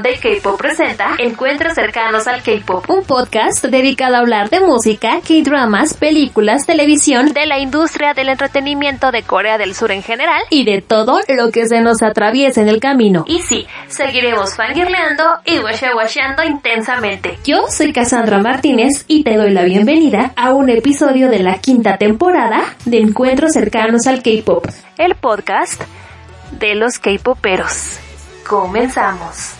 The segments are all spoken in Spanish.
donde K-Pop presenta Encuentros cercanos al K-Pop, un podcast dedicado a hablar de música, K-dramas, películas, televisión, de la industria del entretenimiento de Corea del Sur en general y de todo lo que se nos atraviesa en el camino. Y sí, seguiremos fangirleando y washeando intensamente. Yo soy Cassandra Martínez y te doy la bienvenida a un episodio de la quinta temporada de Encuentros cercanos al K-Pop, el podcast de los K-Poperos. Comenzamos.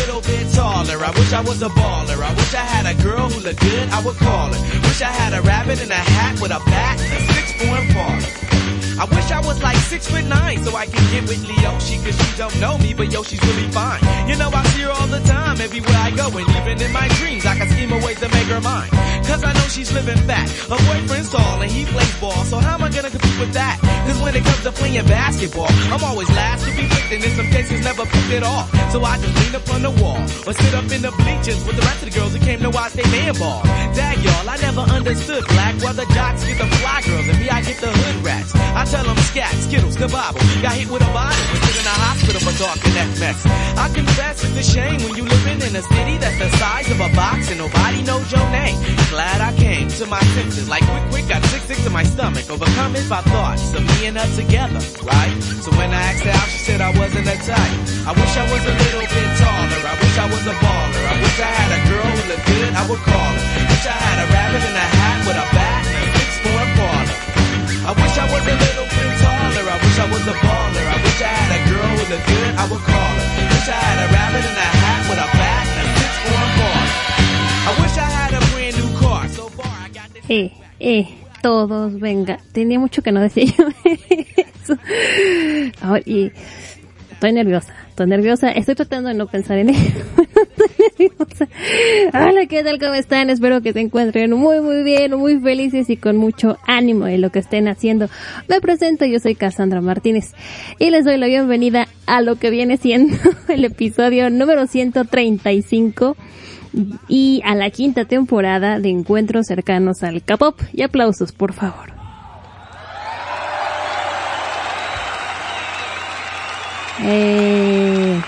taller. I wish I was a baller. I wish I had a girl who looked good, I would call her. Wish I had a rabbit in a hat with a bat six-form parlor. I wish I was like six foot nine so I can get with Leoshi cause she don't know me but yo she's really fine. You know I see her all the time everywhere I go and even in my dreams I can scheme a way to make her mine. Cause I know she's living fat. Her boyfriend's tall and he plays ball so how am I gonna compete with that? Cause when it comes to playing basketball I'm always last to be picked and in some cases never picked at all. So I just lean up on the wall or sit up in the bleachers with the rest of the girls who came to watch they man ball. Dag y'all I never understood black why the jocks get the fly girls and me I get the hood rats. I tell them scat, skittles, kabobble. Got hit with a bottle, was in a hospital for talking that mess. I confess it's a shame when you living in a city that's the size of a box and nobody knows your name. Glad I came to my senses, like quick, quick, got sick, sick to my stomach. Overcome it by thoughts of me and her together, right? So when I asked her out, she said I wasn't a type. I wish I was a little bit taller. I wish I was a baller. I wish I had a girl who looked good, I would call her. Wish I had a rabbit in a hat with a bat and a six-form parlor. I wish I was a little I a wish I had a girl who looked good, I. Wish I had a rabbit a hat with a and a. I wish I had a new car. So far I got. Eh, eh, todos, venga. Tenía mucho que no decía yo. Ahora, estoy nerviosa, estoy nerviosa. Estoy tratando de no pensar en ello. Hola, ¿qué tal? ¿Cómo están? Espero que se encuentren muy, muy bien, muy felices y con mucho ánimo en lo que estén haciendo. Me presento, yo soy Cassandra Martínez y les doy la bienvenida a lo que viene siendo el episodio número 135 y a la quinta temporada de Encuentros cercanos al K-pop. Y aplausos, por favor. Eh...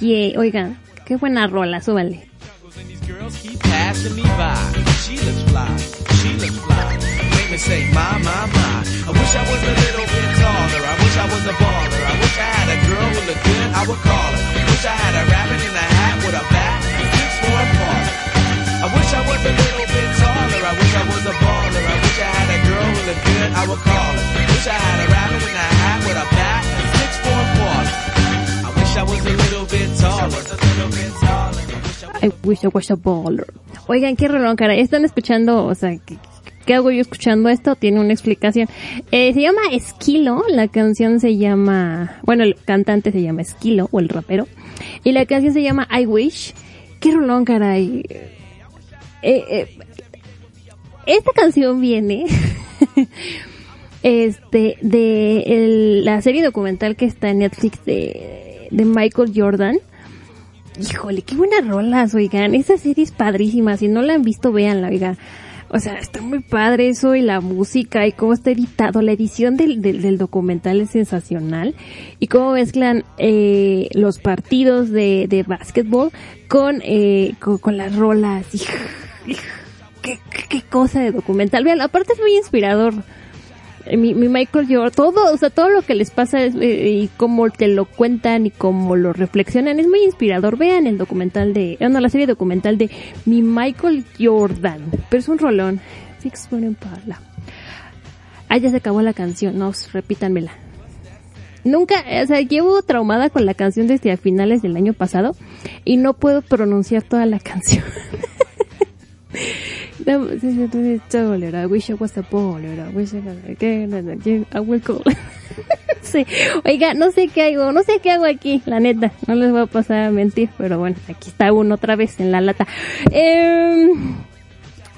Yeah, oigan, qué buena rola, súbale. I wish I was a little bit taller. I wish I was a baller. Looked good, I call her. Wish I had a rabbit with a bat and six. I wish I was a little bit taller. a little bit taller. I wish I was a baller. Oigan, qué rolón, cara. ¿Están escuchando? O sea, ¿qué, qué hago yo escuchando esto? Tiene una explicación. Eh, se llama Esquilo. La canción se llama... Bueno, el cantante se llama Esquilo, o el rapero. Y la canción se llama I Wish. Qué rolón, caray. Eh, eh, esta canción viene... este de la serie documental que está en Netflix de, de Michael Jordan Híjole, qué buenas rolas, oigan. Esa serie es padrísima. Si no la han visto, véanla, oigan. O sea, está muy padre eso y la música y cómo está editado. La edición del, del, del documental es sensacional. Y cómo mezclan eh, los partidos de, de básquetbol con, eh, con, con las rolas. Qué, qué, cosa de documental. Vean, aparte es muy inspirador. Eh, Mi, mi Michael Jordan, todo, o sea, todo lo que les pasa es, eh, y cómo te lo cuentan y cómo lo reflexionan es muy inspirador. Vean el documental de, eh, no, la serie documental de mi Michael Jordan, pero es un rolón. Fix por en Parla. Ah, ya se acabó la canción, no, repítanmela. Nunca, o sea, llevo traumada con la canción desde a finales del año pasado y no puedo pronunciar toda la canción. No, sí, sí, sí, taller, I wish I was a baller, I wish I was a girl, I will call. sé. Oiga, no sé qué hago, no sé qué hago aquí, la neta. No les voy a pasar a mentir, pero bueno, aquí está uno otra vez en la lata. Eh,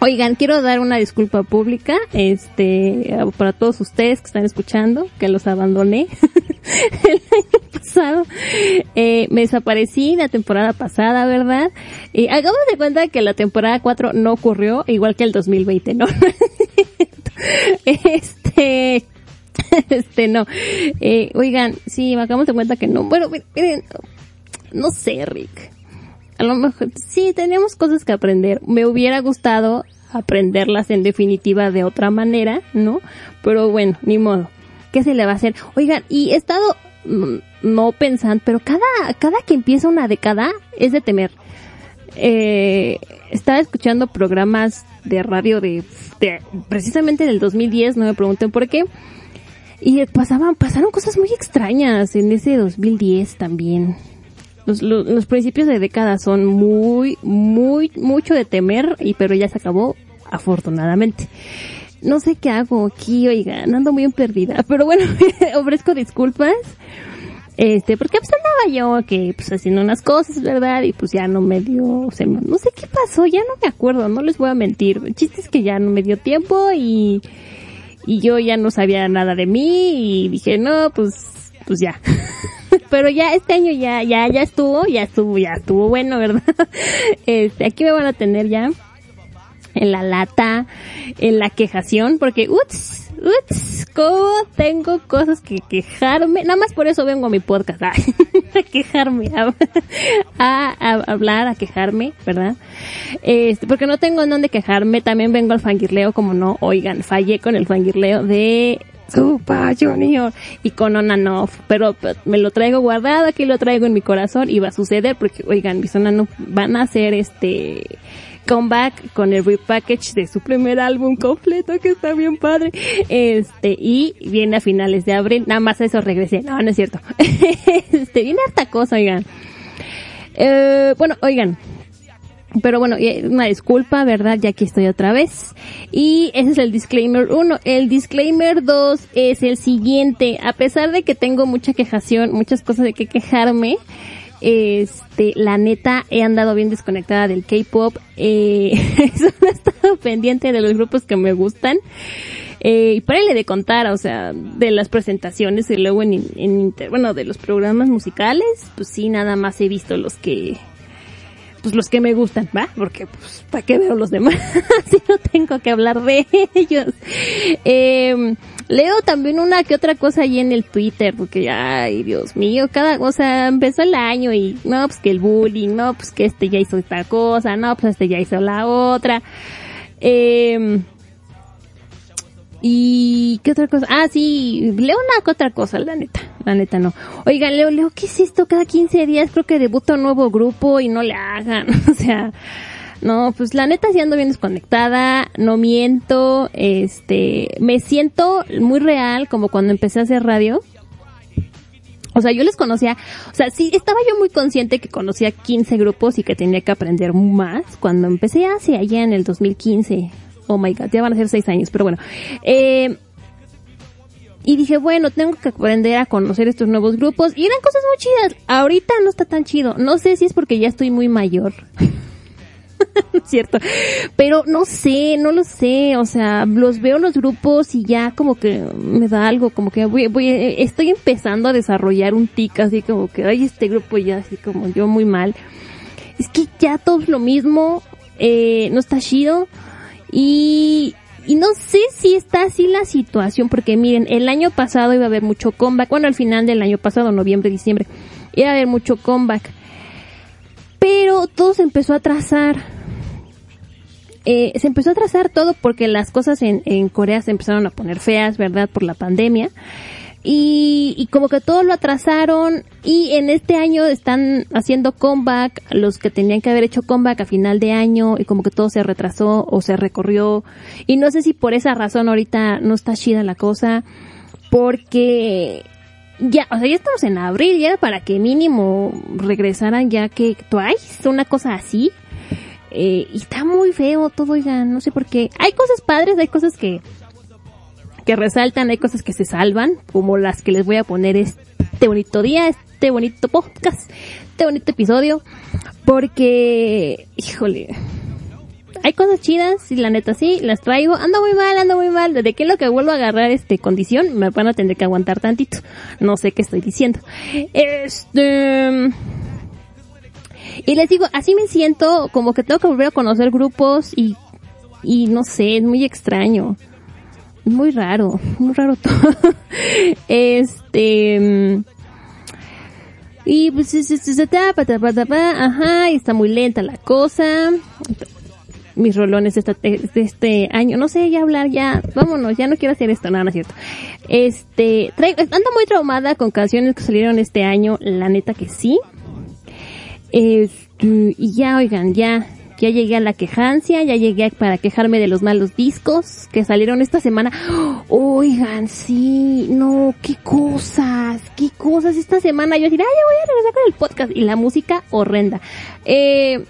Oigan, quiero dar una disculpa pública, este, para todos ustedes que están escuchando, que los abandoné pasado. Eh, me desaparecí la temporada pasada, ¿verdad? Y hagamos de cuenta que la temporada 4 no ocurrió, igual que el 2020, ¿no? este, este, no. Eh, oigan, sí, hagamos de cuenta que no. Bueno, miren, no sé, Rick a lo mejor sí tenemos cosas que aprender. Me hubiera gustado aprenderlas en definitiva de otra manera, ¿no? Pero bueno, ni modo. ¿Qué se le va a hacer? Oigan, y he estado mm, no pensando, pero cada cada que empieza una década es de temer. Eh, estaba escuchando programas de radio de, de precisamente del 2010, no me pregunten por qué. Y pasaban, pasaron cosas muy extrañas en ese 2010 también los, los, principios de década son muy, muy, mucho de temer, y pero ya se acabó, afortunadamente. No sé qué hago aquí, oiga, ando muy perdida, pero bueno, ofrezco disculpas. Este, porque pues andaba yo que pues haciendo unas cosas, ¿verdad? Y pues ya no me dio, o no sé qué pasó, ya no me acuerdo, no les voy a mentir. El chiste es que ya no me dio tiempo y, y yo ya no sabía nada de mí y dije, no, pues, pues ya. pero ya este año ya, ya, ya estuvo, ya estuvo, ya estuvo bueno, ¿verdad? Este, aquí me van a tener ya en la lata, en la quejación, porque, uts, uts, ¿cómo tengo cosas que quejarme? Nada más por eso vengo a mi podcast, a, quejarme, a, hablar, a quejarme, ¿verdad? Este, porque no tengo en dónde quejarme, también vengo al fangirleo, como no, oigan, fallé con el fangirleo de Super Junior y con Onanoff, pero me lo traigo guardado, aquí lo traigo en mi corazón y va a suceder porque, oigan, mis Onanoff van a hacer este comeback con el repackage de su primer álbum completo que está bien padre. Este, y viene a finales de abril, nada más eso regresé, no, no es cierto. este, viene harta cosa, oigan. Eh, bueno, oigan, pero bueno, una disculpa, ¿verdad? Ya aquí estoy otra vez. Y ese es el disclaimer 1. El disclaimer 2 es el siguiente. A pesar de que tengo mucha quejación, muchas cosas de que quejarme, este, la neta, he andado bien desconectada del K-pop. Eh, he estado pendiente de los grupos que me gustan. Eh, y para de contar, o sea, de las presentaciones y luego en, en, bueno, de los programas musicales, pues sí, nada más he visto los que, pues los que me gustan, ¿va? Porque pues para qué veo los demás si no tengo que hablar de ellos. Eh, leo también una que otra cosa ahí en el Twitter, porque ay, Dios mío, cada, o sea, empezó el año y no, pues que el bullying, no, pues que este ya hizo esta cosa, no, pues este ya hizo la otra. Eh, y qué otra cosa, ah sí, leo una que otra cosa, la neta la neta no. Oigan, Leo, Leo, ¿qué es esto? Cada 15 días creo que debuta un nuevo grupo y no le hagan. o sea, no, pues la neta sí ando bien desconectada, no miento, este, me siento muy real como cuando empecé a hacer radio. O sea, yo les conocía, o sea, sí, estaba yo muy consciente que conocía 15 grupos y que tenía que aprender más cuando empecé hace allá en el 2015. Oh my god, ya van a ser 6 años, pero bueno. Eh, y dije, bueno, tengo que aprender a conocer estos nuevos grupos. Y eran cosas muy chidas. Ahorita no está tan chido. No sé si es porque ya estoy muy mayor. cierto. Pero no sé, no lo sé. O sea, los veo los grupos y ya como que me da algo, como que voy, voy, estoy empezando a desarrollar un tic así como que, ay, este grupo ya así como yo muy mal. Es que ya todo es lo mismo, eh, no está chido. Y, y no sé si está así la situación, porque miren, el año pasado iba a haber mucho comeback, bueno, al final del año pasado, noviembre, diciembre, iba a haber mucho comeback. Pero todo se empezó a trazar. Eh, se empezó a trazar todo porque las cosas en, en Corea se empezaron a poner feas, ¿verdad? Por la pandemia y, y como que todo lo atrasaron y en este año están haciendo comeback los que tenían que haber hecho comeback a final de año y como que todo se retrasó o se recorrió y no sé si por esa razón ahorita no está chida la cosa porque ya, o sea, ya estamos en abril, ya para que mínimo regresaran ya que Twice, una cosa así. Eh, y está muy feo todo, oigan, no sé por qué. Hay cosas padres, hay cosas que, que resaltan, hay cosas que se salvan, como las que les voy a poner este bonito día, este bonito podcast, este bonito episodio, porque, híjole, hay cosas chidas y la neta sí, las traigo. Ando muy mal, ando muy mal. Desde que lo que vuelvo a agarrar este condición, me van a tener que aguantar tantito. No sé qué estoy diciendo. Este... Y les digo, así me siento como que tengo que volver a conocer grupos y, y no sé, es muy extraño. Muy raro, muy raro todo. este... Y pues, ajá, y está muy lenta la cosa mis rolones de, este año. No sé, ya hablar, ya, vámonos, ya no quiero hacer esto, nada, no, es cierto. Este, ando muy traumada con canciones que salieron este año, la neta que sí. Este, y ya, oigan, ya, ya llegué a la quejancia, ya llegué para quejarme de los malos discos que salieron esta semana. Oigan, sí, no, qué cosas, qué cosas esta semana. Yo decía, ay, ya voy a regresar con el podcast y la música horrenda. Eh,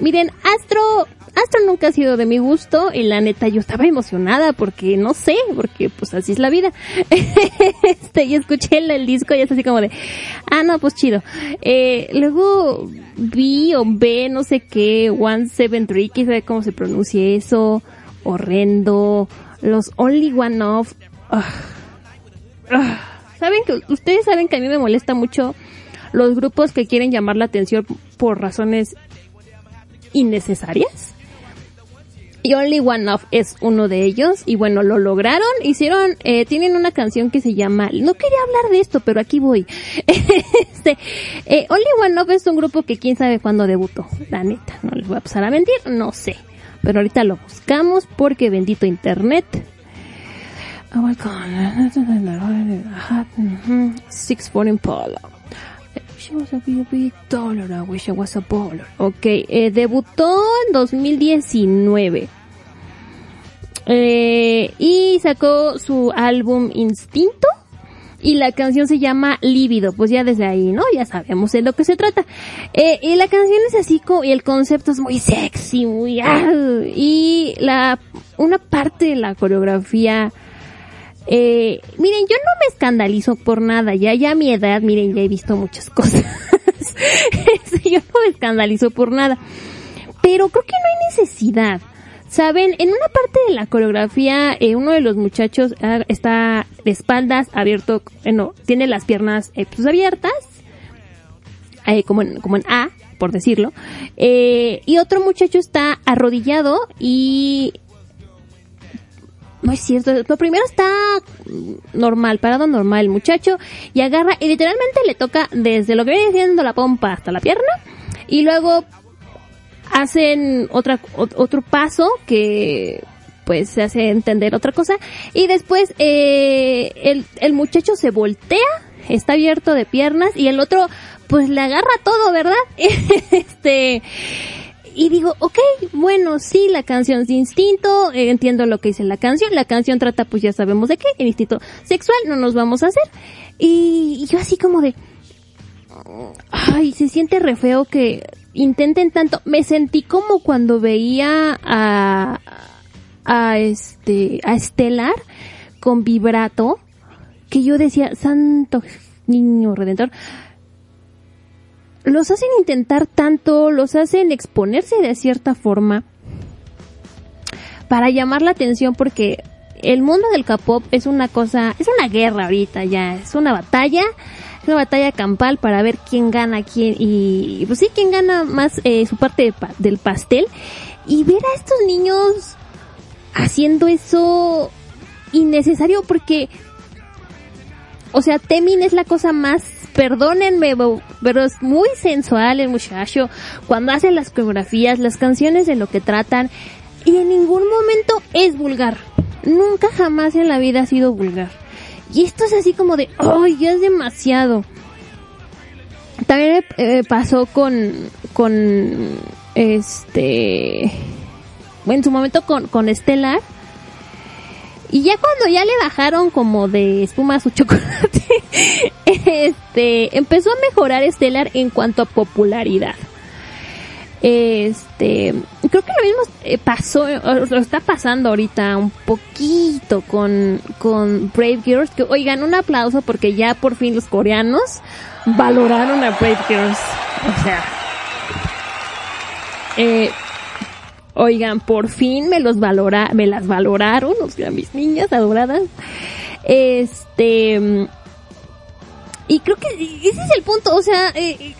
miren, Astro Astro nunca ha sido de mi gusto y la neta yo estaba emocionada porque no sé, porque pues así es la vida. este, y escuché el, disco y es así como de, ah no, pues chido. Eh, luego vi o ve no sé qué, One Seven Three, sabe cómo se pronuncia eso, horrendo, los Only One Of, saben que, ustedes saben que a mí me molesta mucho los grupos que quieren llamar la atención por razones innecesarias. Y Only One Off es uno de ellos. Y bueno, lo lograron. Hicieron, eh, tienen una canción que se llama, no quería hablar de esto, pero aquí voy. este, eh, Only One Off es un grupo que quién sabe cuándo debutó. La neta, no les voy a pasar a mentir, no sé. Pero ahorita lo buscamos porque bendito internet. God. Six Foreign Polo. Ok, eh, debutó en 2019. Eh, y sacó su álbum Instinto. Y la canción se llama Lívido, pues ya desde ahí, ¿no? Ya sabemos de lo que se trata. Eh, y la canción es así como, y el concepto es muy sexy, muy, ah, y la, una parte de la coreografía eh, miren, yo no me escandalizo por nada, ya, ya a mi edad, miren, ya he visto muchas cosas. yo no me escandalizo por nada. Pero creo que no hay necesidad. Saben, en una parte de la coreografía, eh, uno de los muchachos ah, está de espaldas, abierto, eh, no, tiene las piernas eh, pues abiertas, eh, como, en, como en A, por decirlo, eh, y otro muchacho está arrodillado y no es cierto. Lo primero está normal, parado normal el muchacho. Y agarra y literalmente le toca desde lo que viene siendo la pompa hasta la pierna. Y luego hacen otra otro paso que pues se hace entender otra cosa. Y después eh, el, el muchacho se voltea está abierto de piernas y el otro pues le agarra todo verdad este y digo, ok, bueno, sí, la canción es instinto, eh, entiendo lo que dice la canción, la canción trata pues ya sabemos de qué, el instinto sexual, no nos vamos a hacer. Y, yo así como de, ay, se siente re feo que intenten tanto, me sentí como cuando veía a, a este, a Estelar con vibrato, que yo decía, santo niño redentor, los hacen intentar tanto, los hacen exponerse de cierta forma para llamar la atención porque el mundo del K-pop es una cosa, es una guerra ahorita ya, es una batalla, es una batalla campal para ver quién gana quién y pues sí, quién gana más eh, su parte del pastel. Y ver a estos niños haciendo eso innecesario porque o sea, Temin es la cosa más perdónenme, pero es muy sensual el muchacho cuando hace las coreografías, las canciones de lo que tratan y en ningún momento es vulgar. Nunca jamás en la vida ha sido vulgar. Y esto es así como de, ¡ay, ya es demasiado! También eh, pasó con, con, este, en su momento con, con Estelar, y ya cuando ya le bajaron como de espuma a su chocolate, este, empezó a mejorar Stellar en cuanto a popularidad. Este, creo que lo mismo eh, pasó, lo está pasando ahorita un poquito con, con Brave Girls. Que, oigan, un aplauso porque ya por fin los coreanos valoraron a Brave Girls. O sea, eh, oigan, por fin me los valora, me las valoraron, o sea, mis niñas adoradas. Este, y creo que ese es el punto, o sea, eh,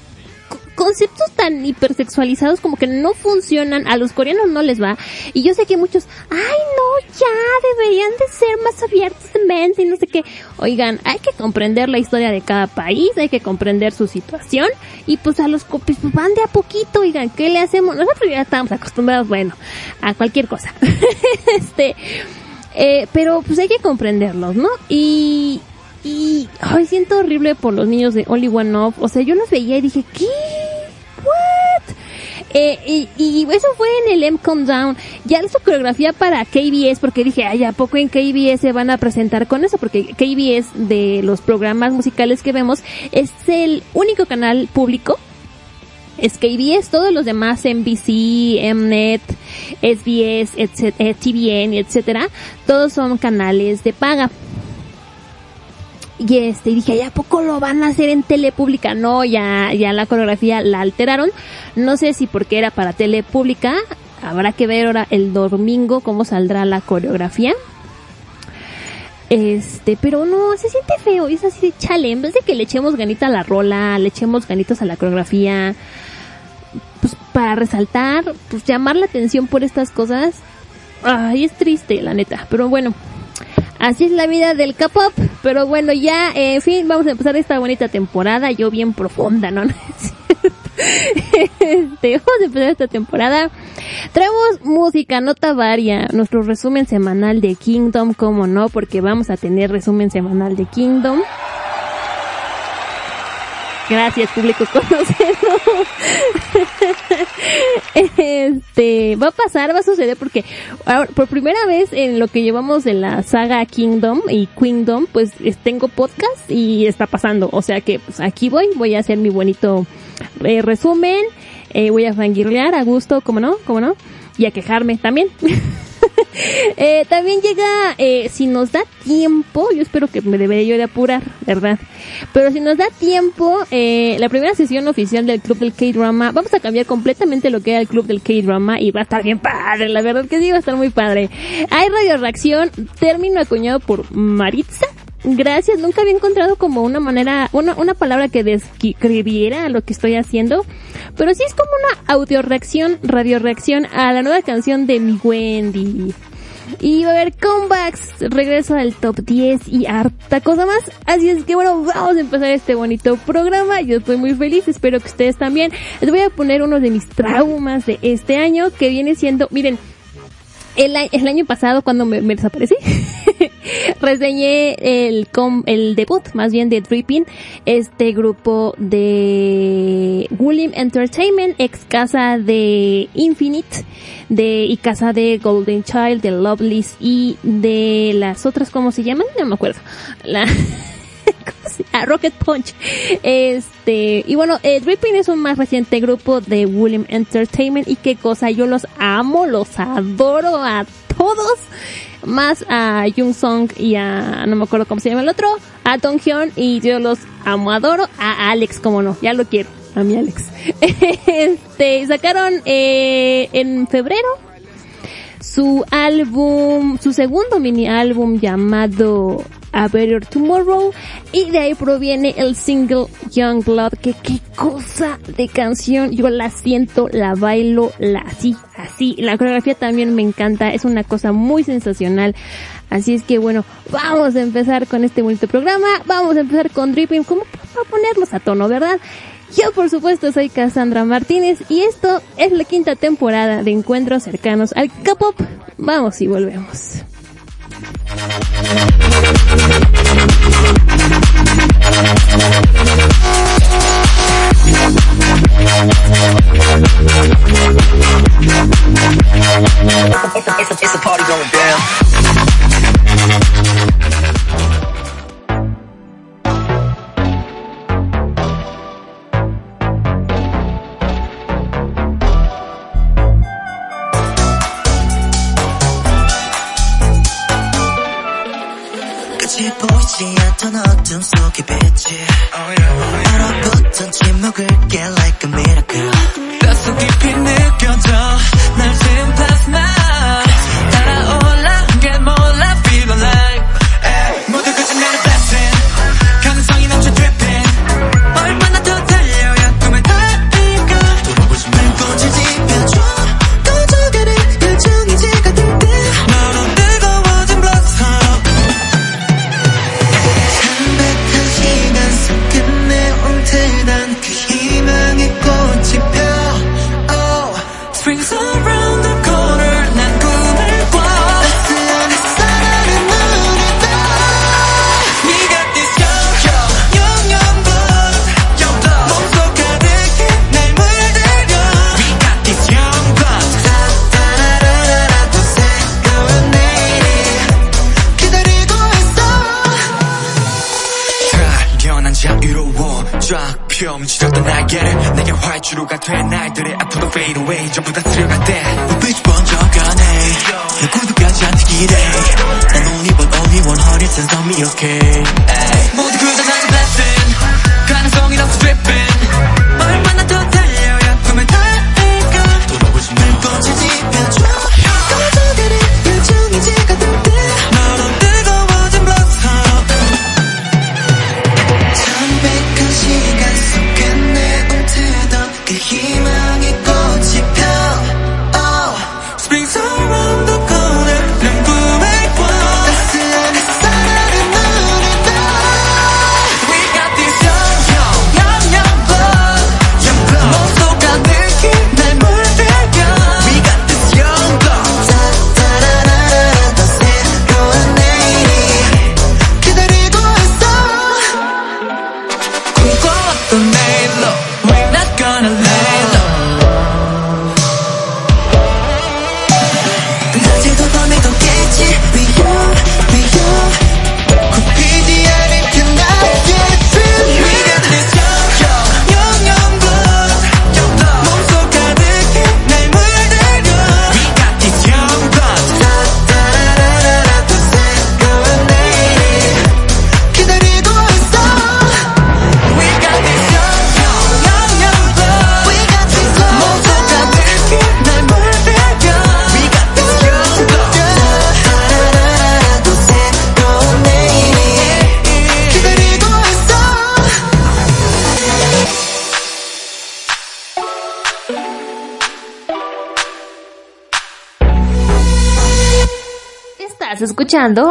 conceptos tan hipersexualizados como que no funcionan, a los coreanos no les va. Y yo sé que muchos, ay no, ya deberían de ser más abiertos de mente y no sé qué. Oigan, hay que comprender la historia de cada país, hay que comprender su situación y pues a los copies pues van de a poquito, oigan, ¿qué le hacemos? Nosotros ya estamos acostumbrados, bueno, a cualquier cosa. este, eh, pero pues hay que comprenderlos, ¿no? Y, y, ay, siento horrible por los niños de Only One Off. O sea, yo los veía y dije, ¿qué? Eh, y, eso fue en el M Down. Ya su coreografía para KBS, porque dije, ay, ¿a poco en KBS se van a presentar con eso? Porque KBS de los programas musicales que vemos es el único canal público. Es KBS, todos los demás, NBC, Mnet, SBS, etc, TVN, etcétera, todos son canales de paga. Y este, dije, ¿ya poco lo van a hacer en tele pública? No, ya, ya la coreografía la alteraron. No sé si porque era para tele pública. Habrá que ver ahora el domingo cómo saldrá la coreografía. Este, pero no, se siente feo. es así de chale. En vez de que le echemos ganita a la rola, le echemos ganitos a la coreografía, pues para resaltar, pues llamar la atención por estas cosas. Ay, es triste, la neta. Pero bueno, Así es la vida del K-pop. Pero bueno, ya, eh, en fin, vamos a empezar esta bonita temporada. Yo bien profunda, ¿no? este, vamos a empezar esta temporada. Traemos música, nota varia, nuestro resumen semanal de Kingdom, como no, porque vamos a tener resumen semanal de Kingdom. Gracias, público conocido. este, va a pasar, va a suceder porque por primera vez en lo que llevamos de la saga Kingdom y Queendom, pues tengo podcast y está pasando. O sea que pues aquí voy, voy a hacer mi bonito eh, resumen, eh, voy a fangirlear a gusto, como no, como no, y a quejarme también. eh, también llega, eh, si nos da tiempo, yo espero que me debería yo de apurar, ¿verdad? Pero si nos da tiempo, eh, la primera sesión oficial del Club del K-Drama, vamos a cambiar completamente lo que era el Club del K-Drama y va a estar bien padre, la verdad que sí, va a estar muy padre. Hay radio reacción, término acuñado por Maritza, Gracias, nunca había encontrado como una manera, una, una palabra que describiera lo que estoy haciendo, pero sí es como una audio reacción, radio reacción a la nueva canción de mi Wendy. Y va a haber comebacks, regreso al top 10 y harta cosa más. Así es que bueno, vamos a empezar este bonito programa. Yo estoy muy feliz, espero que ustedes también. Les voy a poner uno de mis traumas de este año que viene siendo, miren, el, el año pasado cuando me, me desaparecí, reseñé el, com, el debut, más bien de Dripping, este grupo de William Entertainment, ex casa de Infinite, de, y casa de Golden Child, de Loveless y de las otras, ¿cómo se llaman? No me acuerdo. La, a Rocket Punch. Este, y bueno, eh, Dripping es un más reciente grupo de William Entertainment y qué cosa, yo los amo, los adoro a todos. Más a Jung Song y a, no me acuerdo cómo se llama el otro, a Dong Hyun y yo los amo, adoro a Alex, como no, ya lo quiero, a mi Alex. este, sacaron eh, en febrero su álbum, su segundo mini álbum llamado A Better Tomorrow y de ahí proviene el single Young Blood que qué cosa de canción. Yo la siento la bailo la así así. La coreografía también me encanta es una cosa muy sensacional. Así es que bueno vamos a empezar con este bonito programa. Vamos a empezar con Dripping. Como para ponerlos a tono verdad yo por supuesto soy Cassandra Martínez y esto es la quinta temporada de encuentros cercanos al K-pop. Vamos y volvemos. 보이지 않던 어둠 속에 빛이. 얼어붙은 침묵을 깨 like a miracle. 뼛속 깊이 느껴져. 날 지운 plasma 자유로워 쫙 펴움지렸던 날개를 내게 활주로가 된 날들의 앞으로 fade away. 전부 다 스려갈 때 불빛이 번져가네 내 구두까지 않기 기대 난 only one only one 허리 센 섬이 okay 모두 그저 나의 blessing. 가능성이 넘쳐 dripping. 얼마나 더 달려야 꿈에 닿을까? 돌아보지 마 꽃을 지펴줘. 꺼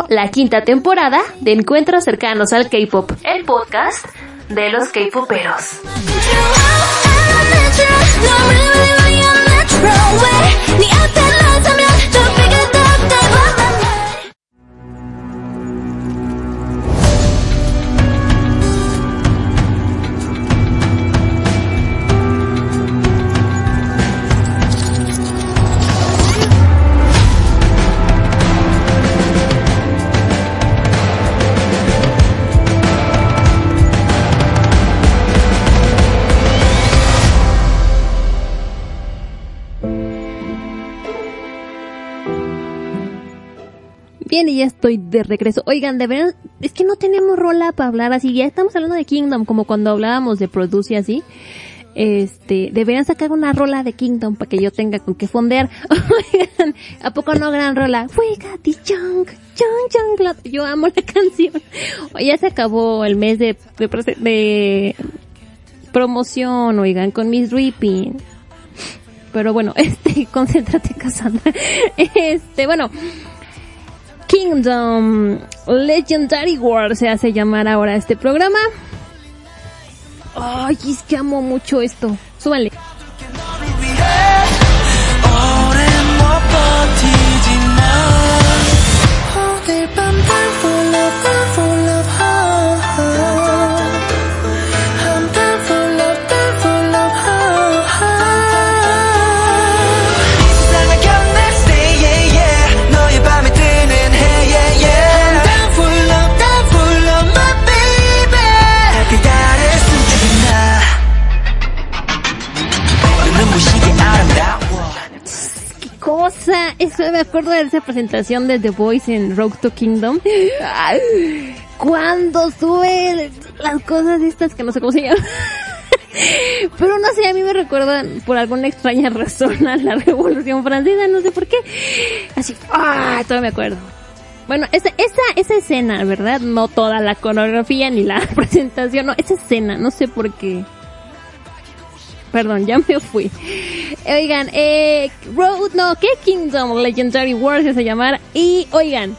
la quinta temporada de Encuentros cercanos al K-pop, el podcast de los K-poperos. Bien, y ya estoy de regreso. Oigan, de es que no tenemos rola para hablar así. Ya estamos hablando de Kingdom, como cuando hablábamos de Produce así. Este, deberían sacar una rola de Kingdom para que yo tenga con qué fondear. Oigan, ¿a poco no gran rola? We got the junk, junk, junk. Yo amo la canción. Ya se acabó el mes de, de, de promoción, oigan, con Miss Ripping. Pero bueno, este, concéntrate, Cassandra. Este, bueno, Kingdom Legendary War se hace llamar ahora este programa. Ay, es que amo mucho esto. Súbanle. Eso me acuerdo de esa presentación de The Voice en Road to Kingdom. Cuando sube las cosas estas que no sé cómo se llaman. Pero no sé, a mí me recuerdan por alguna extraña razón a la Revolución Francesa, no sé por qué. Así, ah, todavía me acuerdo. Bueno, esa, esa, esa escena, ¿verdad? No toda la coreografía ni la presentación, no, esa escena, no sé por qué. Perdón, ya me fui. Oigan, eh, Road, no, ¿qué Kingdom Legendary Wars se llamar? Y, oigan,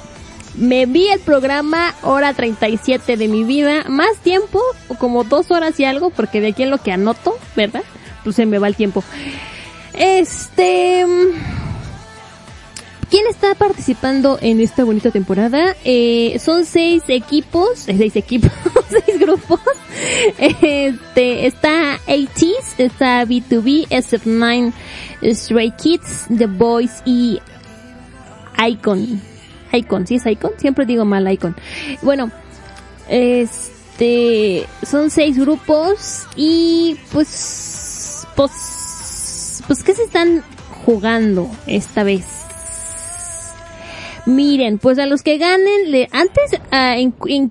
me vi el programa hora 37 de mi vida, más tiempo, como dos horas y algo, porque de aquí en lo que anoto, ¿verdad? Pues se me va el tiempo. Este... ¿Quién está participando en esta bonita temporada? Eh, son seis equipos, eh, seis equipos, seis grupos. Este, está ATEEZ, está B2B, SF9, Stray Kids, The Boys y Icon. Icon, ¿sí es Icon? Siempre digo mal Icon. Bueno, este, son seis grupos y pues, pues, pues, ¿qué se están jugando esta vez? Miren, pues a los que ganen, le, antes ah, en, en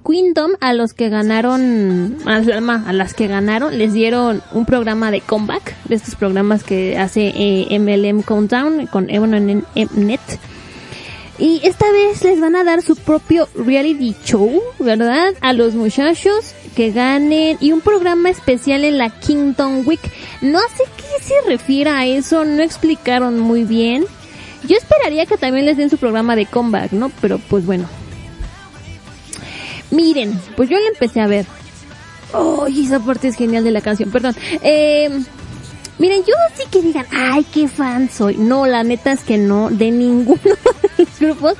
a los que ganaron, a, a las que ganaron, les dieron un programa de comeback, de estos programas que hace eh, MLM Countdown con Evan Net. Y esta vez les van a dar su propio reality show, ¿verdad? A los muchachos que ganen y un programa especial en la Kingdom Week. No sé qué se refiere a eso, no explicaron muy bien. Yo esperaría que también les den su programa de comeback, ¿no? Pero pues bueno. Miren, pues yo le empecé a ver. Oh, esa parte es genial de la canción, perdón. Eh, miren, yo sí que digan, ay, qué fan soy. No, la neta es que no, de ninguno de los grupos.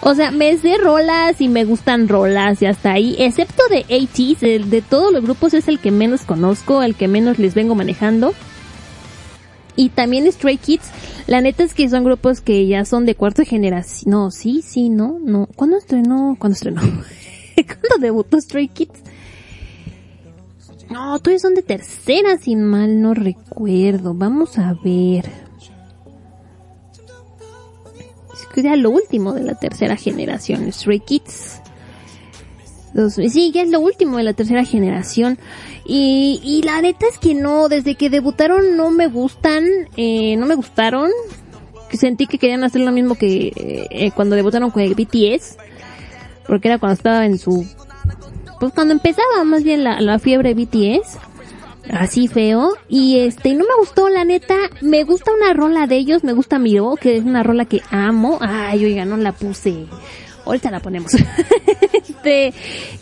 O sea, me sé rolas y me gustan rolas y hasta ahí, excepto de ATEEZ, el de todos los grupos es el que menos conozco, el que menos les vengo manejando. Y también Stray Kids, la neta es que son grupos que ya son de cuarta generación. No, sí, sí, no, no. ¿Cuándo estrenó? ¿Cuándo estrenó? ¿Cuándo debutó Stray Kids? No, todavía son de tercera, sin mal no recuerdo. Vamos a ver. Es que ya lo último de la tercera generación, Stray Kids. Sí, ya es lo último de la tercera generación. Y, y la neta es que no, desde que debutaron no me gustan, eh, no me gustaron. Sentí que querían hacer lo mismo que eh, cuando debutaron con el BTS. Porque era cuando estaba en su... Pues cuando empezaba más bien la, la fiebre BTS. Así feo. Y este, no me gustó, la neta. Me gusta una rola de ellos, me gusta Miro, que es una rola que amo. Ay, oiga, no la puse. Ahorita la ponemos. este,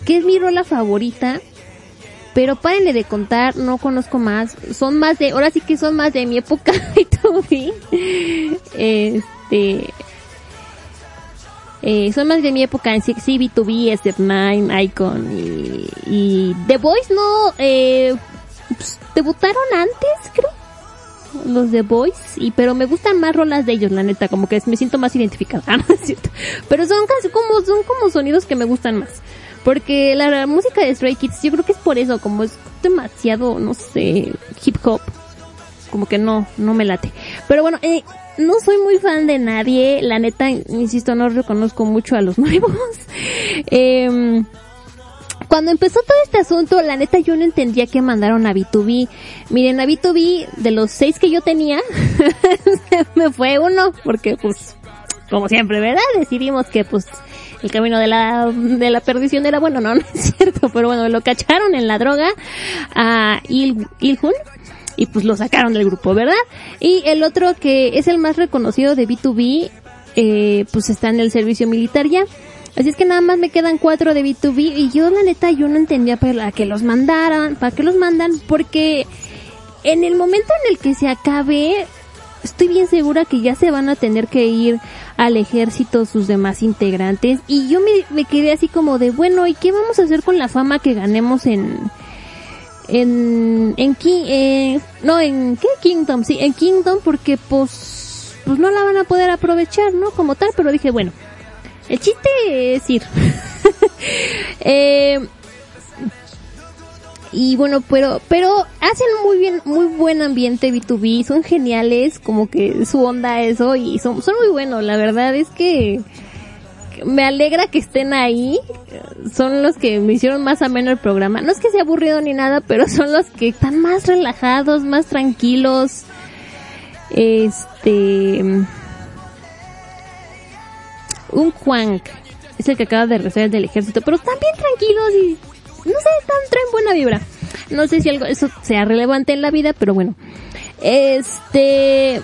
que es mi rola favorita. Pero párenle de contar, no conozco más. Son más de, ahora sí que son más de mi época B2B. Este, eh, son más de mi época en sí, sí B2B, SF9, Icon y, The Boys no, eh, pues, debutaron antes, creo. Los The Boys, y pero me gustan más rolas de ellos, la neta, como que me siento más identificada, Ah, no es cierto. Pero son casi como, son como sonidos que me gustan más. Porque la, la música de Stray Kids, yo creo que es por eso, como es demasiado, no sé, hip hop. Como que no, no me late. Pero bueno, eh, no soy muy fan de nadie, la neta, insisto, no reconozco mucho a los nuevos. eh, cuando empezó todo este asunto, la neta yo no entendía que mandaron a B2B. Miren, a B2B, de los seis que yo tenía, me fue uno, porque pues, como siempre, ¿verdad? Decidimos que pues, el camino de la, de la perdición era bueno, no, no es cierto, pero bueno, lo cacharon en la droga a Il, Ilhun y pues lo sacaron del grupo, ¿verdad? Y el otro que es el más reconocido de B2B, eh, pues está en el servicio militar ya. Así es que nada más me quedan cuatro de B2B y yo la neta yo no entendía para que los mandaran, para qué los mandan, porque en el momento en el que se acabe, estoy bien segura que ya se van a tener que ir al ejército sus demás integrantes y yo me, me quedé así como de, bueno, ¿y qué vamos a hacer con la fama que ganemos en, en, en, eh, no, en, ¿qué? Kingdom, sí, en Kingdom porque pues, pues no la van a poder aprovechar, ¿no? Como tal, pero dije, bueno, el chiste es ir. eh, y bueno, pero, pero hacen muy bien, muy buen ambiente B2B, son geniales, como que su onda eso, y son, son muy buenos, la verdad es que, me alegra que estén ahí. Son los que me hicieron más ameno el programa. No es que sea aburrido ni nada, pero son los que están más relajados, más tranquilos. Este... Un Juan es el que acaba de regresar del ejército, pero están bien tranquilos y no sé, están, traen buena vibra. No sé si algo, eso sea relevante en la vida, pero bueno. Este,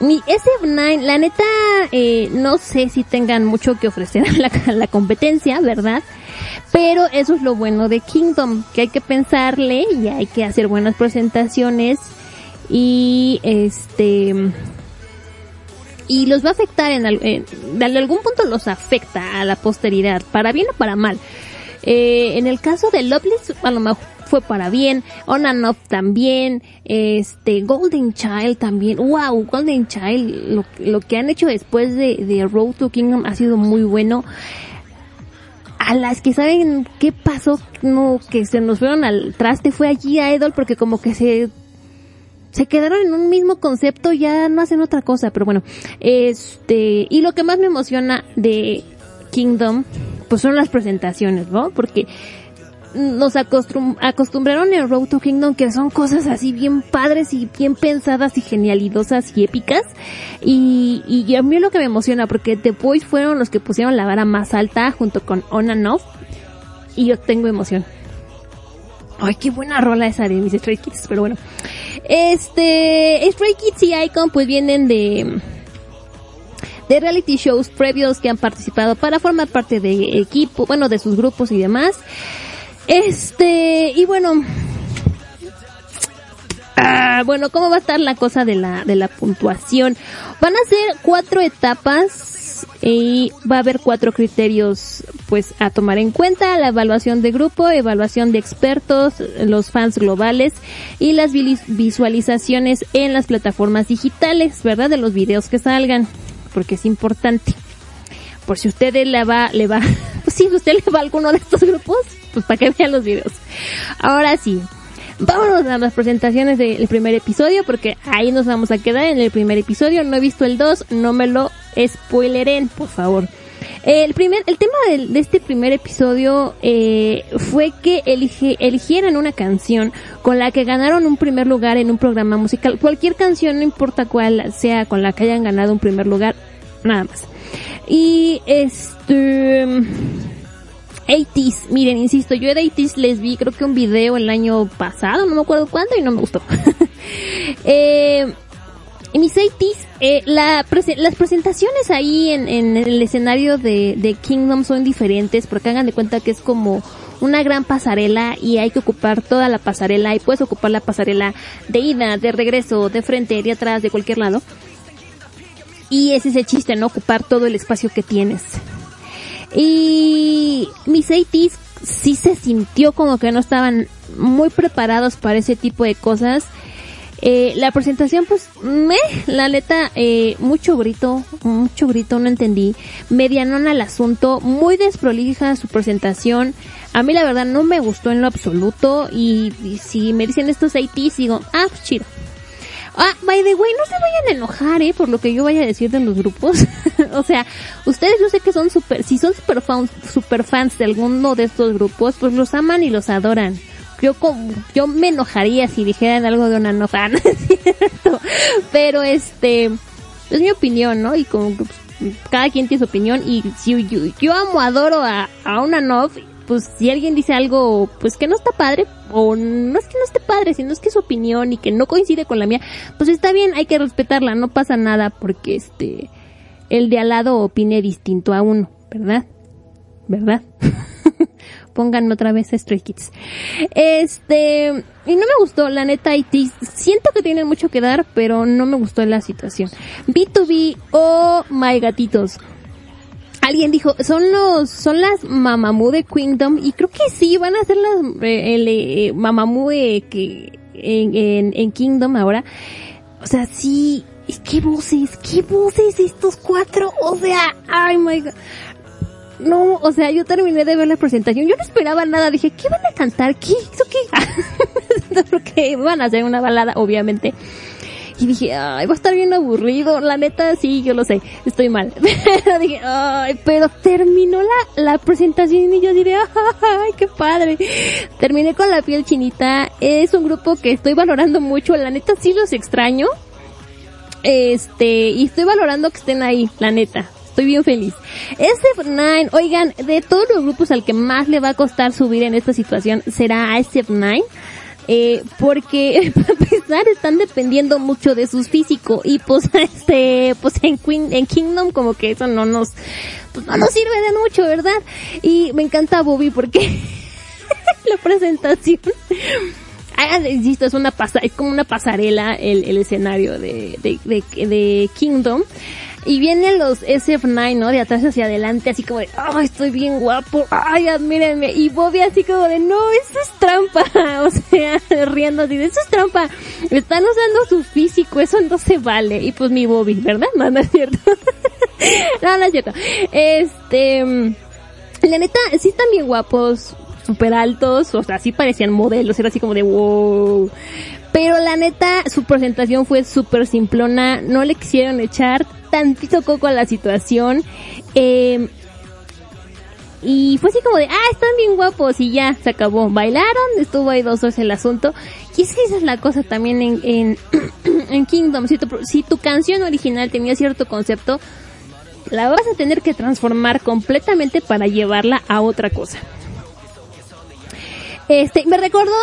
mi SF9, la neta, eh, no sé si tengan mucho que ofrecer a la competencia, ¿verdad? Pero eso es lo bueno de Kingdom, que hay que pensarle y hay que hacer buenas presentaciones y este y los va a afectar en, en- de algún punto los afecta a la posteridad, para bien o para mal. Eh, en el caso de Loveless, a lo mejor fue para bien, On and Off también, este, Golden Child también, wow, Golden Child, lo, lo que han hecho después de, de Road to Kingdom ha sido muy bueno. A las que saben qué pasó, no, que se nos fueron al traste fue allí a Idol porque como que se se quedaron en un mismo concepto, ya no hacen otra cosa, pero bueno, este, y lo que más me emociona de Kingdom, pues son las presentaciones, ¿no? Porque nos acostum- acostumbraron en Road to Kingdom que son cosas así bien padres y bien pensadas y genialidosas y épicas. Y, y a mí lo que me emociona, porque The Boys fueron los que pusieron la vara más alta junto con On and Off. Y yo tengo emoción. Ay, qué buena rola esa de mis Stray Kids, pero bueno. Este, Stray Kids y Icon pues vienen de, de reality shows previos que han participado para formar parte de equipo, bueno, de sus grupos y demás. Este, y bueno, ah, bueno, ¿cómo va a estar la cosa de la, de la puntuación? Van a ser cuatro etapas y va a haber cuatro criterios pues a tomar en cuenta, la evaluación de grupo, evaluación de expertos, los fans globales y las visualizaciones en las plataformas digitales, ¿verdad? De los videos que salgan, porque es importante. Por si usted le va, le va, pues si usted le va a alguno de estos grupos, pues para que vean los videos. Ahora sí, vámonos a las presentaciones del primer episodio, porque ahí nos vamos a quedar en el primer episodio. No he visto el 2, no me lo spoileren, por favor. El primer, el tema de, este primer episodio eh, fue que elige- eligieran una canción con la que ganaron un primer lugar en un programa musical. Cualquier canción, no importa cuál sea, con la que hayan ganado un primer lugar, nada más. Y este... 80s, miren, insisto, yo de 80s les vi creo que un video el año pasado, no me acuerdo cuándo y no me gustó. eh, mis 80s, eh, la las presentaciones ahí en, en el escenario de, de Kingdom son diferentes porque hagan de cuenta que es como una gran pasarela y hay que ocupar toda la pasarela y puedes ocupar la pasarela de ida, de regreso, de frente, de atrás, de cualquier lado. Y ese es el chiste, no ocupar todo el espacio que tienes. Y mis 80s sí se sintió como que no estaban muy preparados para ese tipo de cosas. Eh, la presentación, pues, me, la neta, eh, mucho grito, mucho grito, no entendí. Medianona al asunto, muy desprolija su presentación. A mí la verdad no me gustó en lo absoluto y, y si me dicen estos 80s, digo, ah, pues chido. Ah, by the way, no se vayan a enojar, eh, por lo que yo vaya a decir de los grupos. o sea, ustedes yo sé que son super, si son super fans, super fans de alguno de estos grupos, pues los aman y los adoran. Yo yo me enojaría si dijeran algo de una no fan, ¿no es cierto? Pero este, es mi opinión, ¿no? Y como pues, cada quien tiene su opinión y si yo, yo amo, adoro a, a una Nov, pues si alguien dice algo, pues que no está padre, o no es que no esté padre, sino es que es su opinión y que no coincide con la mía, pues está bien, hay que respetarla, no pasa nada porque este, el de al lado opine distinto a uno, ¿verdad? ¿Verdad? Pónganme otra vez a Stray Kids. Este, y no me gustó, la neta, IT. Siento que tienen mucho que dar, pero no me gustó la situación. B2B, oh my gatitos. Alguien dijo, son los, son las Mamamoo de Kingdom, y creo que sí, van a ser las, eh, el, eh, Mamamoo de que, en, en, en Kingdom ahora. O sea, sí, qué voces, qué voces estos cuatro, o sea, ay my god. No, o sea, yo terminé de ver la presentación, yo no esperaba nada, dije, ¿qué van a cantar? ¿Qué? ¿Eso qué? Porque van a hacer una balada, obviamente. Y dije, ay, va a estar bien aburrido. La neta, sí, yo lo sé, estoy mal. Pero dije, ay, pero terminó la, la presentación y yo diré, ay, qué padre. Terminé con la piel chinita. Es un grupo que estoy valorando mucho. La neta, sí los extraño. Este, y estoy valorando que estén ahí, la neta. Estoy bien feliz. SF9, oigan, de todos los grupos al que más le va a costar subir en esta situación será a SF9. Eh, porque para empezar están dependiendo mucho de sus físicos y pues este pues en Queen, en Kingdom como que eso no nos pues no nos sirve de mucho verdad y me encanta Bobby porque la presentación Ah, insisto, es una pasa, es como una pasarela el, el escenario de, de, de, de Kingdom. Y vienen los SF9, ¿no? De atrás hacia adelante, así como de, ay, estoy bien guapo, ay, admírenme. Y Bobby así como de, no, eso es trampa. O sea, riendo así de, eso es trampa. Están usando su físico, eso no se vale. Y pues mi Bobby, ¿verdad? No, no es cierto. no, es cierto. Este, la neta, sí están bien guapos, súper altos, o sea, sí parecían modelos, era así como de wow. Pero la neta, su presentación fue súper simplona, no le quisieron echar tantito coco a la situación. Eh, y fue así como de, ah, están bien guapos y ya, se acabó. Bailaron, estuvo ahí dos horas el asunto. Y es que esa es la cosa también en, en, Kingdom. Si tu, canción original tenía cierto concepto, la vas a tener que transformar completamente para llevarla a otra cosa. Este, me recordó,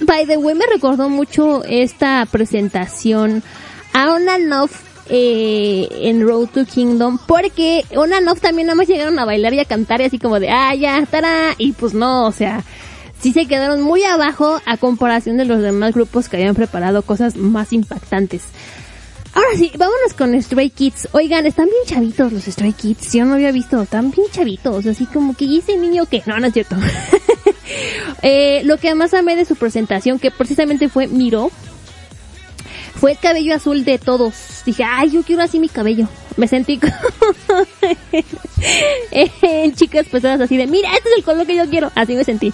by the way, me recordó mucho esta presentación a and Off eh, en Road to Kingdom, porque Off también nada más llegaron a bailar y a cantar y así como de, ah, ya, estará, y pues no, o sea, sí se quedaron muy abajo a comparación de los demás grupos que habían preparado cosas más impactantes. Ahora sí, vámonos con Stray Kids. Oigan, están bien chavitos los Stray Kids. Yo no había visto, están bien chavitos. Así como que, ¿y ese niño que No, no es cierto. eh, lo que más amé de su presentación, que precisamente fue Miro, fue el cabello azul de todos. Dije, ay, yo quiero así mi cabello. Me sentí como en chicas pesadas así de, mira, este es el color que yo quiero. Así me sentí.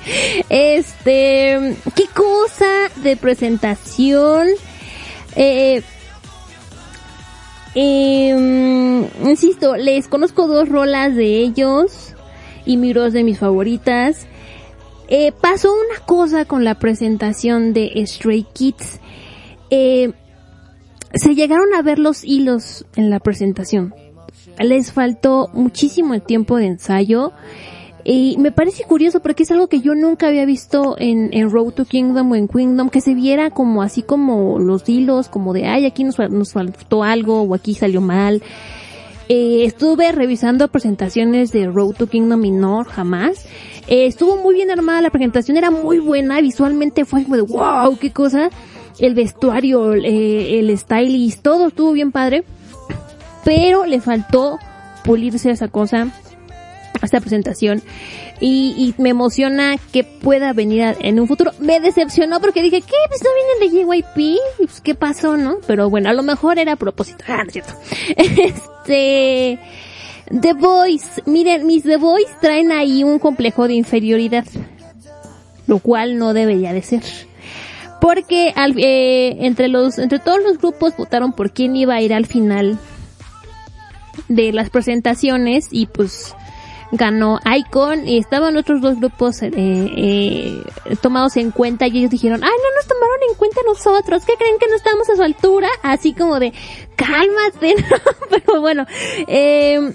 Este, qué cosa de presentación. Eh, eh, insisto, les conozco dos rolas de ellos y Miro es de mis favoritas. Eh, pasó una cosa con la presentación de Stray Kids. Eh, se llegaron a ver los hilos en la presentación. Les faltó muchísimo el tiempo de ensayo. Y me parece curioso porque es algo que yo nunca había visto en, en Road to Kingdom o en Kingdom, que se viera como así como los hilos, como de, ay, aquí nos, nos faltó algo o aquí salió mal. Eh, estuve revisando presentaciones de Road to Kingdom y no, jamás. Eh, estuvo muy bien armada la presentación, era muy buena, visualmente fue como de, wow, qué cosa. El vestuario, eh, el stylist, todo estuvo bien padre. Pero le faltó pulirse esa cosa esta presentación y, y, me emociona que pueda venir en un futuro. Me decepcionó porque dije, ¿qué? Pues no vienen de JYP, pues, ¿qué pasó, no? Pero bueno, a lo mejor era a propósito. Ah, no es cierto. Este, The Boys, miren, mis The Boys traen ahí un complejo de inferioridad, lo cual no debería de ser. Porque al, eh, entre los, entre todos los grupos votaron por quién iba a ir al final de las presentaciones y pues ganó Icon y estaban otros dos grupos eh, eh, tomados en cuenta y ellos dijeron, ay, no nos tomaron en cuenta nosotros, ¿qué creen que no estamos a su altura? Así como de, cálmate, ¿no? pero bueno, eh,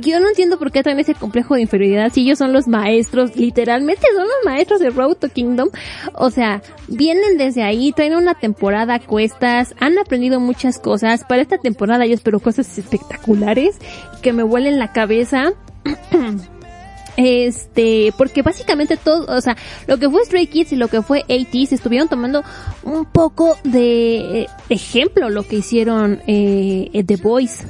yo no entiendo por qué traen ese complejo de inferioridad si ellos son los maestros, literalmente son los maestros de Road to Kingdom. O sea, vienen desde ahí, traen una temporada a cuestas, han aprendido muchas cosas. Para esta temporada yo espero cosas espectaculares que me vuelen la cabeza. Este, porque básicamente todo, o sea, lo que fue Stray Kids y lo que fue ATs estuvieron tomando un poco de ejemplo lo que hicieron eh, The Boys.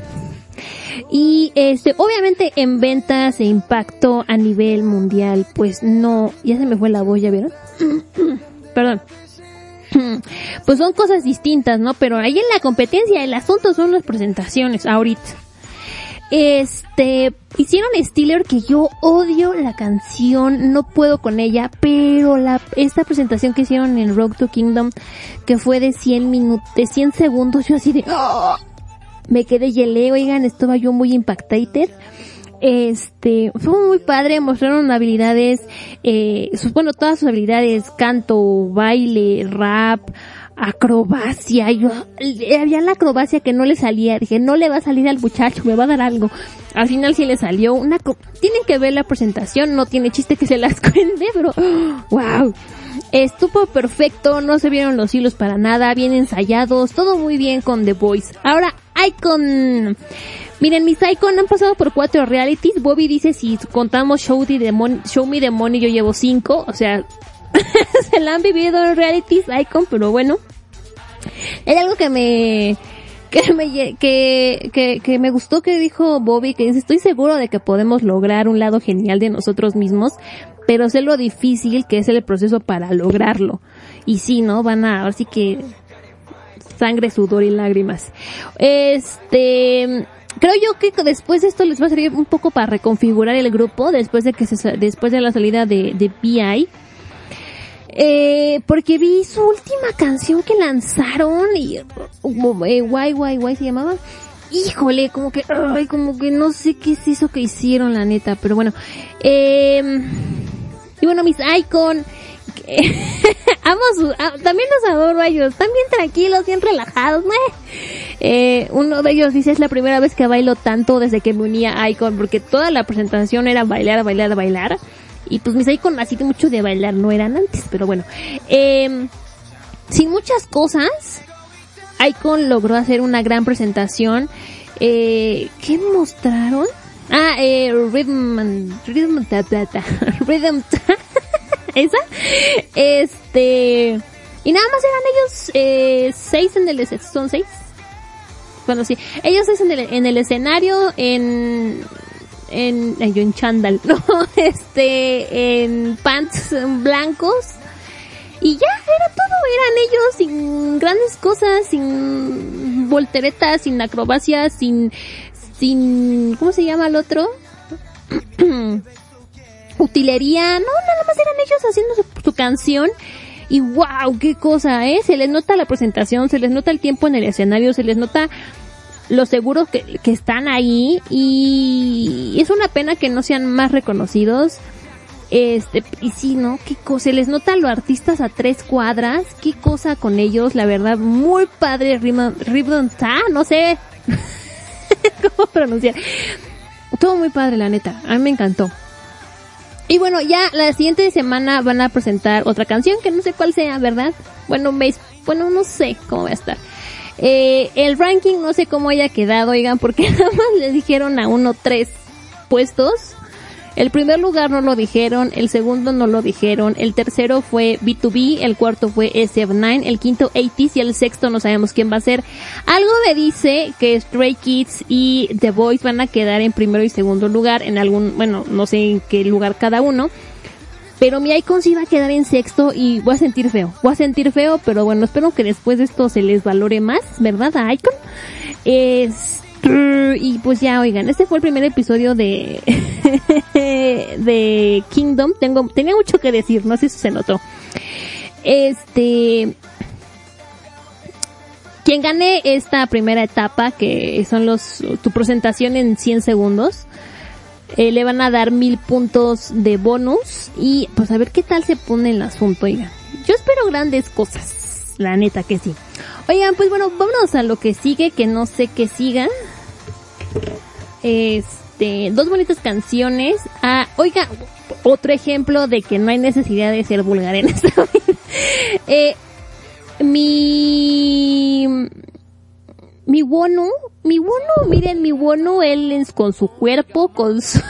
Y este, obviamente en ventas e impacto a nivel mundial, pues no, ya se me fue la voz, ¿ya vieron? Perdón. Pues son cosas distintas, ¿no? Pero ahí en la competencia el asunto son las presentaciones ahorita. Este, hicieron Steeler que yo odio la canción, no puedo con ella, pero la, esta presentación que hicieron en Road to Kingdom, que fue de 100 minutos, de 100 segundos, yo así de, ¡ah! Me quedé gelé, oigan, estaba yo muy impactated. Este, fue muy padre, mostraron habilidades, eh, bueno, todas sus habilidades, canto, baile, rap, acrobacia, yo, había la acrobacia que no le salía, dije, no le va a salir al muchacho, me va a dar algo. Al final sí le salió una, tienen que ver la presentación, no tiene chiste que se las cuente, pero, wow. Estuvo perfecto, no se vieron los hilos para nada, bien ensayados, todo muy bien con The Voice. Ahora, Icon. Miren, mis Icon han pasado por cuatro realities. Bobby dice si contamos Show, the Demon- Show Me the Money yo llevo cinco. O sea, se la han vivido en realities Icon, pero bueno. Hay algo que me, que me, que, que me gustó que dijo Bobby, que dice, estoy seguro de que podemos lograr un lado genial de nosotros mismos, pero sé lo difícil que es el proceso para lograrlo. Y sí, ¿no? Van a, así que, sangre, sudor y lágrimas. Este, creo yo que después de esto les va a servir un poco para reconfigurar el grupo, después de que se, después de la salida de, de BI. Eh, porque vi su última canción que lanzaron y uh, eh, Guay Guay Guay se llamaba. Híjole, como que, ay, como que no sé qué es eso que hicieron, la neta, pero bueno. Eh, y bueno, mis icon, amo su, ah, también los adoro a ellos, están bien tranquilos, bien relajados, ¿no? Eh, uno de ellos dice, es la primera vez que bailo tanto desde que me unía a Icon, porque toda la presentación era bailar, bailar, bailar. Y pues mis Icon así de mucho de bailar no eran antes, pero bueno. Eh, sin muchas cosas, Icon logró hacer una gran presentación. Eh, ¿Qué mostraron? Ah, eh, Rhythm, Rhythm, ta, ta, ta, Rhythm, esa. Este, y nada más eran ellos, eh, seis en el, son seis. Bueno, sí, ellos seis en el, en el escenario, en, en, ay, yo en chándal, no, este, en pants blancos. Y ya, era todo, eran ellos sin grandes cosas, sin volteretas, sin acrobacias, sin, sin, ¿cómo se llama el otro? Utilería, no, nada más eran ellos haciendo su, canción. Y wow, qué cosa, eh, se les nota la presentación, se les nota el tiempo en el escenario, se les nota los seguros que, que están ahí y es una pena que no sean más reconocidos. Este, y sí, ¿no? Qué cosa, se les nota a los artistas a tres cuadras, qué cosa con ellos, la verdad, muy padre, Ribbon no sé cómo pronunciar. Todo muy padre, la neta, a mí me encantó. Y bueno, ya la siguiente semana van a presentar otra canción que no sé cuál sea, ¿verdad? Bueno, me, bueno, no sé cómo va a estar. Eh, el ranking no sé cómo haya quedado, oigan, porque nada más le dijeron a uno tres puestos. El primer lugar no lo dijeron, el segundo no lo dijeron, el tercero fue B2B, el cuarto fue SF9, el quinto 80s y el sexto no sabemos quién va a ser. Algo me dice que Stray Kids y The Boys van a quedar en primero y segundo lugar en algún, bueno, no sé en qué lugar cada uno. Pero mi Icon sí va a quedar en sexto y voy a sentir feo. Voy a sentir feo, pero bueno, espero que después de esto se les valore más, ¿verdad? A Icon. Es, y pues ya, oigan, este fue el primer episodio de, de Kingdom. Tengo, tenía mucho que decir, no sé si se notó. Este, quien gane esta primera etapa, que son los, tu presentación en 100 segundos, eh, le van a dar mil puntos de bonus y pues a ver qué tal se pone el asunto, oigan. Yo espero grandes cosas, la neta que sí. Oigan, pues bueno, vámonos a lo que sigue, que no sé qué siga. Este, dos bonitas canciones. Ah, oiga, otro ejemplo de que no hay necesidad de ser vulgar en esta vida. Eh, mi mi Wonu, mi Wonu, miren, mi Wonu, él es con su cuerpo, con su...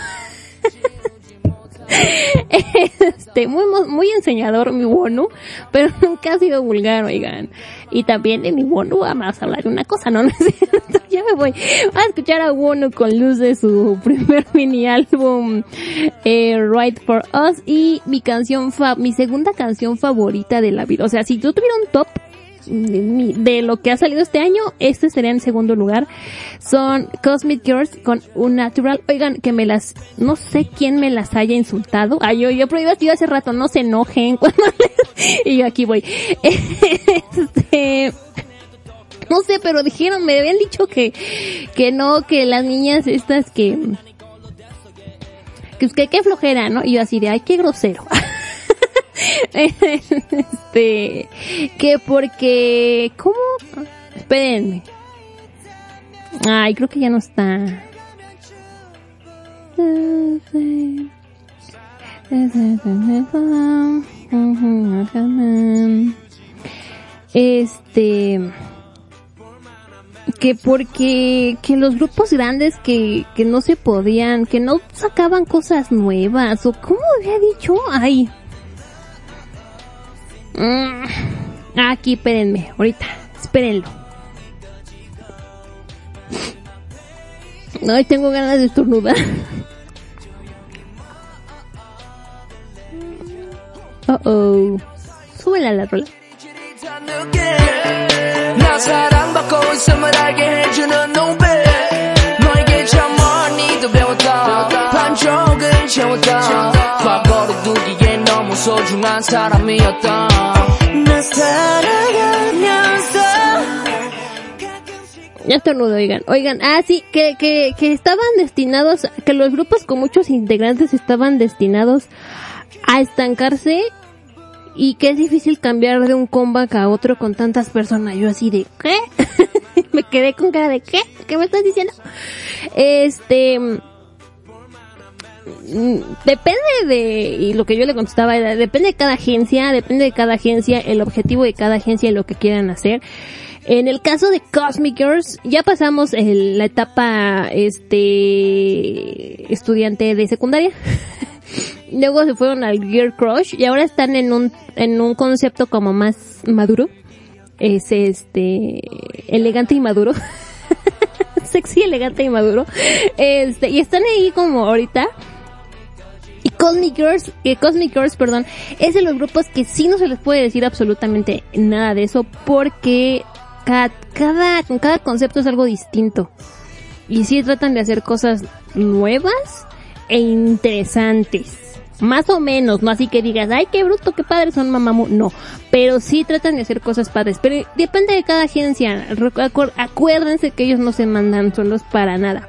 este, muy, muy enseñador mi Wonu, pero nunca ha sido vulgar, oigan. Y también de mi Wonu vamos a hablar de una cosa, ¿no? es cierto, ya me voy. a escuchar a Wonu con luz de su primer mini álbum, eh, Right for Us, y mi canción fa mi segunda canción favorita de la vida. O sea, si yo tuviera un top, de, lo que ha salido este año, este sería en segundo lugar. Son Cosmic Girls con un natural. Oigan, que me las, no sé quién me las haya insultado. Ay, yo, yo prohibí yo hace rato, no se enojen cuando y yo aquí voy. Este, no sé, pero dijeron, me habían dicho que, que no, que las niñas estas que, que, que flojera, ¿no? Y yo así de, ay, qué grosero. este, que porque, ¿cómo? Espérenme. Ay, creo que ya no está. Este, que porque que los grupos grandes que, que no se podían, que no sacaban cosas nuevas, o cómo había dicho, ay. Mm, aquí, espérenme, ahorita, espérenlo. Ay, tengo ganas de estornudar. Oh oh. Súbela a la rola. 너에게 참 많이도 배웠다 반쪽은 채웠다 과거를 두기에 너무 소중한 사람이었다 나 살아가면서 Ya estornudo, oigan. Oigan, ah, sí, que, que, que estaban destinados, que los grupos con muchos integrantes estaban destinados a estancarse y que es difícil cambiar de un comeback a otro con tantas personas. Yo así de, ¿qué? me quedé con cara de, ¿qué? ¿Qué me estás diciendo? Este, mm, depende de, y lo que yo le contestaba era, depende de cada agencia, depende de cada agencia, el objetivo de cada agencia y lo que quieran hacer. En el caso de Cosmic Girls, ya pasamos el- la etapa, este, estudiante de secundaria. Luego se fueron al Gear Crush y ahora están en un, en un concepto como más maduro. Es este, elegante y maduro. Sexy, elegante y maduro. Este, y están ahí como ahorita. Cosmic Girls, eh, Cosmic Girls, perdón, es de los grupos que sí no se les puede decir absolutamente nada de eso porque cada, cada, cada concepto es algo distinto. Y sí tratan de hacer cosas nuevas e interesantes. Más o menos, no así que digas, ay, qué bruto, qué padre son mamamu. No, pero sí tratan de hacer cosas padres. Pero depende de cada agencia. Acuérdense que ellos no se mandan solos para nada.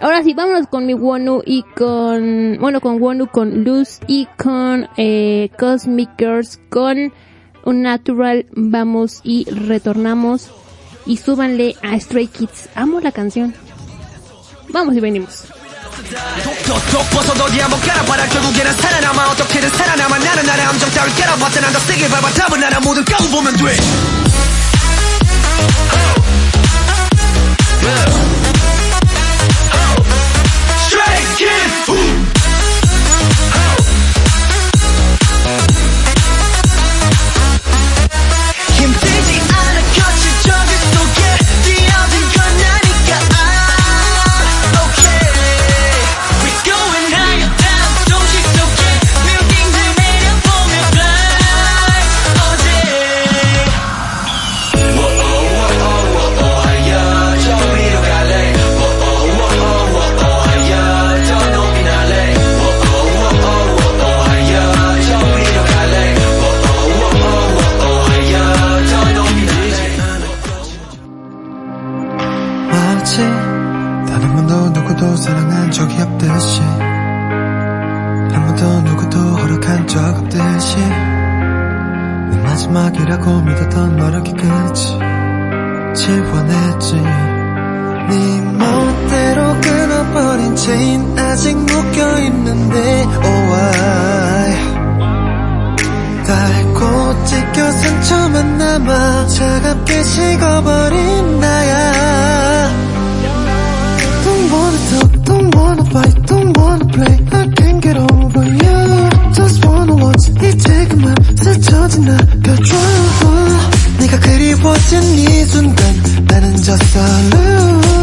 Ahora sí, vámonos con mi Wonu y con, bueno, con Wonu, con Luz y con eh, Cosmic Girls, con un Natural. Vamos y retornamos y súbanle a Stray Kids. Amo la canción. Vamos y venimos. 톡톡 벗어도 어디 한번 깔아봐라 결국에는 살아남아 어떻게든 살아남아 나는 나의 함정 따위 깔아봤자 난더 세게 밟아 답은 나라 모든 까고 보면 돼 Stray Kids 힘 없듯이 한 번도 누구도 허락한 적 없듯이. 내 마지막이라고 믿었던 너를 끝이 지워냈지. 네 멋대로 끊어버린 체인 아직 묶여있는데 oh why? 닳고 찢겨 상처만 남아 차갑게 식어버린 나야 don't wanna play I can't get over you Just wanna watch 이제 그만 스쳐진 나겨줘 네가 그리워진 이 순간 나는 졌어 lose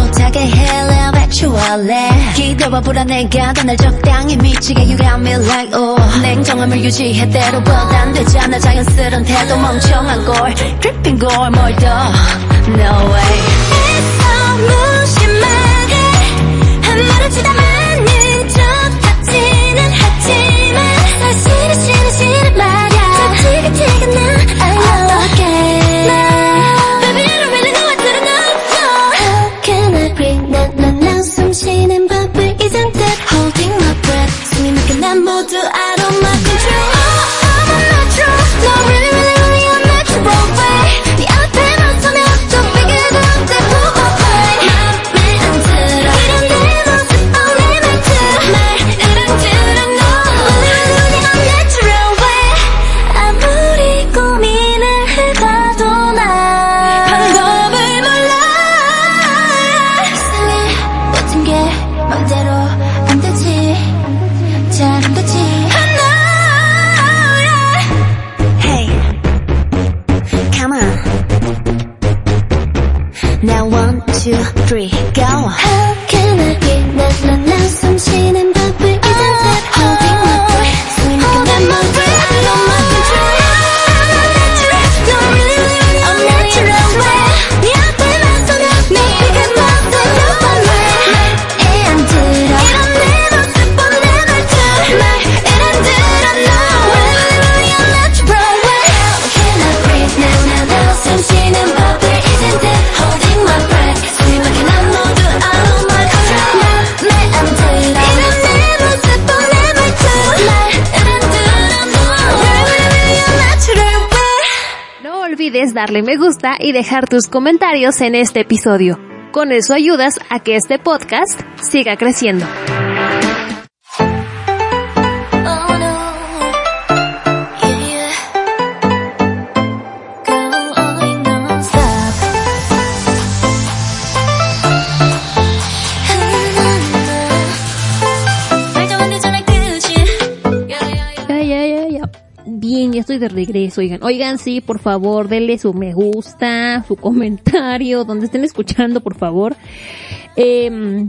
못하게 해 Love actually 기대와 불안에 가도 날 적당히 미치게 You got me like oh. 냉정함을 유지해 때로 벗안 되잖아 자연스런 태도 멍청한 걸 Creeping 걸뭘더 No way. 애써 무심하게 한 말을 주다 맞는 같지는 하지만 티가 나 I know. darle me gusta y dejar tus comentarios en este episodio. Con eso ayudas a que este podcast siga creciendo. de regreso, oigan. Oigan, sí, por favor, denle su me gusta, su comentario, donde estén escuchando, por favor. Em,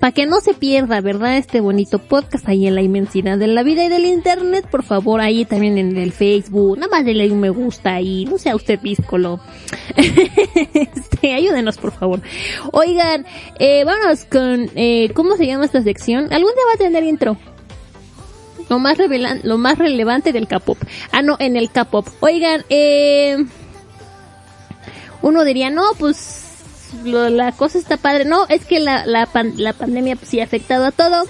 Para que no se pierda, ¿verdad? Este bonito podcast ahí en la inmensidad de la vida y del internet, por favor, ahí también en el Facebook, nada más denle un me gusta ahí, no sea usted píscolo. este, ayúdenos, por favor. Oigan, eh, vámonos con, eh, ¿cómo se llama esta sección? ¿Algún día va a tener intro? Lo más revelan, lo más relevante del K-pop. Ah, no, en el K-pop. Oigan, eh, uno diría, no, pues lo- la cosa está padre. No, es que la, la, la pandemia pues, sí ha afectado a todo.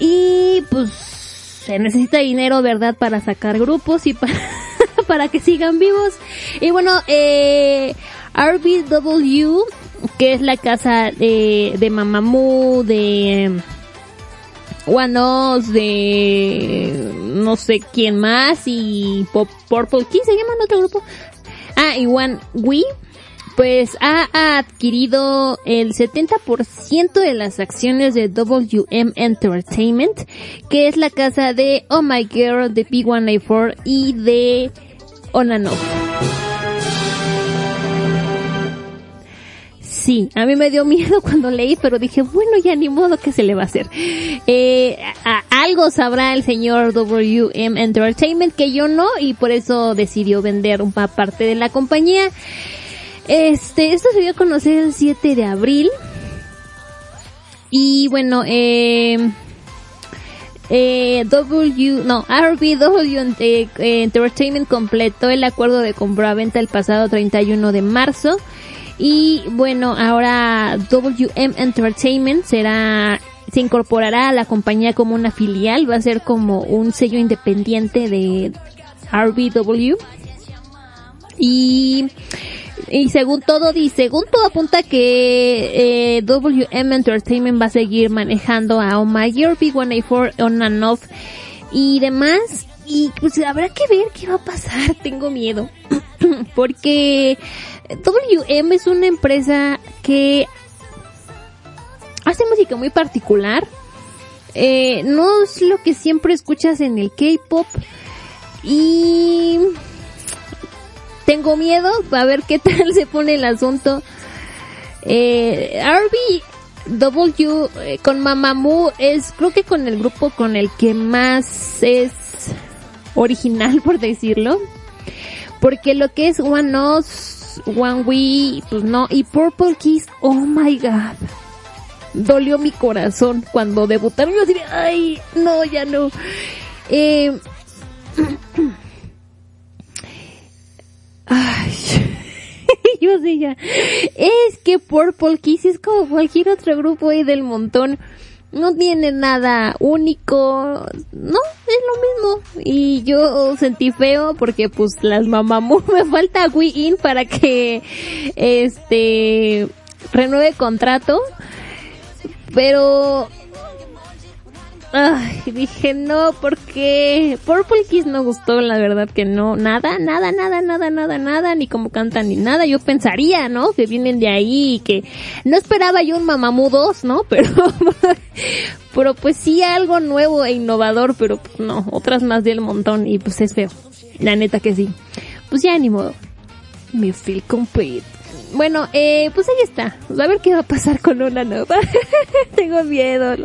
Y pues se necesita dinero, ¿verdad? Para sacar grupos y para, para que sigan vivos. Y bueno, eh, RBW, que es la casa de, de Mamamoo, de Us, de no sé quién más, y Pop Purple, ¿quién se llama el otro grupo? Ah, y One We, pues ha adquirido el 70% de las acciones de WM Entertainment, que es la casa de Oh My Girl, de P1A4 y de On Sí, a mí me dio miedo cuando leí, pero dije, bueno, ya ni modo que se le va a hacer. Eh, a- algo sabrá el señor WM Entertainment que yo no, y por eso decidió vender una parte de la compañía. Este, esto se dio a conocer el 7 de abril. Y bueno, eh, eh, W, no, RBW eh, Entertainment completó el acuerdo de compra-venta el pasado 31 de marzo. Y bueno, ahora WM Entertainment será, se incorporará a la compañía como una filial, va a ser como un sello independiente de RBW. Y, y según todo, y según todo apunta que eh, WM Entertainment va a seguir manejando a Oh My Girl, B1A4, On and Off y demás. Y pues habrá que ver qué va a pasar, tengo miedo. Porque WM es una empresa que hace música muy particular. Eh, no es lo que siempre escuchas en el K-pop. Y tengo miedo a ver qué tal se pone el asunto. Eh, RBW eh, con Mamamoo es creo que con el grupo con el que más es original por decirlo. Porque lo que es One Us, One We, pues no, y Purple Kiss, oh my god. Dolió mi corazón cuando debutaron. Yo de, ay, no, ya no. Eh, Ay, yo sí ya. Es que Purple Kiss es como cualquier otro grupo ahí del montón. No tiene nada único. No, es lo mismo. Y yo sentí feo porque pues las mamamoo me falta Wii para que este renueve contrato. Pero Ay, dije no, porque Purple Kiss no gustó, la verdad que no, nada, nada, nada, nada, nada, nada, ni cómo cantan ni nada. Yo pensaría, ¿no? Que vienen de ahí y que no esperaba yo un Mamamoo 2, ¿no? Pero, pero pues sí algo nuevo e innovador, pero pues, no, otras más del montón y pues es feo. La neta que sí. Pues ya ni modo. Me feel complete. Bueno, eh, pues ahí está. A ver qué va a pasar con una nueva. Tengo miedo.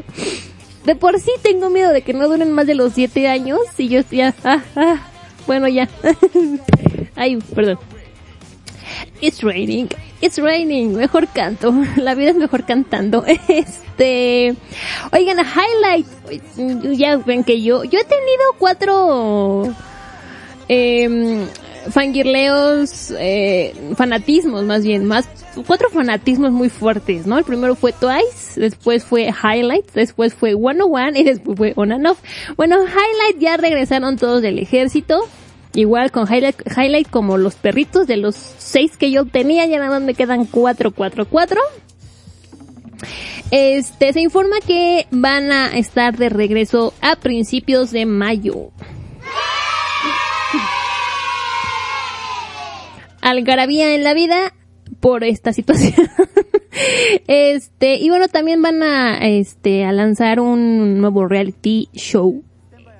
De por sí tengo miedo de que no duren más de los siete años y yo ya, ah, ah, bueno ya. Ay, perdón. It's raining, it's raining, mejor canto, la vida es mejor cantando. Este, oigan, highlight, ya ven que yo, yo he tenido cuatro, eh, fangirleos, eh, fanatismos más bien, más, cuatro fanatismos muy fuertes, ¿no? El primero fue Twice, después fue Highlight, después fue One One y después fue On and Off. Bueno, Highlight ya regresaron todos del ejército, igual con Highlight, Highlight como los perritos de los seis que yo tenía, ya nada más me quedan cuatro, cuatro, cuatro. Este, se informa que van a estar de regreso a principios de mayo. Algarabía en la vida por esta situación. este, y bueno, también van a, este, a lanzar un nuevo reality show.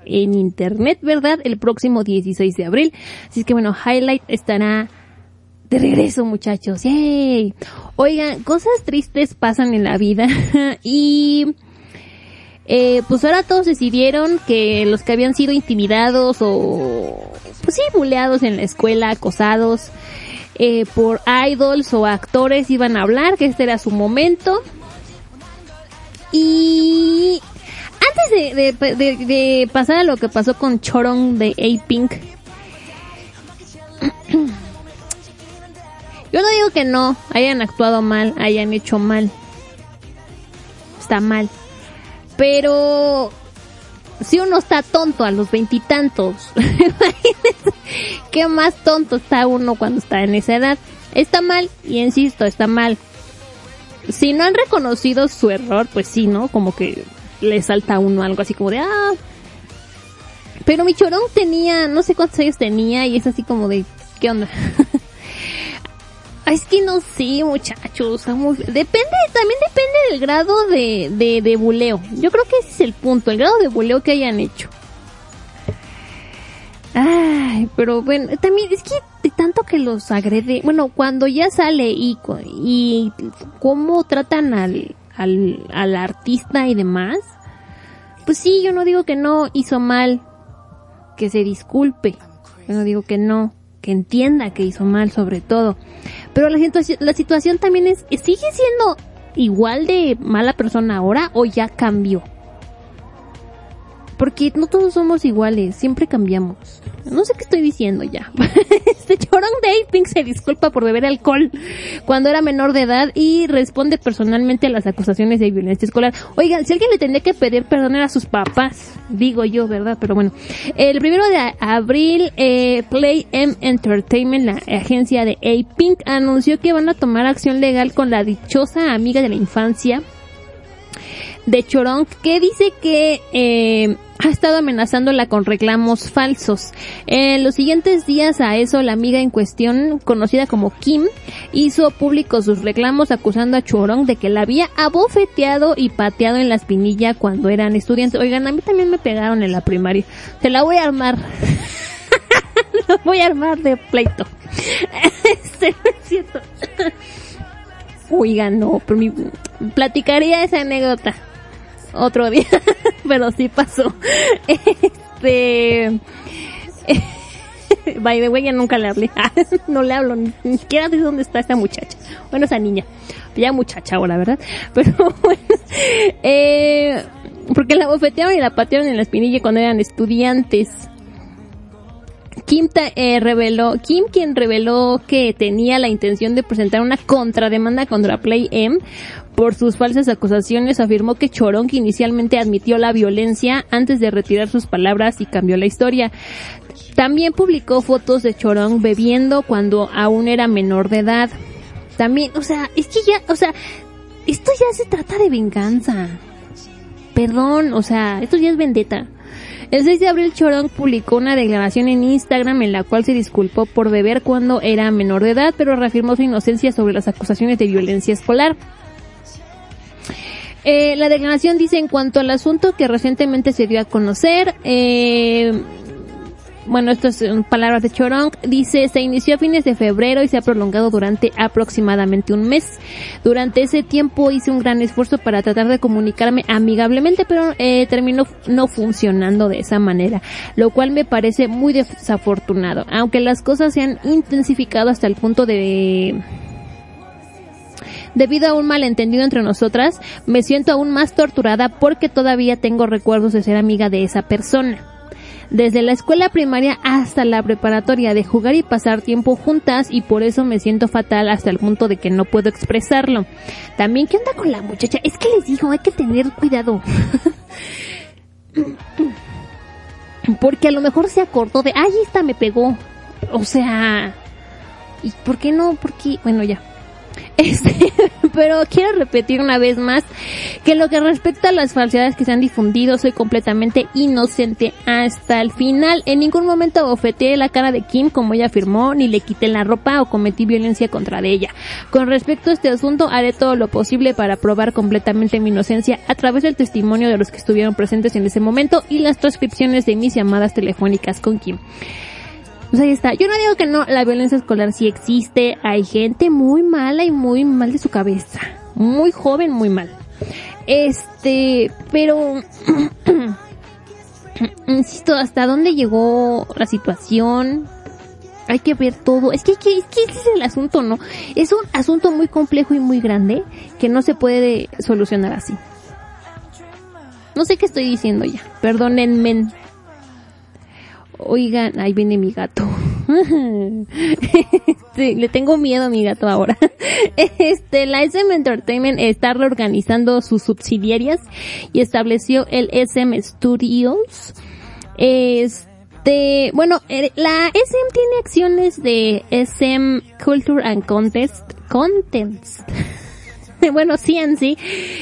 en internet, ¿verdad? El próximo 16 de abril. Así que bueno, Highlight estará de regreso, muchachos. ¡Yay! Oigan, cosas tristes pasan en la vida y eh, pues ahora todos decidieron que los que habían sido intimidados o pues sí, buleados en la escuela, acosados eh, por idols o actores iban a hablar, que este era su momento. Y antes de, de, de- de pasar a lo que pasó con Chorong de A-Pink, yo no digo que no hayan actuado mal, hayan hecho mal. Está mal. Pero si uno está tonto a los veintitantos, qué más tonto está uno cuando está en esa edad. Está mal, y insisto, está mal. Si no han reconocido su error, pues sí, ¿no? Como que le salta a uno algo así como de, ah. Pero mi chorón tenía, no sé cuántos años tenía, y es así como de, ¿qué onda? Es que no sé, muchachos. Depende, también depende del grado de, de, de buleo. Yo creo que ese es el punto, el grado de buleo que hayan hecho. Ay, pero bueno, también es que de tanto que los agrede, bueno, cuando ya sale y, y cómo tratan al, al, al artista y demás, pues sí, yo no digo que no hizo mal, que se disculpe, yo no digo que no, que entienda que hizo mal sobre todo, pero la la situación también es, ¿sigue siendo igual de mala persona ahora o ya cambió? Porque no todos somos iguales, siempre cambiamos. No sé qué estoy diciendo ya. Este chorón de Pink se disculpa por beber alcohol cuando era menor de edad y responde personalmente a las acusaciones de violencia escolar. Oigan, si alguien le tendría que pedir perdón era a sus papás, digo yo, ¿verdad? Pero bueno, el primero de abril, eh, Play M Entertainment, la agencia de A-Pink, anunció que van a tomar acción legal con la dichosa amiga de la infancia de Chorón que dice que eh, ha estado amenazándola con reclamos falsos. En los siguientes días a eso, la amiga en cuestión, conocida como Kim, hizo públicos sus reclamos acusando a Chorón de que la había abofeteado y pateado en la espinilla cuando eran estudiantes. Oigan, a mí también me pegaron en la primaria. Se la voy a armar. la voy a armar de pleito. este, es cierto. Oigan, no, pero mi- platicaría esa anécdota otro día, pero sí pasó. Este, by the way, ya nunca le hablé, no le hablo, ni, siquiera sé dónde está esa muchacha, bueno, esa niña, ya muchacha ahora, ¿verdad? Pero bueno, eh, porque la bofetearon y la patearon en la espinilla cuando eran estudiantes. Kim eh, reveló, Kim quien reveló que tenía la intención de presentar una contrademanda contra Play M por sus falsas acusaciones, afirmó que Chorón que inicialmente admitió la violencia antes de retirar sus palabras y cambió la historia. También publicó fotos de Chorón bebiendo cuando aún era menor de edad. También, o sea, es que ya, o sea, esto ya se trata de venganza. Perdón, o sea, esto ya es vendetta. El 6 de abril Chorón publicó una declaración en Instagram en la cual se disculpó por beber cuando era menor de edad, pero reafirmó su inocencia sobre las acusaciones de violencia escolar. Eh, la declaración dice en cuanto al asunto que recientemente se dio a conocer, eh, bueno, esto es en palabras de Chorong, dice, se inició a fines de febrero y se ha prolongado durante aproximadamente un mes. Durante ese tiempo hice un gran esfuerzo para tratar de comunicarme amigablemente, pero eh, terminó no funcionando de esa manera, lo cual me parece muy desafortunado, aunque las cosas se han intensificado hasta el punto de Debido a un malentendido entre nosotras, me siento aún más torturada porque todavía tengo recuerdos de ser amiga de esa persona. Desde la escuela primaria hasta la preparatoria de jugar y pasar tiempo juntas y por eso me siento fatal hasta el punto de que no puedo expresarlo. También, ¿qué onda con la muchacha? Es que les digo, hay que tener cuidado. Porque a lo mejor se acordó de, ay, esta me pegó. O sea, ¿y por qué no? Porque, bueno, ya. Este, pero quiero repetir una vez más que lo que respecta a las falsedades que se han difundido, soy completamente inocente hasta el final. En ningún momento bofeteé la cara de Kim como ella afirmó, ni le quité la ropa o cometí violencia contra de ella. Con respecto a este asunto, haré todo lo posible para probar completamente mi inocencia a través del testimonio de los que estuvieron presentes en ese momento y las transcripciones de mis llamadas telefónicas con Kim. Pues ahí está. Yo no digo que no, la violencia escolar sí existe. Hay gente muy mala y muy mal de su cabeza. Muy joven, muy mal. Este, pero, insisto, ¿hasta dónde llegó la situación? Hay que ver todo. Es que, que, que ese es el asunto, ¿no? Es un asunto muy complejo y muy grande que no se puede solucionar así. No sé qué estoy diciendo ya. Perdónenme. Oigan, ahí viene mi gato. Sí, le tengo miedo a mi gato ahora. Este, la SM Entertainment está reorganizando sus subsidiarias y estableció el SM Studios. Este, bueno, eh, la SM tiene acciones de SM Culture and Contest, Contents. bueno, CNC,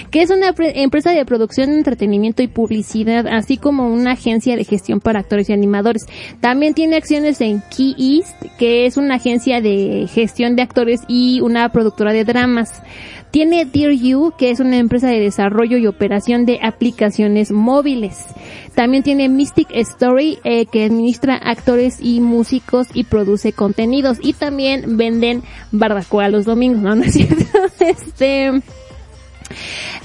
que es una pre- empresa de producción, entretenimiento y publicidad, así como una agencia de gestión para actores y animadores. También tiene acciones en Key East, que es una agencia de gestión de actores y una productora de dramas. Tiene Dear You, que es una empresa de desarrollo y operación de aplicaciones móviles. También tiene Mystic Story, eh, que administra actores y músicos y produce contenidos. Y también venden barbacoa los domingos, ¿no? ¿No es cierto? Este...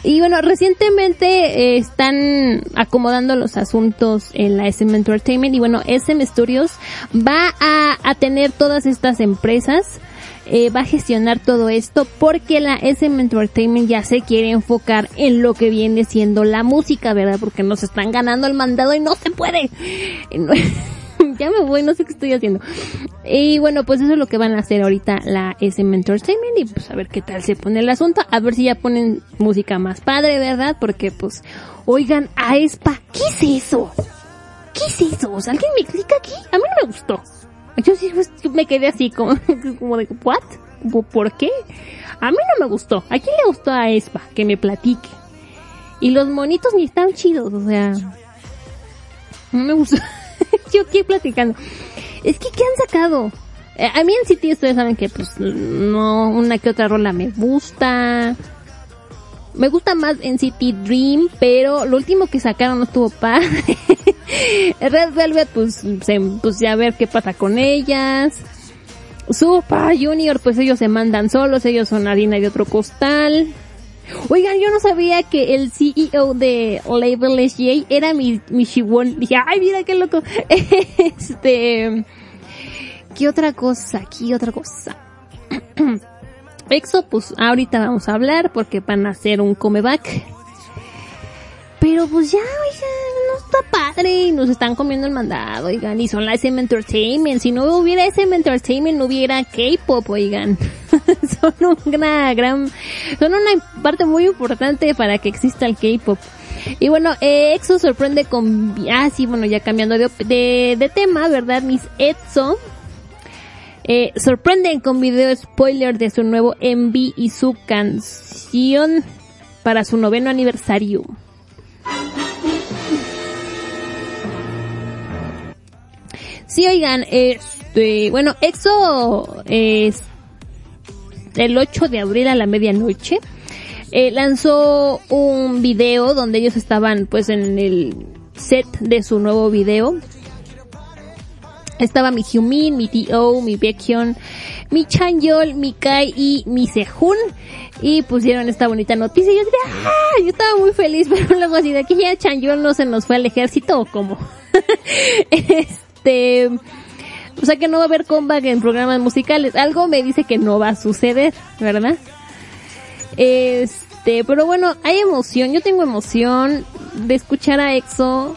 Y bueno, recientemente eh, están acomodando los asuntos en la SM Entertainment y bueno, SM Studios va a, a tener todas estas empresas, eh, va a gestionar todo esto porque la SM Entertainment ya se quiere enfocar en lo que viene siendo la música, ¿verdad? Porque nos están ganando el mandado y no se puede. Ya me voy, no sé qué estoy haciendo. Y bueno, pues eso es lo que van a hacer ahorita la SM Entertainment y pues a ver qué tal se pone el asunto, a ver si ya ponen música más padre, ¿verdad? Porque pues, oigan, a Espa, ¿qué es eso? ¿Qué es eso? ¿alguien me explica aquí? A mí no me gustó. Yo sí pues, yo me quedé así como, como de, ¿what? ¿Por qué? A mí no me gustó. ¿A quién le gustó a Espa? Que me platique. Y los monitos ni están chidos, o sea, no me gustó. Yo aquí platicando. Es que, ¿qué han sacado? Eh, a mí en City ustedes saben que, pues, no, una que otra rola me gusta. Me gusta más en City Dream, pero lo último que sacaron no estuvo padre. Red Velvet, pues, pues ya ver qué pasa con ellas. Super Junior, pues ellos se mandan solos, ellos son harina de otro costal. Oigan, yo no sabía que el CEO de Label SJ era mi, mi Shiwon. Dije, ay, mira qué loco. Este, ¿qué otra cosa? ¿Qué otra cosa? Exo, pues ahorita vamos a hablar porque van a hacer un comeback. Pero pues ya, oigan, no está padre nos están comiendo el mandado, oigan, y son la SM Entertainment. Si no hubiera SM Entertainment, no hubiera K-pop, oigan. son una gran, son una parte muy importante para que exista el K-pop. Y bueno, eh, EXO sorprende con, ah sí, bueno, ya cambiando de, de, de tema, ¿verdad? Mis EXO, eh, sorprenden con video spoiler de su nuevo MV y su canción para su noveno aniversario. Sí, oigan, este, bueno, EXO es el 8 de abril a la medianoche. eh, lanzó un video donde ellos estaban pues en el set de su nuevo video. Estaba mi Hyumin, mi T.O., mi Baekhyun, mi Chanyeol, mi Kai y mi Sehun. Y pusieron esta bonita noticia. Y yo dije, ¡ah! Yo estaba muy feliz, pero luego así de aquí ya Chanyeol no se nos fue al ejército o cómo. este, o sea que no va a haber comeback en programas musicales. Algo me dice que no va a suceder, ¿verdad? Este, pero bueno, hay emoción. Yo tengo emoción de escuchar a EXO.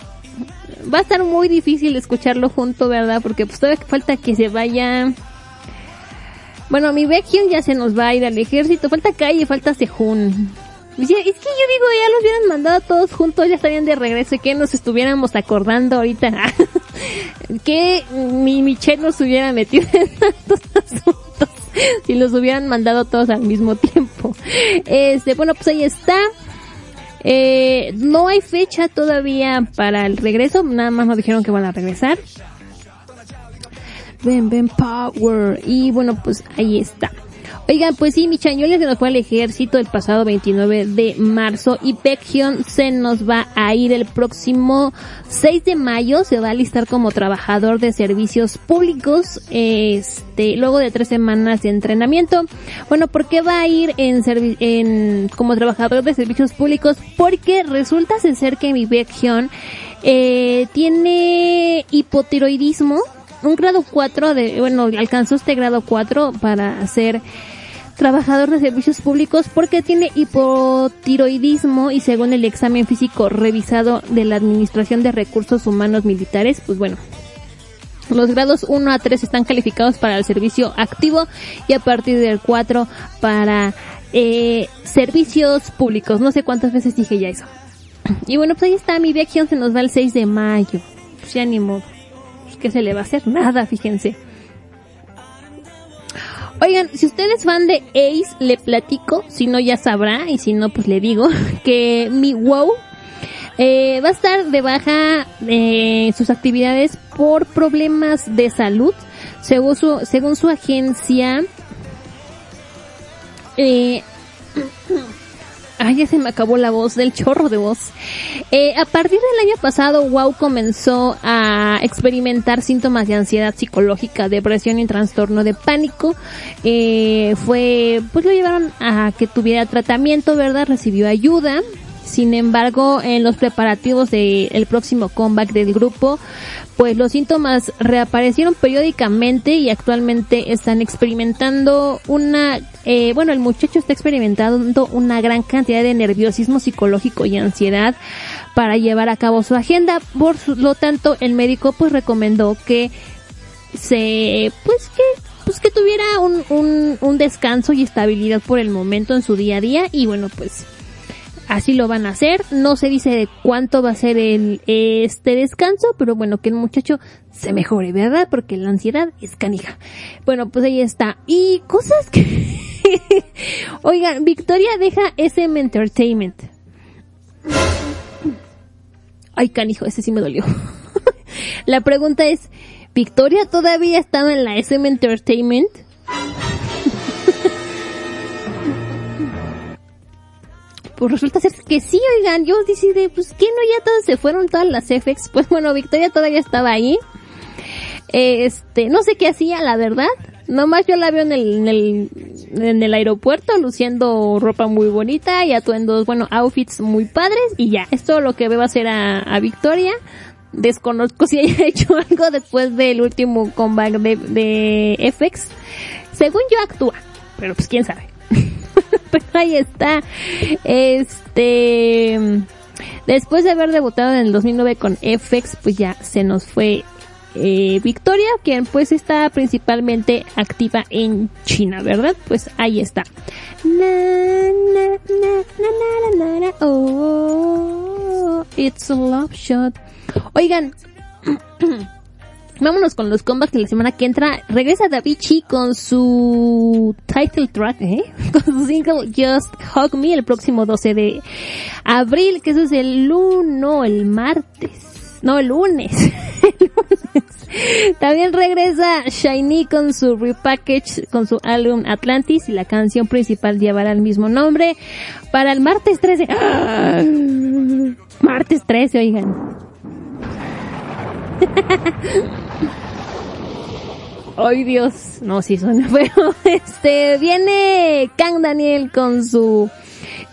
Va a estar muy difícil escucharlo junto, ¿verdad? Porque pues todavía falta que se vaya. Bueno, mi Baekhyun ya se nos va a ir al ejército. Falta y falta. Dice, Es que yo digo, ya los hubieran mandado todos juntos, ya estarían de regreso y que nos estuviéramos acordando ahorita. que mi Michelle nos hubiera metido en tantos asuntos. si los hubieran mandado todos al mismo tiempo. Este, bueno, pues ahí está. Eh, no hay fecha todavía para el regreso, nada más nos dijeron que van a regresar. Ven, ven, power. Y bueno, pues ahí está. Oigan, pues sí, Michañoles se nos fue al ejército el pasado 29 de marzo y Baekhyun se nos va a ir el próximo 6 de mayo, se va a alistar como trabajador de servicios públicos, este, luego de tres semanas de entrenamiento. Bueno, ¿por qué va a ir en, en como trabajador de servicios públicos? Porque resulta ser que mi Baekhyun eh, tiene hipotiroidismo, un grado 4 de, bueno, alcanzó este grado 4 para ser trabajador de servicios públicos porque tiene hipotiroidismo y según el examen físico revisado de la Administración de Recursos Humanos Militares, pues bueno, los grados 1 a 3 están calificados para el servicio activo y a partir del 4 para eh, servicios públicos. No sé cuántas veces dije ya eso. Y bueno, pues ahí está, mi viaje se nos va el 6 de mayo. Pues ya ni modo. Pues, ¿Qué se le va a hacer? Nada, fíjense. Oigan, si usted es fan de Ace, le platico, si no ya sabrá, y si no pues le digo, que mi WoW eh, va a estar de baja eh, sus actividades por problemas de salud, según su, según su agencia. Eh, Ay, ya se me acabó la voz del chorro de voz. Eh, a partir del año pasado, WOW comenzó a experimentar síntomas de ansiedad psicológica, depresión y trastorno de pánico. Eh, fue, pues lo llevaron a que tuviera tratamiento, ¿verdad? Recibió ayuda. Sin embargo, en los preparativos del próximo comeback del grupo, pues los síntomas reaparecieron periódicamente y actualmente están experimentando una, eh, bueno, el muchacho está experimentando una gran cantidad de nerviosismo psicológico y ansiedad para llevar a cabo su agenda. Por lo tanto, el médico pues recomendó que se, pues que, pues que tuviera un, un, un descanso y estabilidad por el momento en su día a día y bueno, pues así lo van a hacer. No se dice de cuánto va a ser el, este descanso, pero bueno, que el muchacho se mejore, ¿verdad? Porque la ansiedad es canija. Bueno, pues ahí está. Y cosas que... Oigan, Victoria deja SM Entertainment. Ay, canijo, ese sí me dolió. la pregunta es, ¿Victoria todavía estaba en la SM Entertainment? Pues resulta ser que sí, oigan, yo decidí, pues que no, ya todas se fueron todas las FX, pues bueno, Victoria todavía estaba ahí. Este, no sé qué hacía, la verdad. Nomás yo la veo en el, en el, en el aeropuerto luciendo ropa muy bonita y atuendos, bueno, outfits muy padres y ya, es lo que veo hacer a, a Victoria. Desconozco si haya hecho algo después del último comeback de, de FX. Según yo actúa, pero pues quién sabe. pero ahí está. Este, después de haber debutado en el 2009 con FX, pues ya se nos fue eh, Victoria, quien pues está principalmente activa en China, ¿verdad? Pues ahí está. Na, na, na, oh, it's a love shot. Oigan, vámonos con los comebacks de la semana que entra. Regresa Davichi con su title track, ¿eh? Con su single Just Hug Me el próximo 12 de abril, que eso es el lunes, el martes. No, el lunes. el lunes. También regresa Shiny con su repackage, con su álbum Atlantis y la canción principal llevará el mismo nombre para el martes 13. ¡Ah! Martes 13, oigan. Ay Dios, no, sí suena feo. Este, viene Kang Daniel con su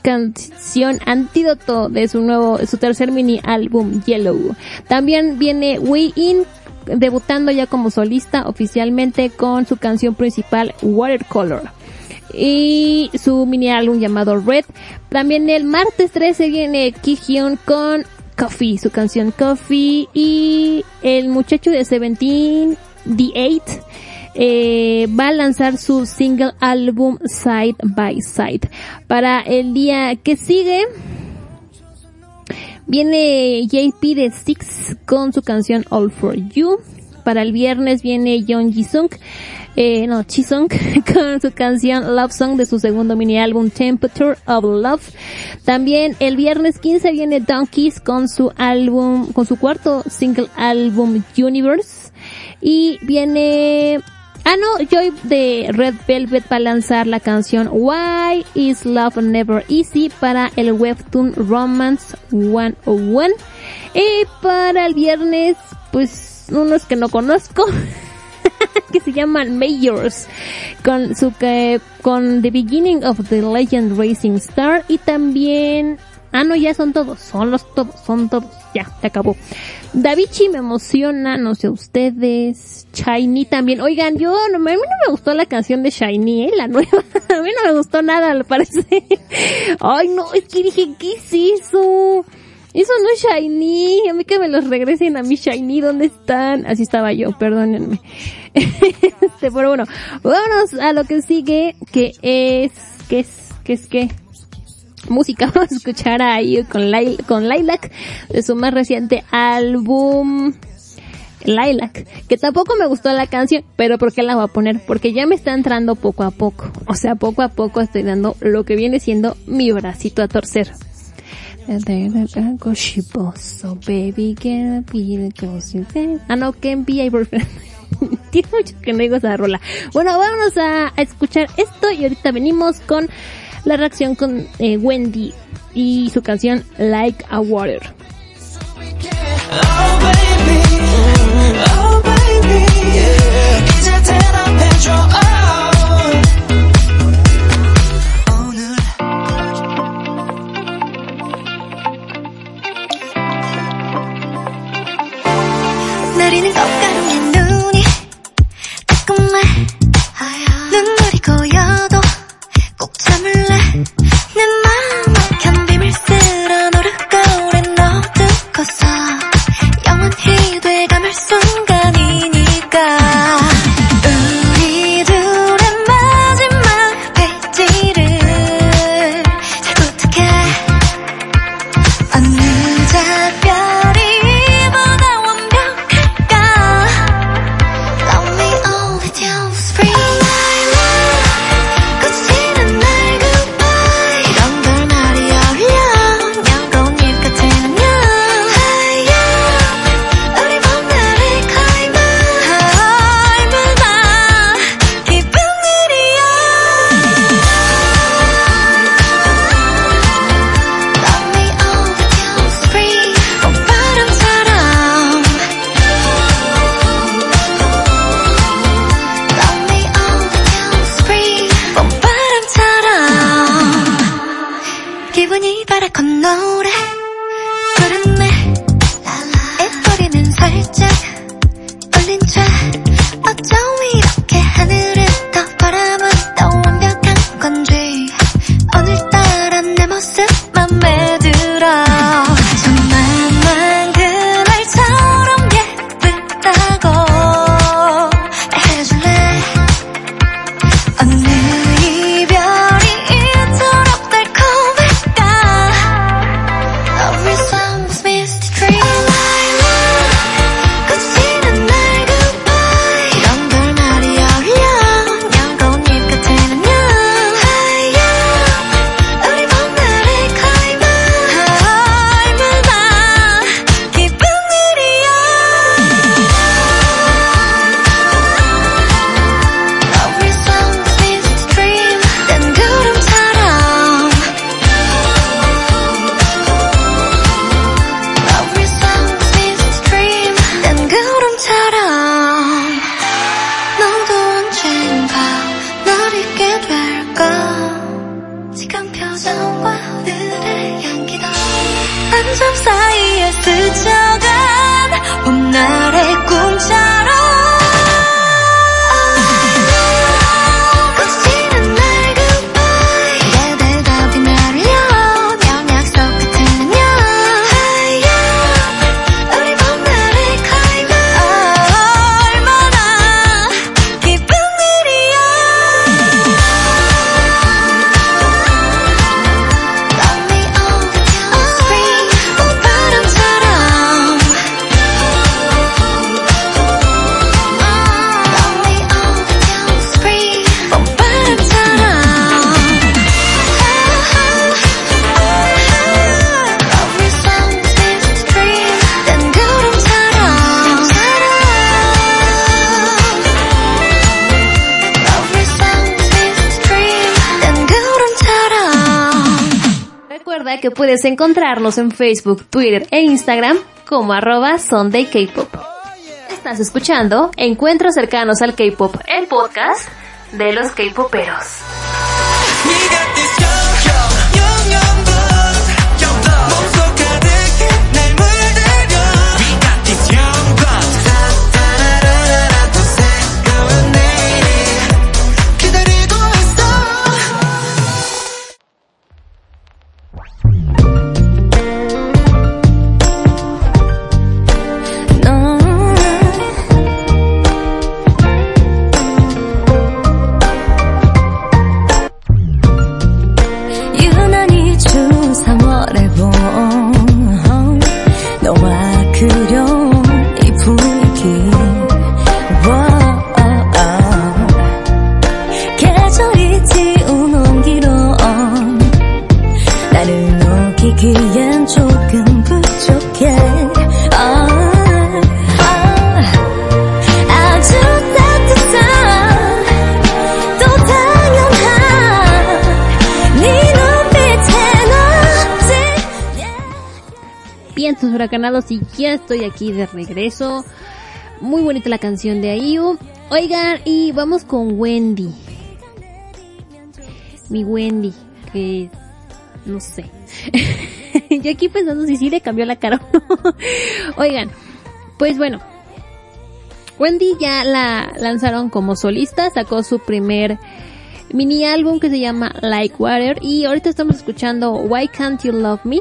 canción Antídoto de su nuevo, su tercer mini álbum Yellow. También viene Wei In debutando ya como solista oficialmente con su canción principal Watercolor y su mini álbum llamado Red. También el martes 13 viene Kihyun con Coffee, su canción Coffee y el muchacho de Seventeen, The Eight, eh, va a lanzar su single álbum Side by Side. Para el día que sigue, viene JP de Six con su canción All For You. para el viernes viene John Jisung, eh, no, Chisung, con su canción Love Song de su segundo mini álbum Temperature of Love. También el viernes 15 viene Donkeys con su álbum, con su cuarto single álbum Universe. Y viene Ah, no, Joy de Red Velvet va a lanzar la canción Why is Love Never Easy para el webtoon Romance 101. Y para el viernes, pues unos que no conozco. que se llaman Majors con su que con The Beginning of the Legend Racing Star y también ah no ya son todos son los todos son todos ya se acabó Davichi me emociona no sé ustedes Shiny también oigan yo no, a mí no me gustó la canción de Shiny eh, la nueva a mí no me gustó nada al parecer ay no es que dije qué es eso eso no es Shiny. A mí que me los regresen a mi Shiny. ¿Dónde están? Así estaba yo, perdónenme. este, pero bueno, vámonos a lo que sigue, que es, que es, que es que música. Vamos a escuchar ahí con, Lail con Lilac de su más reciente álbum. Lilac, que tampoco me gustó la canción, pero ¿por qué la voy a poner? Porque ya me está entrando poco a poco. O sea, poco a poco estoy dando lo que viene siendo mi bracito a torcer. Ah, no, can be a boyfriend. Que no digo esa. Bueno, vamos a, escuchar esto y ahorita venimos con la reacción con eh, Wendy y su canción Like a Water. Oh oh. 잠겨도 꼭 참을래? Puedes encontrarnos en Facebook, Twitter e Instagram como arroba Sunday K-Pop. Estás escuchando Encuentros cercanos al K-Pop, el podcast de los K-Poperos. Huracanados y ya estoy aquí de regreso. Muy bonita la canción de Ayu. Oigan, y vamos con Wendy. Mi Wendy, que no sé. Yo aquí pensando si sí le cambió la cara. Oigan, pues bueno. Wendy ya la lanzaron como solista, sacó su primer mini álbum que se llama Like Water y ahorita estamos escuchando Why Can't You Love Me.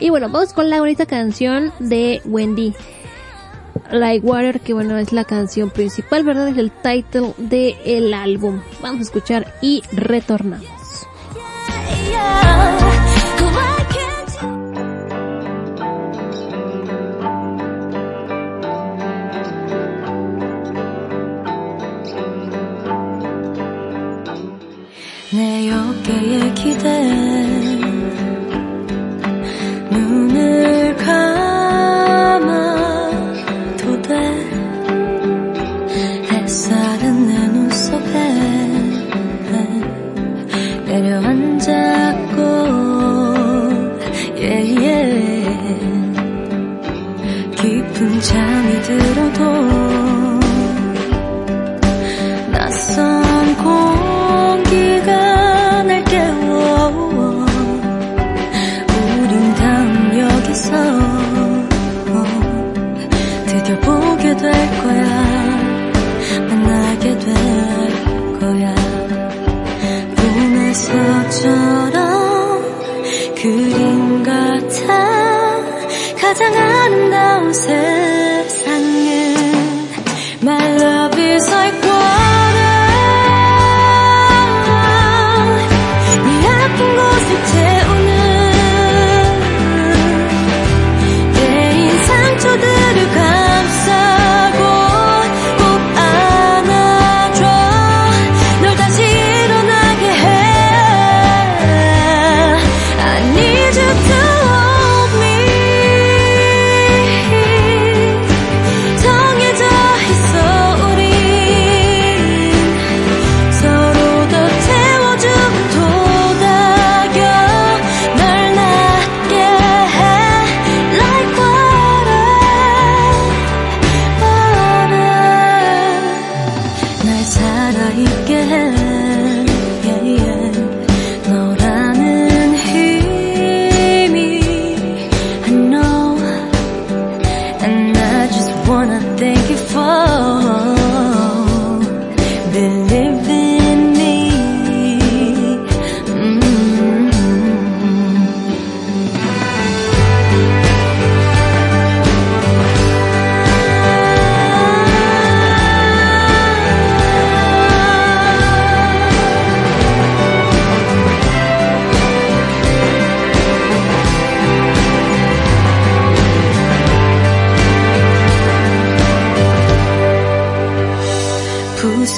Y bueno, vamos con la bonita canción de Wendy. Like Water, que bueno, es la canción principal, ¿verdad? Es el title del el álbum. Vamos a escuchar y retornamos. Why can't you 내 어깨에 기대 잠이 들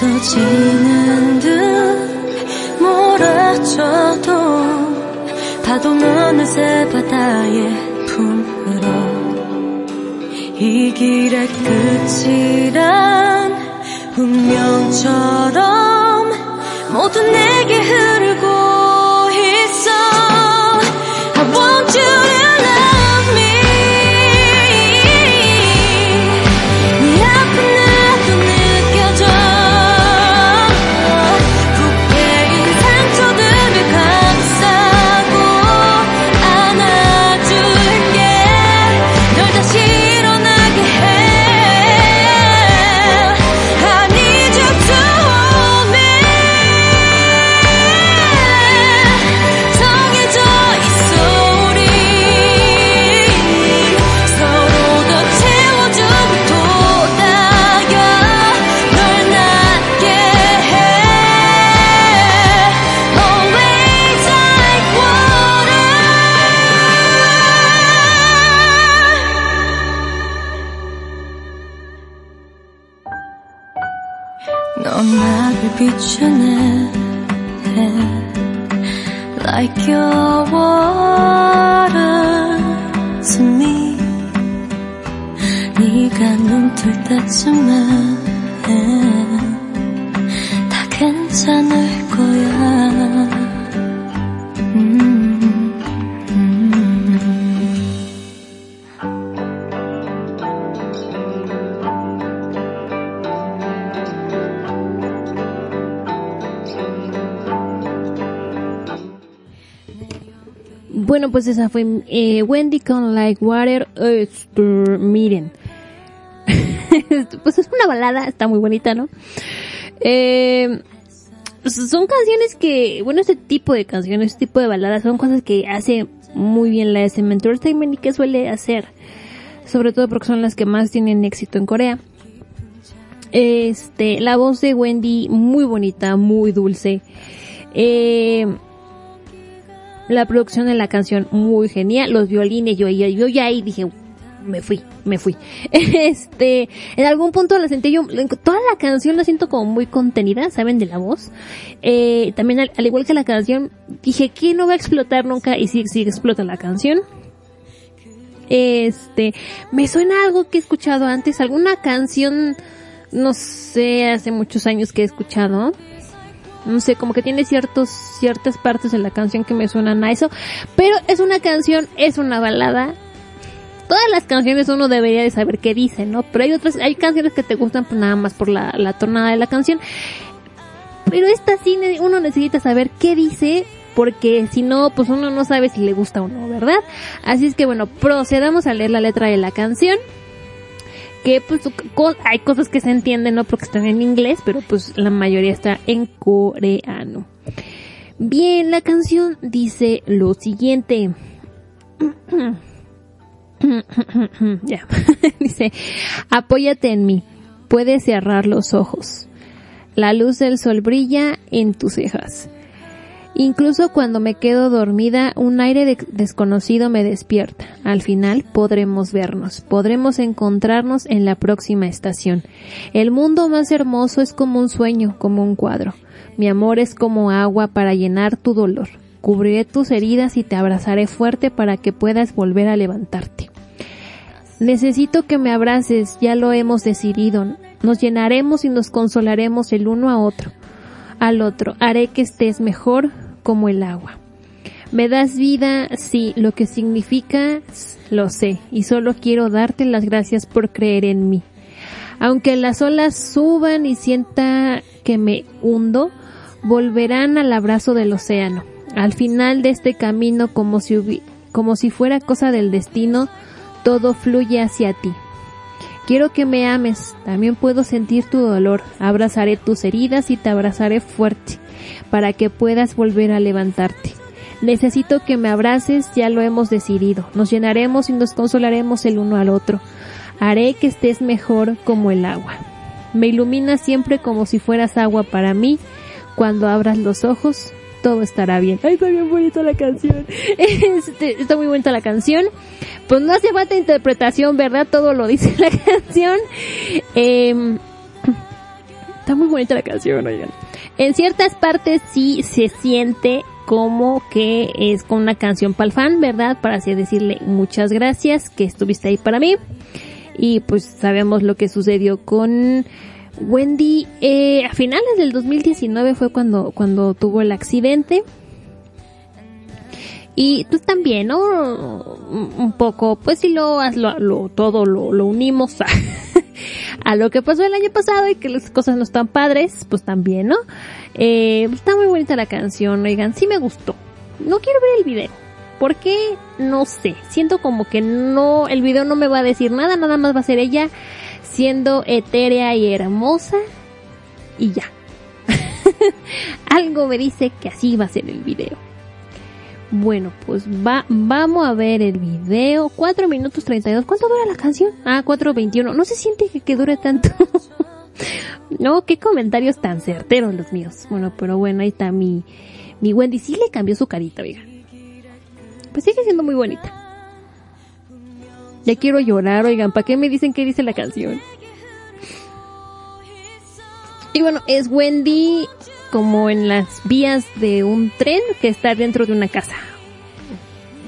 부서지는 듯 몰아쳐도 파도는 어느새 바다의 품으로 이 길의 끝이란 운명처럼 모두 내게 흐 esa fue eh, Wendy con Like Water. Miren. pues es una balada, está muy bonita, ¿no? Eh, son canciones que, bueno, este tipo de canciones, este tipo de baladas son cosas que hace muy bien la SM Entertainment y que suele hacer. Sobre todo porque son las que más tienen éxito en Corea. Este, la voz de Wendy muy bonita, muy dulce. Eh, la producción de la canción muy genial, los violines, yo, yo, yo ya ahí dije, me fui, me fui. Este, en algún punto la sentí yo, toda la canción la siento como muy contenida, ¿saben? De la voz. Eh, también al, al igual que la canción, dije que no va a explotar nunca y sí, sí explota la canción. Este, me suena algo que he escuchado antes, alguna canción, no sé, hace muchos años que he escuchado no sé, como que tiene ciertos, ciertas partes de la canción que me suenan a eso, pero es una canción, es una balada. Todas las canciones uno debería de saber qué dice, ¿no? Pero hay otras, hay canciones que te gustan pues nada más por la, la tonada de la canción. Pero esta sí uno necesita saber qué dice, porque si no, pues uno no sabe si le gusta o no, ¿verdad? Así es que bueno, procedamos a leer la letra de la canción que pues hay cosas que se entienden, ¿no? Porque están en inglés, pero pues la mayoría está en coreano. Bien, la canción dice lo siguiente. ya. dice, apóyate en mí. Puedes cerrar los ojos. La luz del sol brilla en tus cejas. Incluso cuando me quedo dormida, un aire de- desconocido me despierta. Al final podremos vernos, podremos encontrarnos en la próxima estación. El mundo más hermoso es como un sueño, como un cuadro. Mi amor es como agua para llenar tu dolor. Cubriré tus heridas y te abrazaré fuerte para que puedas volver a levantarte. Necesito que me abraces, ya lo hemos decidido. Nos llenaremos y nos consolaremos el uno a otro. Al otro, haré que estés mejor como el agua. Me das vida, sí, lo que significa, lo sé, y solo quiero darte las gracias por creer en mí. Aunque las olas suban y sienta que me hundo, volverán al abrazo del océano. Al final de este camino, como si, como si fuera cosa del destino, todo fluye hacia ti. Quiero que me ames, también puedo sentir tu dolor, abrazaré tus heridas y te abrazaré fuerte, para que puedas volver a levantarte. Necesito que me abraces, ya lo hemos decidido, nos llenaremos y nos consolaremos el uno al otro. Haré que estés mejor como el agua. Me iluminas siempre como si fueras agua para mí. Cuando abras los ojos, todo estará bien. Ay, está bien bonita la canción. Este, está muy bonita la canción. Pues no hace falta interpretación, ¿verdad? Todo lo dice la canción. Em, está muy bonita la canción, oigan. En ciertas partes sí se siente como que es con una canción para el fan, ¿verdad? Para así decirle muchas gracias que estuviste ahí para mí. Y pues sabemos lo que sucedió con Wendy. Eh, a finales del 2019 fue cuando, cuando tuvo el accidente. Y tú también, ¿no? Un poco, pues si lo, lo, lo- todo lo, lo unimos a, a lo que pasó el año pasado y que las cosas no están padres, pues también, ¿no? Eh, está muy bonita la canción, oigan, sí me gustó. No quiero ver el video. ¿Por qué? No sé. Siento como que no, el video no me va a decir nada, nada más va a ser ella siendo etérea y hermosa y ya. Algo me dice que así va a ser el video. Bueno, pues va, vamos a ver el video. 4 minutos 32. ¿Cuánto dura la canción? Ah, 4.21. No se siente que, que dure tanto. no, qué comentarios tan certeros los míos. Bueno, pero bueno, ahí está mi, mi Wendy. Sí le cambió su carita, oigan. Pues sigue siendo muy bonita. Ya quiero llorar, oigan. ¿Para qué me dicen qué dice la canción? Y bueno, es Wendy como en las vías de un tren que está dentro de una casa.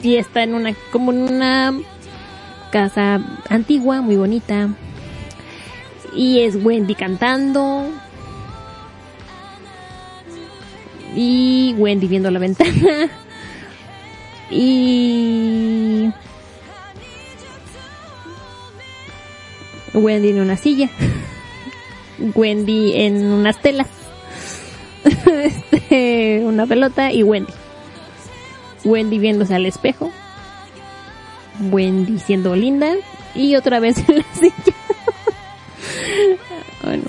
Y está en una, como en una casa antigua, muy bonita. Y es Wendy cantando. Y Wendy viendo la ventana. Y Wendy en una silla. Wendy en unas telas. este, una pelota y Wendy. Wendy viéndose al espejo. Wendy siendo linda. Y otra vez en la silla. bueno.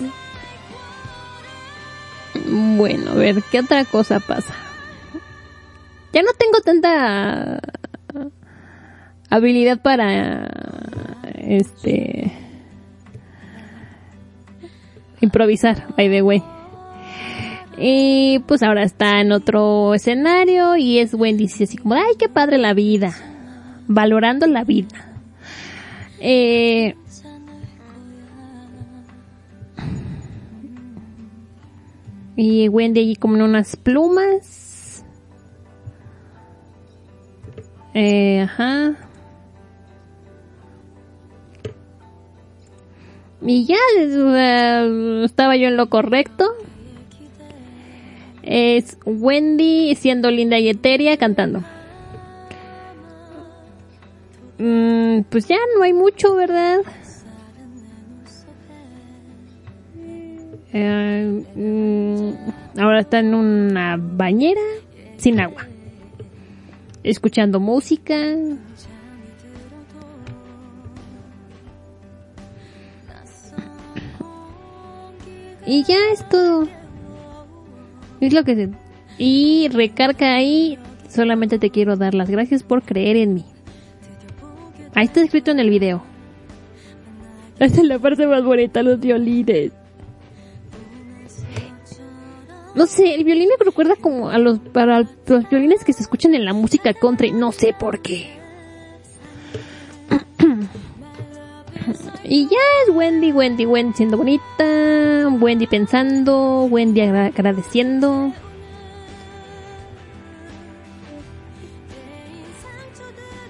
Bueno, a ver, ¿qué otra cosa pasa? Ya no tengo tanta habilidad para este improvisar, by the way. Y pues ahora está en otro escenario y es Wendy dice así como, ay, qué padre la vida, valorando la vida. Eh, y Wendy allí como en unas plumas. Eh, ajá. Y ya eh, estaba yo en lo correcto. Es Wendy siendo linda y etérea cantando. Mm, pues ya no hay mucho, ¿verdad? Eh, mm, ahora está en una bañera sin agua. Escuchando música. Y ya es todo. Es lo que se... Y recarga ahí. Solamente te quiero dar las gracias por creer en mí. Ahí está escrito en el video. Esta es la parte más bonita, los violines. No sé, el violín me recuerda como a los, para los violines que se escuchan en la música country. No sé por qué. Y ya es Wendy, Wendy, Wendy siendo bonita, Wendy pensando, Wendy agra- agradeciendo.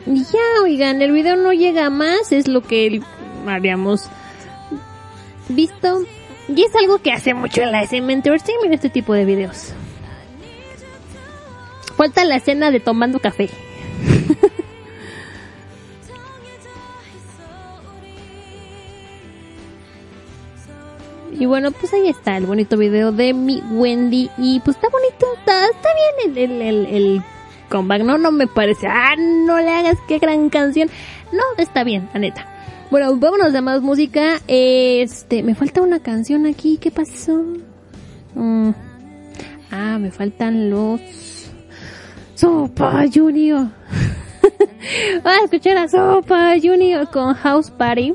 Y ya, oigan, el video no llega más, es lo que habíamos visto. Y es algo que hace mucho la SM Entertainment este tipo de videos. Falta la escena de tomando café. Y bueno, pues ahí está el bonito video de mi Wendy. Y pues está bonito, está, está bien el, el, el, el comeback, ¿no? No me parece, ah, no le hagas qué gran canción. No, está bien, la neta. Bueno, vámonos a más música. Este, me falta una canción aquí, ¿qué pasó? Mm. Ah, me faltan los Sopa Junior. Vamos a escuchar a Sopa Junior con House Party.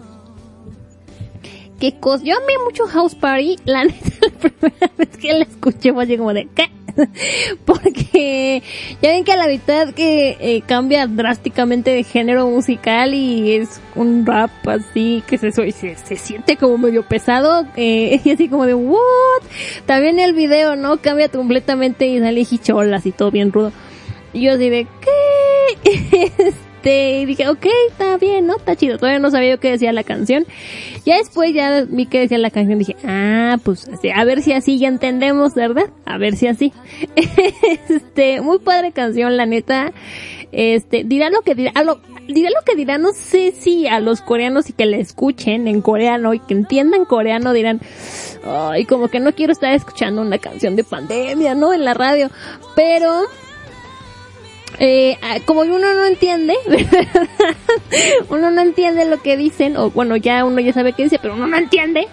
Qué cosa. Yo amé mucho House Party. La neta, la primera vez que la escuché fue así como de ¿qué? Porque ya ven que a la mitad que eh, cambia drásticamente de género musical y es un rap así que se, se, se siente como medio pesado eh, y así como de what? También el video, ¿no? Cambia completamente y sale hicholas y todo bien rudo. Y yo así de ¿qué? Este, y dije, ok, está bien, ¿no? Está chido. Todavía no sabía yo qué decía la canción. Ya después ya vi que decía la canción. Dije, ah, pues, a ver si así ya entendemos, ¿verdad? A ver si así. este, muy padre canción, la neta. Este, dirá lo que dirá, a lo, dirá lo que dirá, no sé si a los coreanos y que la escuchen en coreano y que entiendan coreano dirán, ay, como que no quiero estar escuchando una canción de pandemia, ¿no? En la radio. Pero, eh, como uno no entiende, uno no entiende lo que dicen, o bueno, ya uno ya sabe qué dice, pero uno no entiende,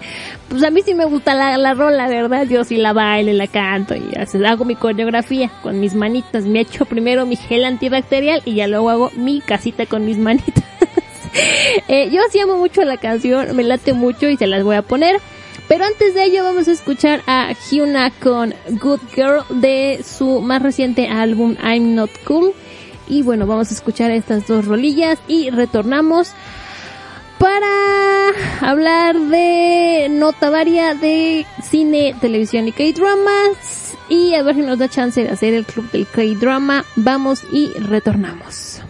pues a mí sí me gusta la, la rola, ¿verdad? Yo sí la bailo, la canto y hago mi coreografía con mis manitas. Me echo primero mi gel antibacterial y ya luego hago mi casita con mis manitas. Eh, yo sí amo mucho la canción, me late mucho y se las voy a poner. Pero antes de ello vamos a escuchar a Hyuna con Good Girl de su más reciente álbum I'm Not Cool. Y bueno, vamos a escuchar estas dos rolillas y retornamos para hablar de nota varia de cine, televisión y K-dramas. Y a ver si nos da chance de hacer el club del K-drama. Vamos y retornamos.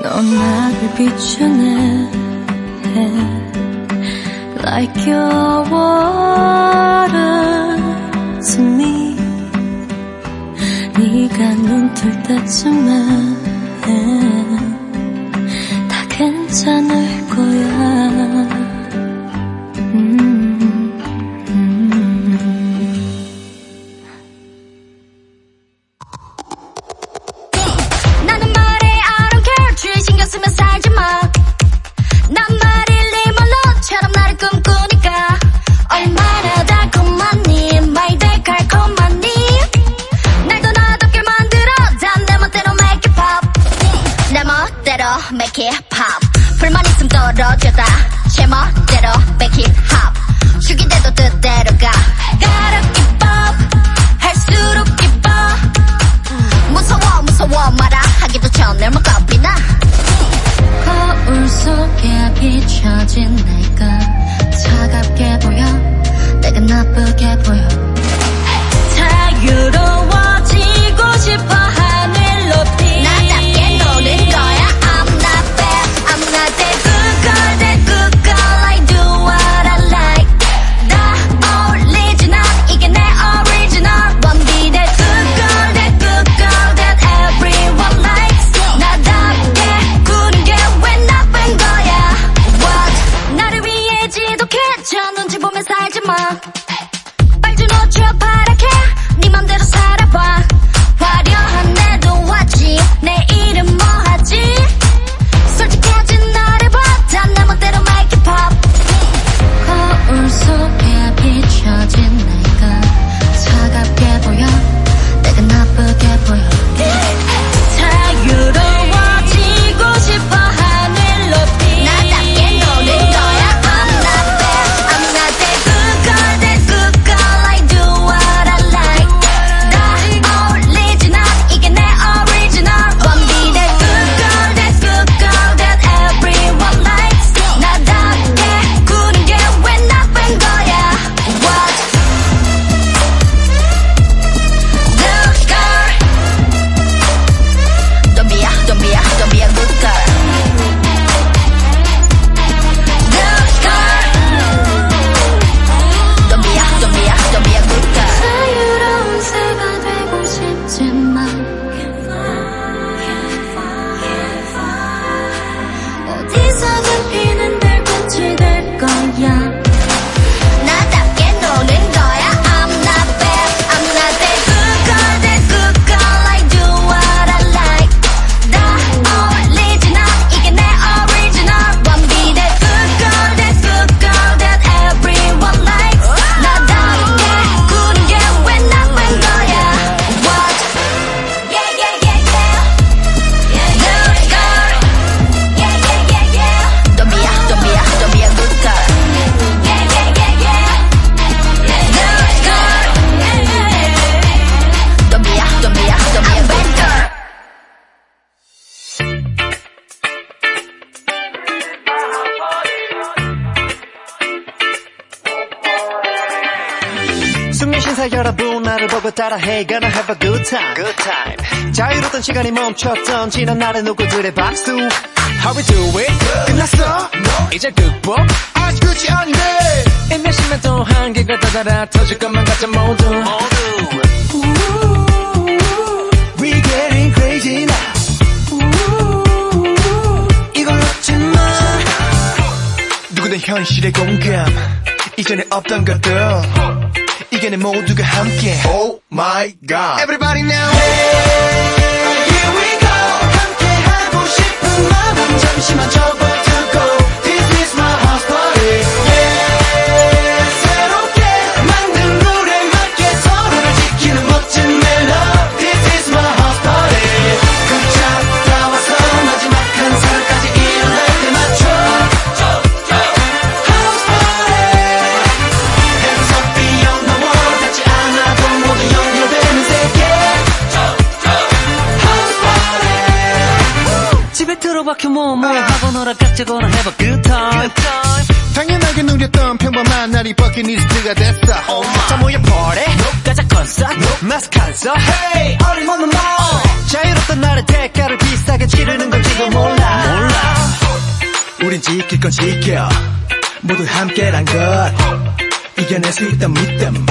넌 나를 비추네 Like your water to me. 네가 눈뜰 때쯤엔 다 괜찮을 거야. 게 팝. 불만 있음 떨어져다. 제 멋대로 백힙 합 죽이 돼도 뜻대로 가. 가라 기법 할수록 기뻐. 무서워 무서워 말아. 하기도 전에 얼마 겁이나. 거울 속에 비춰진 내가 차갑게 보여. 내가 나쁘게 보여. 따라해 gonna have a good time. Good time. 자유로던 시간이 멈췄던 지난 날의 누구들의 박수. How we do it good. 끝났어? No. 이제 극복? 아직 끝이 안돼. 인내심에 또 한계가 다다라 터질 것만 같아 모두. we getting crazy now. 현실의 공감 이전에 없던 것들. 의견의 모두가 함께 Oh my god Everybody now hey! 함께란 것. 이겨낼 수 있다 믿음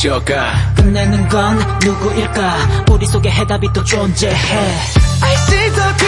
번져가 끝내는 건 누구일까? 우리 속에 해답이 또 존재해. I see the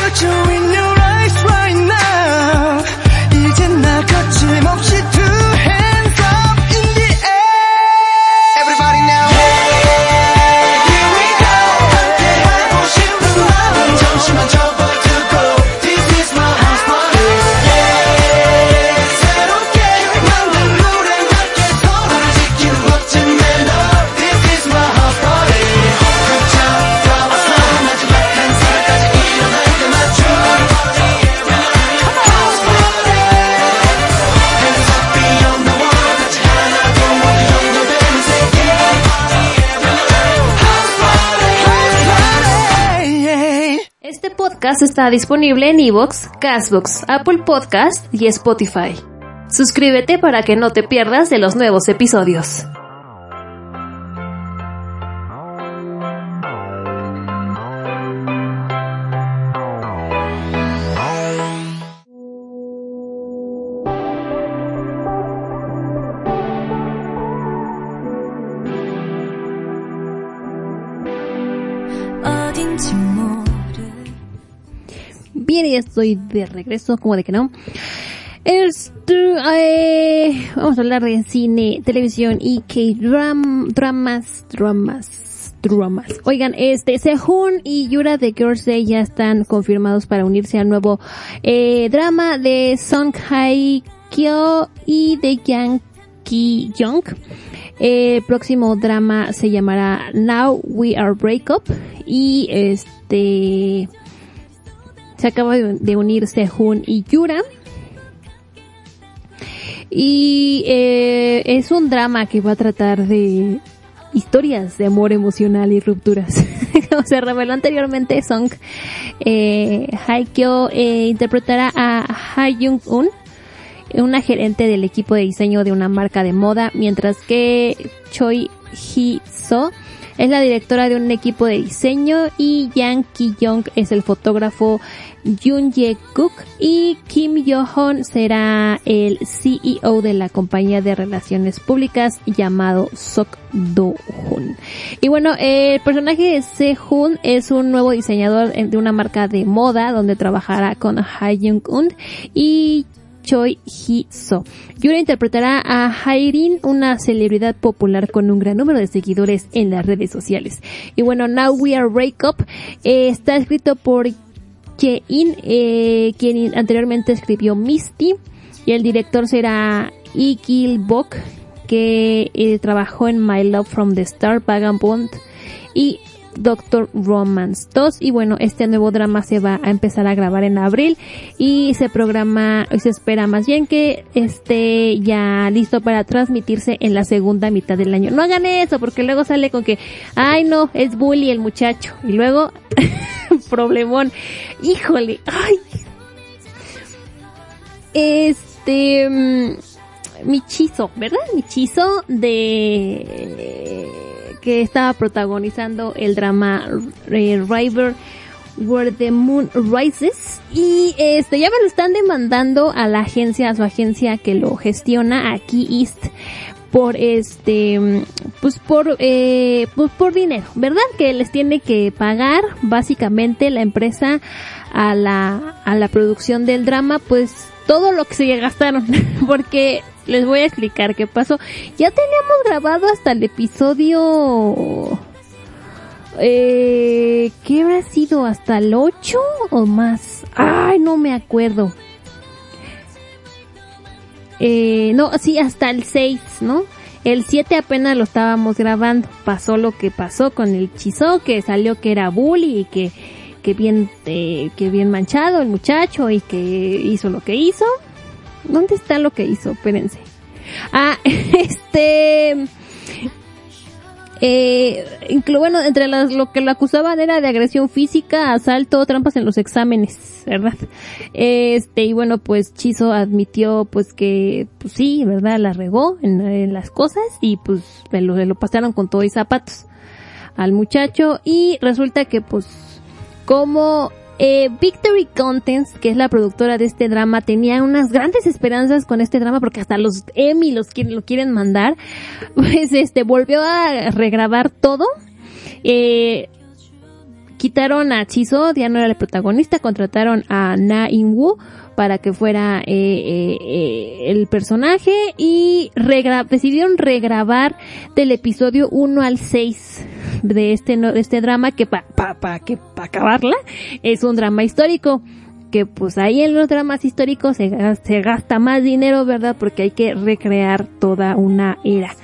está disponible en Evox, Castbox, Apple Podcast y Spotify. Suscríbete para que no te pierdas de los nuevos episodios. Estoy de regreso, como de que no. Esto, eh, vamos a hablar de cine, televisión y K-dram, dramas, dramas, dramas. Oigan, este, Sehun y Yura de Girls Day ya están confirmados para unirse al nuevo eh, drama de Song Hae Kyo y de Yang Ki. Eh, El próximo drama se llamará Now We Are Break Up y este se acaba de, de unir Sehun y Yura. Y eh, es un drama que va a tratar de historias de amor emocional y rupturas. Como se reveló anteriormente, Song eh, Haikyo eh, interpretará a Ha Jung-un, una gerente del equipo de diseño de una marca de moda, mientras que Choi Hee-so es la directora de un equipo de diseño y Yang Ki-young es el fotógrafo Yoon Ye-cook y Kim Yo-hon será el CEO de la compañía de relaciones públicas llamado Sok Do-hun. Y bueno, el personaje de Se-hun es un nuevo diseñador de una marca de moda donde trabajará con Ha Jung-un y Choi Hee-so. Interpretará a Hairin, una celebridad popular con un gran número de seguidores en las redes sociales. Y bueno, Now We Are Break Up eh, está escrito por Jae-in, eh, quien anteriormente escribió Misty, y el director será Lee Gil-bok, que eh, trabajó en My Love from the Star, Vagabond, y Doctor Romance 2 y bueno, este nuevo drama se va a empezar a grabar en abril y se programa, se espera más bien que esté ya listo para transmitirse en la segunda mitad del año. No hagan eso porque luego sale con que, ay no, es bully el muchacho y luego problemón. Híjole, ay. Este, mm, Michizo, ¿verdad? Michizo de que estaba protagonizando el drama eh, River Where the Moon Rises y este ya me lo están demandando a la agencia, a su agencia que lo gestiona aquí East por este pues por eh, pues por dinero, ¿verdad? Que les tiene que pagar básicamente la empresa a la a la producción del drama pues todo lo que se gastaron porque les voy a explicar qué pasó. Ya teníamos grabado hasta el episodio... Eh, ¿Qué habrá sido? ¿Hasta el 8 o más? Ay, no me acuerdo. Eh, no, sí, hasta el 6, ¿no? El 7 apenas lo estábamos grabando. Pasó lo que pasó con el chizo, que salió que era bully y que, que bien, eh, que bien manchado el muchacho y que hizo lo que hizo. ¿Dónde está lo que hizo? Espérense. Ah, este... Eh, bueno, entre las, lo que lo acusaban era de agresión física, asalto, trampas en los exámenes, ¿verdad? Este, y bueno, pues Chizo admitió pues que, pues sí, ¿verdad? La regó en, las cosas y pues lo, lo pasaron con todo y zapatos al muchacho y resulta que pues como eh, Victory Contents, que es la productora de este drama, tenía unas grandes esperanzas con este drama porque hasta los Emmy los quieren, lo quieren mandar. Pues este, volvió a regrabar todo. Eh, quitaron a Chizo, ya no era el protagonista, contrataron a Na In Woo para que fuera eh, eh, eh el personaje y decidieron regrabar del episodio 1 al 6 de este, de este drama que para pa, pa, que pa acabarla es un drama histórico que pues ahí en los dramas históricos se, se gasta más dinero, ¿verdad? Porque hay que recrear toda una era.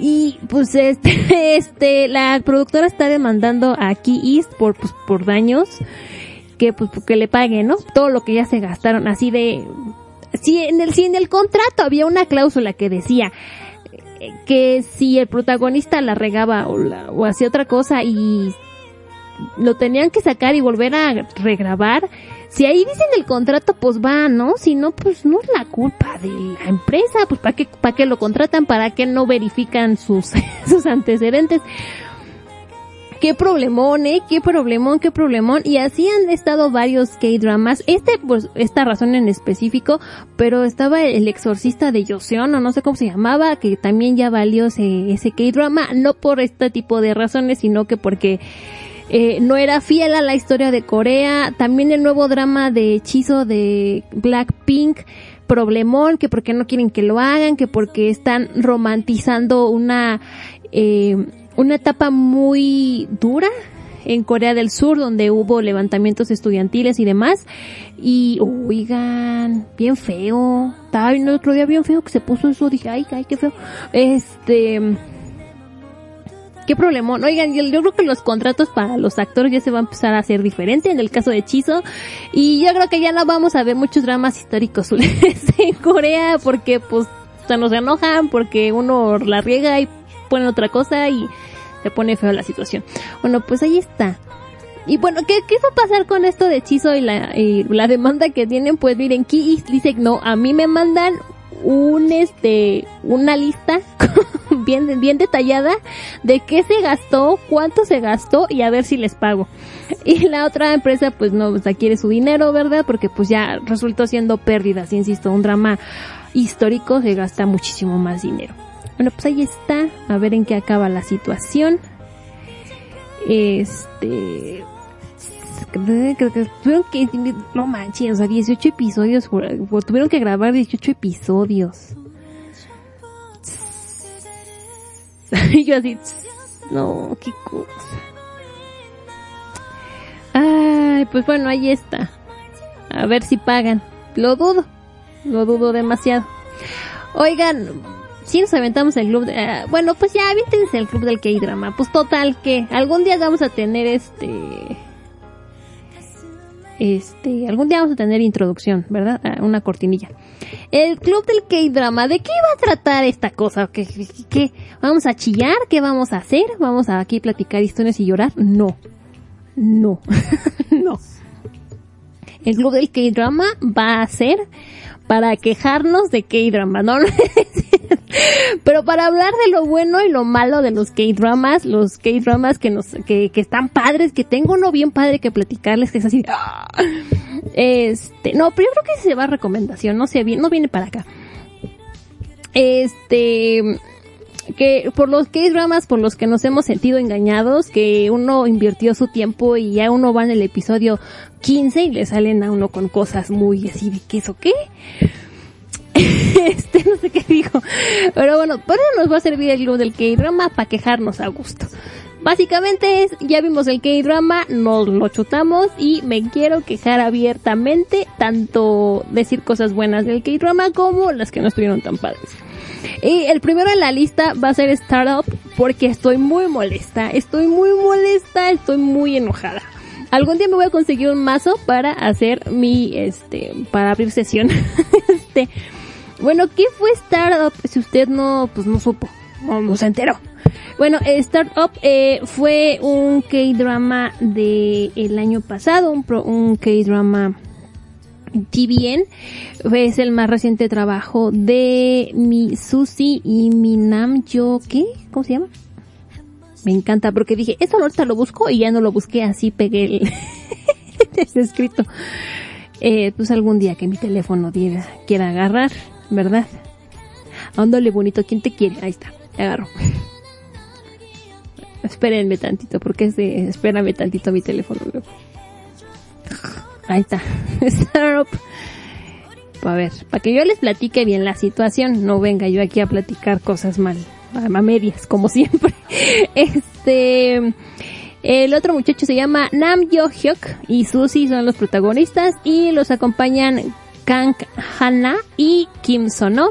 Y pues este, este, la productora está demandando a Key East por, pues, por daños que pues que le paguen, ¿no? Todo lo que ya se gastaron, así de, si en el, si en el contrato había una cláusula que decía que si el protagonista la regaba o, o hacía otra cosa y lo tenían que sacar y volver a regrabar, si ahí dicen el contrato, pues va, ¿no? Si no, pues no es la culpa de la empresa, pues para qué, para qué lo contratan, para qué no verifican sus, sus antecedentes. Qué problemón, eh, qué problemón, qué problemón. Y así han estado varios K-dramas. Este, pues, esta razón en específico, pero estaba el exorcista de Joseon, o no sé cómo se llamaba, que también ya valió ese, ese K-drama, no por este tipo de razones, sino que porque eh, no era fiel a la historia de Corea. También el nuevo drama de hechizo de Blackpink, problemón, que porque no quieren que lo hagan, que porque están romantizando una, eh, una etapa muy dura en Corea del Sur donde hubo levantamientos estudiantiles y demás. Y oigan bien feo. Estaba el otro día bien feo que se puso eso dije ay ay qué feo. Este qué problemón. Oigan, yo, creo que los contratos para los actores ya se va a empezar a hacer diferente en el caso de Hechizo. Y yo creo que ya no vamos a ver muchos dramas históricos en Corea porque pues se nos enojan porque uno la riega y pone otra cosa y se pone feo la situación. Bueno, pues ahí está. Y bueno, ¿qué, qué va a pasar con esto de hechizo y la, y la demanda que tienen? Pues miren, Ki dice, no, a mí me mandan un este una lista bien bien detallada de qué se gastó, cuánto se gastó y a ver si les pago. Y la otra empresa pues no pues, quiere su dinero, ¿verdad? Porque pues ya resultó siendo pérdidas, insisto, un drama histórico se gasta muchísimo más dinero. Bueno, pues ahí está, a ver en qué acaba la situación. Este creo que tuvieron que, no manches, o sea, 18 episodios, tuvieron que grabar 18 episodios. Y yo así, no, qué cosa. Ay, pues bueno, ahí está. A ver si pagan. Lo dudo. Lo dudo demasiado. Oigan, sí nos aventamos el club de, ah, bueno, pues ya, aviéntense el club del K-drama. Pues total, que algún día vamos a tener este, este, algún día vamos a tener introducción, ¿verdad? Ah, una cortinilla. El club del K-drama, ¿de qué va a tratar esta cosa? ¿Qué, qué? ¿Vamos a chillar? ¿Qué vamos a hacer? ¿Vamos a aquí platicar historias y llorar? No. No. no. El club del K-drama va a ser para quejarnos de K-drama, ¿no? Pero para hablar de lo bueno y lo malo de los K-dramas, los K-dramas que nos, que, que están padres, que tengo uno bien padre que platicarles, que es así, ¡ah! este, no, pero yo creo que se va a recomendación, no sé, no viene para acá. Este, que por los K-dramas por los que nos hemos sentido engañados, que uno invirtió su tiempo y ya uno va en el episodio 15 y le salen a uno con cosas muy así de qué eso qué. este no sé qué dijo. Pero bueno, por eso nos va a servir el club del K-drama para quejarnos a gusto. Básicamente es, ya vimos el K-drama, nos lo chutamos y me quiero quejar abiertamente, tanto decir cosas buenas del K-drama como las que no estuvieron tan padres. Y el primero en la lista va a ser Startup porque estoy muy molesta, estoy muy molesta, estoy muy enojada. Algún día me voy a conseguir un mazo para hacer mi, este, para abrir sesión. este, bueno, ¿qué fue Startup? Si usted no, pues no supo, no, no se enteró. Bueno, Startup eh, fue un K-drama de el año pasado, un, un K-drama TVN. Es el más reciente trabajo de mi Susi y mi Nam Yo, ¿qué? ¿Cómo se llama? Me encanta porque dije, esto ahorita lo busco y ya no lo busqué, así pegué el, escrito. Eh, pues algún día que mi teléfono diera, quiera agarrar, ¿verdad? Ándale bonito, ¿quién te quiere? Ahí está, agarro. Espérenme tantito, porque es de, espérame tantito mi teléfono. Ahí está. Startup. A ver, para que yo les platique bien la situación, no venga yo aquí a platicar cosas mal, a medias, como siempre. Este, el otro muchacho se llama Nam Yo Hyuk y Susie son los protagonistas y los acompañan Kang Hana y Kim Sono.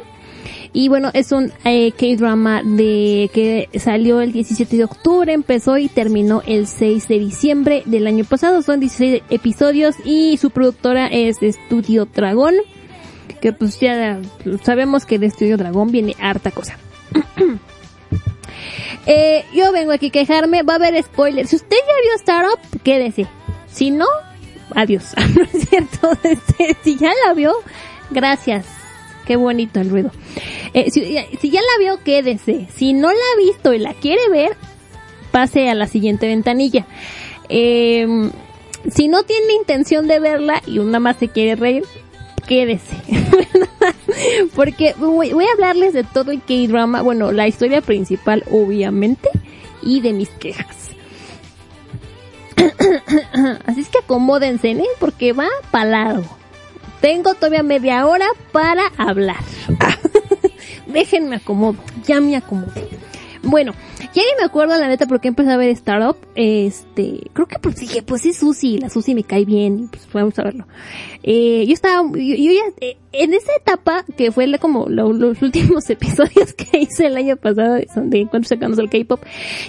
Y bueno, es un eh, K-drama de que salió el 17 de octubre, empezó y terminó el 6 de diciembre del año pasado. Son 16 episodios y su productora es de Studio Dragon, que pues ya sabemos que de Studio Dragon viene harta cosa. Eh, yo vengo aquí a quejarme, va a haber spoilers. Si usted ya vio Startup, quédese. Si no, adiós. no es cierto. Este, si ya la vio, gracias. Qué bonito el ruido. Eh, si, ya la vio, quédese. Si no la ha visto y la quiere ver, pase a la siguiente ventanilla. Eh, si no tiene intención de verla y una más se quiere reír, quédese. Porque voy, voy a hablarles de todo el K-drama, bueno, la historia principal, obviamente, y de mis quejas. Así es que acomódense, ¿eh? Porque va para largo. Tengo todavía media hora para hablar. Déjenme acomodo, ya me acomodé. Bueno, ya ni me acuerdo la neta porque empecé a ver Startup. Este, creo que pues dije, pues es Susi, la Susi me cae bien, pues vamos a verlo. Eh, yo estaba, yo, ya, eh, en esa etapa, que fue la- como lo- los últimos episodios que hice el año pasado, de cuando sacamos el K-pop,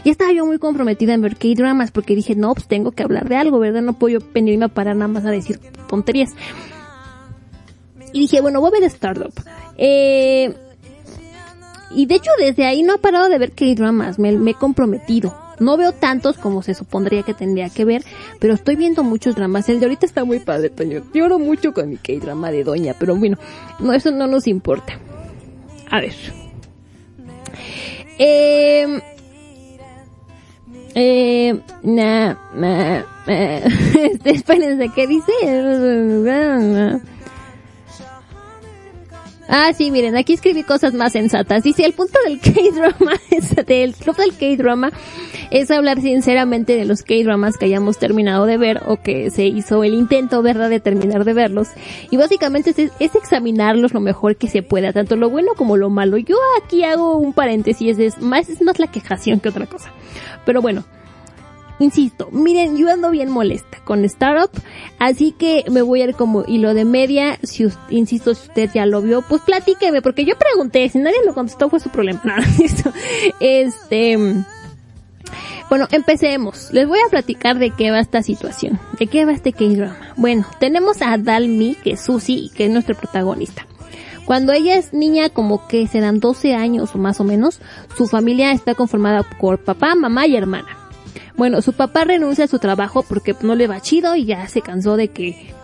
ya estaba yo muy comprometida en ver K-dramas porque dije, no, pues tengo que hablar de algo, ¿verdad? No puedo yo venirme a parar nada más a decir tonterías. Y dije, bueno, voy a ver Startup. Eh, y de hecho desde ahí no he parado de ver K-dramas, me, he comprometido. No veo tantos como se supondría que tendría que ver, pero estoy viendo muchos dramas. El de ahorita está muy padre, Toño. Lloro mucho con mi K-drama de Doña, pero bueno, no, eso no nos importa. A ver. Eh, eh, na, na, eh, este, espérense, ¿qué dice? Ah, sí, miren, aquí escribí cosas más sensatas. Dice, el punto del K-drama, del club del K-drama, es hablar sinceramente de los K-dramas que hayamos terminado de ver o que se hizo el intento, ¿verdad?, de terminar de verlos. Y básicamente es, es examinarlos lo mejor que se pueda, tanto lo bueno como lo malo. Yo aquí hago un paréntesis, es más, es más la quejación que otra cosa. Pero bueno, insisto, miren, yo ando bien molesta con Startup, así que me voy a ir como hilo de media, si insisto, si usted ya lo vio, pues platíqueme, porque yo pregunté, si nadie lo contestó fue su problema. No, este, bueno, empecemos. Les voy a platicar de qué va esta situación, de qué va este K-drama. Bueno, tenemos a Dalmi, que es Susie, que es nuestra protagonista. Cuando ella es niña, como que serán 12 años o más o menos, su familia está conformada por papá, mamá y hermana. Bueno, su papá renuncia a su trabajo porque no le va chido y ya se cansó de que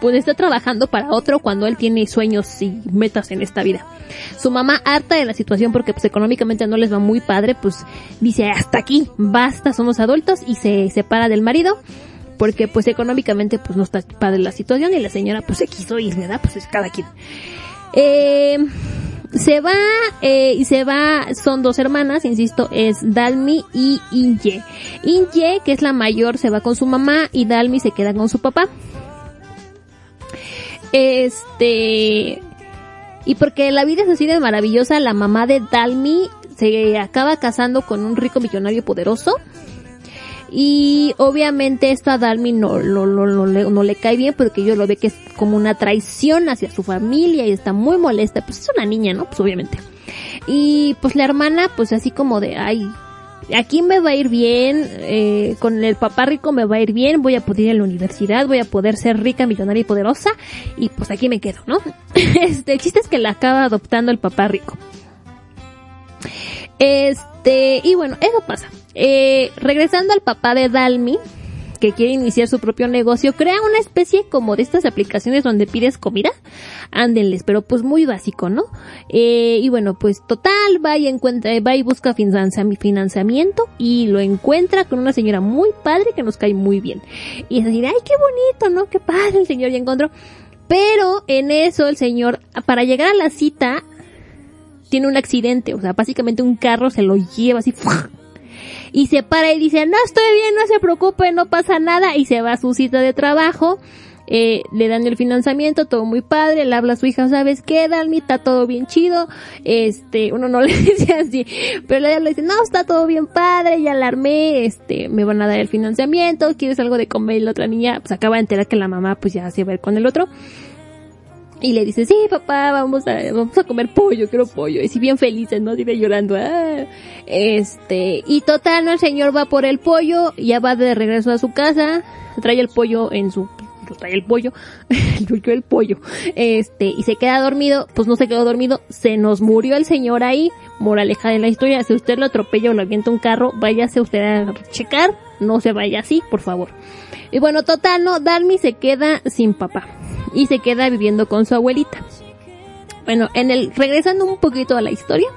pues está trabajando para otro cuando él tiene sueños y metas en esta vida. Su mamá harta de la situación porque pues económicamente no les va muy padre, pues dice hasta aquí, basta, somos adultos y se separa del marido porque pues económicamente pues no está padre la situación y la señora pues se quiso ir, ¿verdad? Pues es cada quien. Eh, se va eh, y se va, son dos hermanas, insisto, es Dalmi y Inye. Inye, que es la mayor, se va con su mamá y Dalmi se queda con su papá. Este, y porque la vida es así de maravillosa, la mamá de Dalmi se acaba casando con un rico millonario poderoso. Y obviamente esto a Dalmi no, no, no, no le, cae bien porque yo lo ve que es como una traición hacia su familia y está muy molesta. Pues es una niña, ¿no? Pues obviamente. Y pues la hermana, pues así como de, ay, aquí me va a ir bien, eh, con el papá rico me va a ir bien, voy a poder ir a la universidad, voy a poder ser rica, millonaria y poderosa, y pues aquí me quedo, ¿no? Este, el chiste es que la acaba adoptando el papá rico. Este, y bueno, eso pasa. Eh, regresando al papá de Dalmi, que quiere iniciar su propio negocio, crea una especie como de estas aplicaciones donde pides comida. Ándenles, pero pues muy básico, ¿no? Eh, y bueno, pues total, va y encuentra, va y busca financiamiento y lo encuentra con una señora muy padre que nos cae muy bien. Y es decir, ay, qué bonito, ¿no? Qué padre el señor ya encontró. Pero en eso el señor, para llegar a la cita, tiene un accidente, o sea, básicamente un carro se lo lleva así, ¡fua! Y se para y dice, no estoy bien, no se preocupe, no pasa nada, y se va a su cita de trabajo, eh, le dan el financiamiento, todo muy padre, le habla a su hija, ¿sabes qué, Dalmi? Está todo bien chido, este, uno no le dice así, pero ella le dice, no, está todo bien padre, ya la armé, este, me van a dar el financiamiento, ¿quieres algo de comer? Y la otra niña, pues acaba de enterar que la mamá, pues ya se va a ir con el otro, y le dice, sí, papá, vamos a, vamos a comer pollo, quiero pollo. Y si bien felices, ¿no? Sigue llorando. "Ah". Este, y total, ¿no? El señor va por el pollo, ya va de regreso a su casa, trae el pollo en su, trae el pollo, el el pollo, este, y se queda dormido, pues no se quedó dormido, se nos murió el señor ahí, moraleja de la historia, si usted lo atropella o lo avienta un carro, váyase usted a checar, no se vaya así, por favor. Y bueno, total, no, Dalmi se queda sin papá y se queda viviendo con su abuelita. Bueno, en el, regresando un poquito a la historia,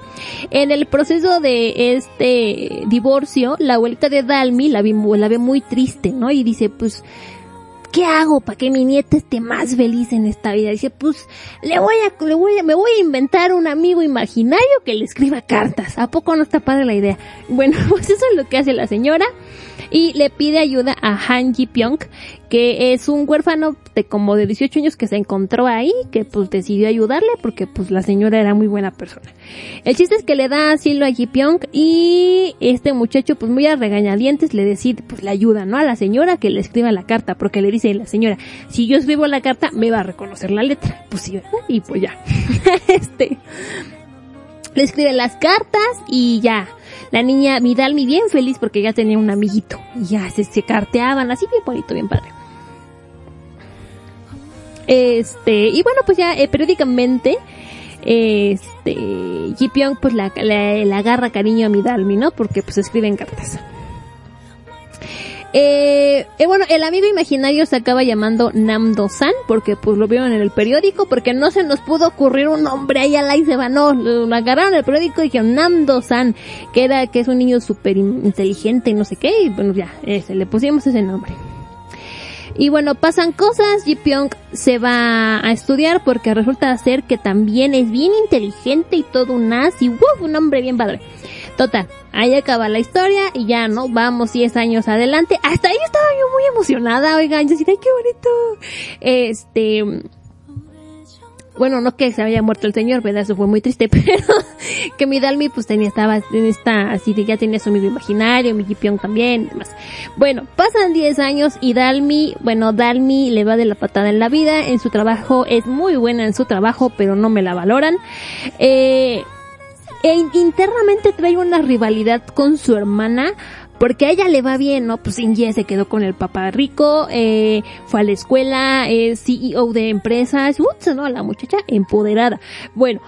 en el proceso de este divorcio, la abuelita de Dalmi la, vi, la ve muy triste, ¿no? Y dice, pues, ¿qué hago para que mi nieta esté más feliz en esta vida? Dice, pues, le voy a, le voy a, me voy a inventar un amigo imaginario que le escriba cartas. ¿A poco no está padre la idea? Bueno, pues eso es lo que hace la señora y le pide ayuda a Han Ji Pyong, que es un huérfano de como de 18 años que se encontró ahí, que pues decidió ayudarle porque pues la señora era muy buena persona. El chiste es que le da asilo a Ji Pyong y este muchacho pues muy a regañadientes le decide pues le ayuda, ¿no? A la señora que le escriba la carta porque le dice la señora, si yo escribo la carta me va a reconocer la letra. Pues sí, ¿verdad? Y pues ya. este le escribe las cartas y ya. La niña Midalmi bien feliz porque ya tenía un amiguito. Y ya se, se carteaban así bien bonito, bien padre. Este, y bueno, pues ya eh, periódicamente, este, Ji Pyong pues la, la- le agarra cariño a Midalmi, ¿no? Porque pues escriben cartas. Eh, eh, bueno, el amigo imaginario se acaba llamando Namdo-san porque pues lo vieron en el periódico porque no se nos pudo ocurrir un nombre ahí al aire se va, no, lo, lo agarraron el periódico y dijeron Namdo-san, que era, que es un niño súper in- inteligente y no sé qué, y bueno ya, ese, le pusimos ese nombre. Y bueno, pasan cosas, Ji Pyong se va a estudiar porque resulta ser que también es bien inteligente y todo un as y ¡wow! un hombre bien padre. Total, ahí acaba la historia y ya, ¿no? Vamos 10 años adelante. Hasta ahí estaba yo muy emocionada, oigan, yo decía, ¡ay, qué bonito! Este... bueno, no que se había muerto el señor, ¿verdad? Eso fue muy triste, pero que mi Dalmi pues tenía, estaba en esta, así de ya tenía su amigo imaginario, mi Jipion también, y demás. Bueno, pasan 10 años y Dalmi, bueno, Dalmi le va de la patada en la vida, en su trabajo, es muy buena en su trabajo, pero no me la valoran. Eh, e internamente trae una rivalidad con su hermana, porque a ella le va bien, ¿no? Pues Inge se quedó con el papá rico, eh, fue a la escuela, es CEO de empresas, ups, ¿no? La muchacha empoderada. Bueno,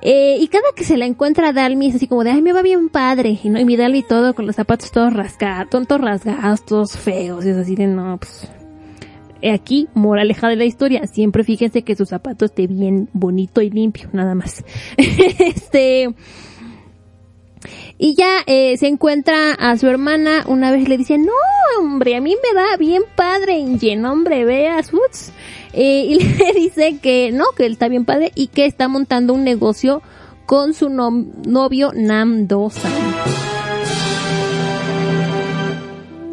eh, y cada que se la encuentra a Dalmi es así como de, ay, me va bien padre, y no, y mi Dalmi todo con los zapatos todos rasgados, tontos rasgados, todos feos, y es así de, no, pues, aquí, moraleja de la historia, siempre fíjense que su zapato esté bien bonito y limpio, nada más. este, y ya eh, se encuentra a su hermana, una vez le dice, no, hombre, a mí me da bien padre, Ingen, hombre, veas, uts. Eh, y le dice que no, que él está bien padre y que está montando un negocio con su novio Nam Do-san.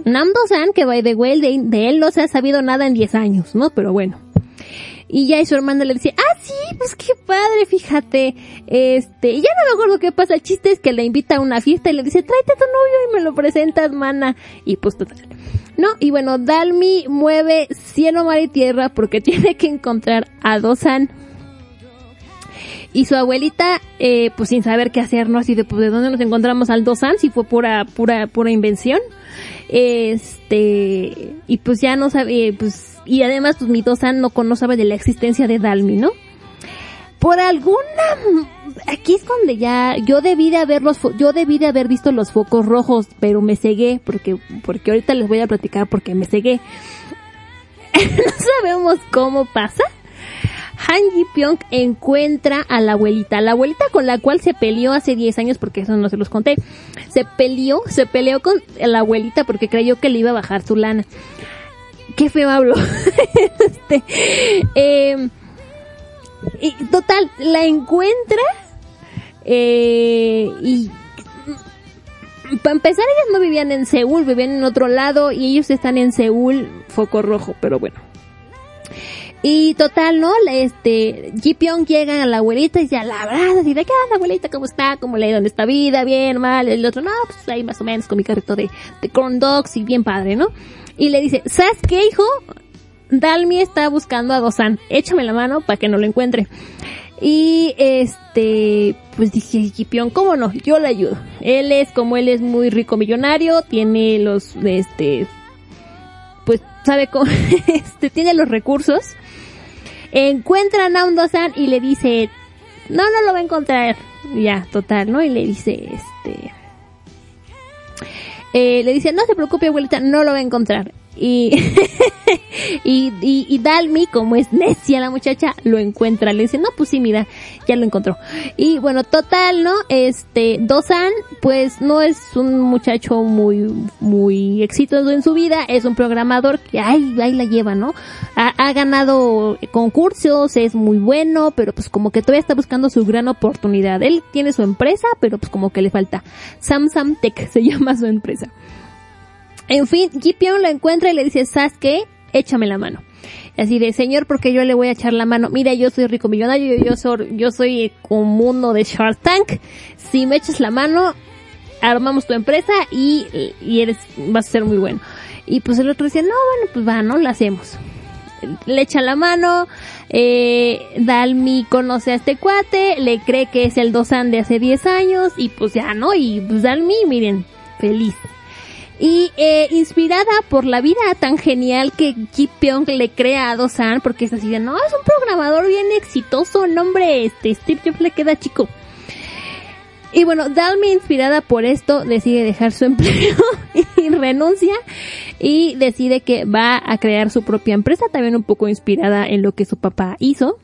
Nam Do-san, que by the way, de, de él no se ha sabido nada en 10 años, ¿no? Pero bueno. Y ya y su hermana le dice, ah, sí, pues qué padre, fíjate. Este, y ya no me acuerdo qué pasa. El chiste es que le invita a una fiesta y le dice, tráete a tu novio y me lo presentas, mana. Y pues total. No, y bueno, Dalmi mueve cielo, mar y tierra porque tiene que encontrar a Dosan. Y su abuelita, eh, pues sin saber qué hacer, ¿no? Así de, pues, ¿de dónde nos encontramos al Dosan? Si fue pura, pura, pura invención. Este, y pues ya no sabe, pues y además pues mi Dosan no, no sabe de la existencia de Dalmi, ¿no? Por alguna, aquí es donde ya, yo debí de haber los, yo debí de haber visto los focos rojos, pero me cegué, porque, porque ahorita les voy a platicar porque me cegué. no sabemos cómo pasa. Han Ji Pyong encuentra a la abuelita, la abuelita con la cual se peleó hace 10 años, porque eso no se los conté. Se peleó, se peleó con la abuelita porque creyó que le iba a bajar su lana qué feo hablo. este, eh, y total, la encuentra eh, y para empezar ellas no vivían en Seúl, vivían en otro lado y ellos están en Seúl, foco rojo, pero bueno. Y total, ¿no? Este, Ji Pyong llega a la abuelita y ya la abraza y de qué onda abuelita, ¿cómo está? ¿Cómo le ha ido en vida? Bien, mal. El otro, no, pues ahí más o menos con mi carrito de, de dogs y bien padre, ¿no? y le dice, ¿sabes qué, hijo? Dalmi está buscando a Dosan, échame la mano para que no lo encuentre. Y este, pues dije, Kipion, ¿cómo no? Yo le ayudo. Él es, como él es muy rico millonario, tiene los, este, pues sabe cómo, este, tiene los recursos. Encuentran a un Dosan y le dice, no, no lo va a encontrar. Ya, total, ¿no? Y le dice, este, eh, le dice, no se preocupe abuelita, no lo va a encontrar. Y, y, y, Dalmi, como es necia la muchacha, lo encuentra. Le dice, no, pues sí, mira, ya lo encontró. Y bueno, total, ¿no? Este, Dosan, pues no es un muchacho muy, muy exitoso en su vida, es un programador que ahí, ahí la lleva, ¿no? Ha, ha ganado concursos, es muy bueno, pero pues como que todavía está buscando su gran oportunidad. Él tiene su empresa, pero pues como que le falta. Samsung Tech se llama su empresa. En fin, Ji Pyong lo encuentra y le dice, ¿sabes qué? Échame la mano. Así de, señor, porque yo le voy a echar la mano. Mira, yo soy rico millonario, yo soy, yo soy comuno de Shark Tank. Si me echas la mano, armamos tu empresa y, y eres, vas a ser muy bueno. Y pues el otro dice, no, bueno, pues va, ¿no? Lo hacemos. Le echa la mano, eh, Dalmi conoce a este cuate, le cree que es el Dosan de hace 10 años y pues ya, ¿no? Y pues Dalmi, miren, feliz. Y eh, inspirada por la vida tan genial que Ji Pyong le crea a Dosan, porque es así de, no, es un programador bien exitoso, nombre, este, Steve Jobs le queda chico. Y bueno, Dalmi, inspirada por esto, decide dejar su empleo y renuncia y decide que va a crear su propia empresa, también un poco inspirada en lo que su papá hizo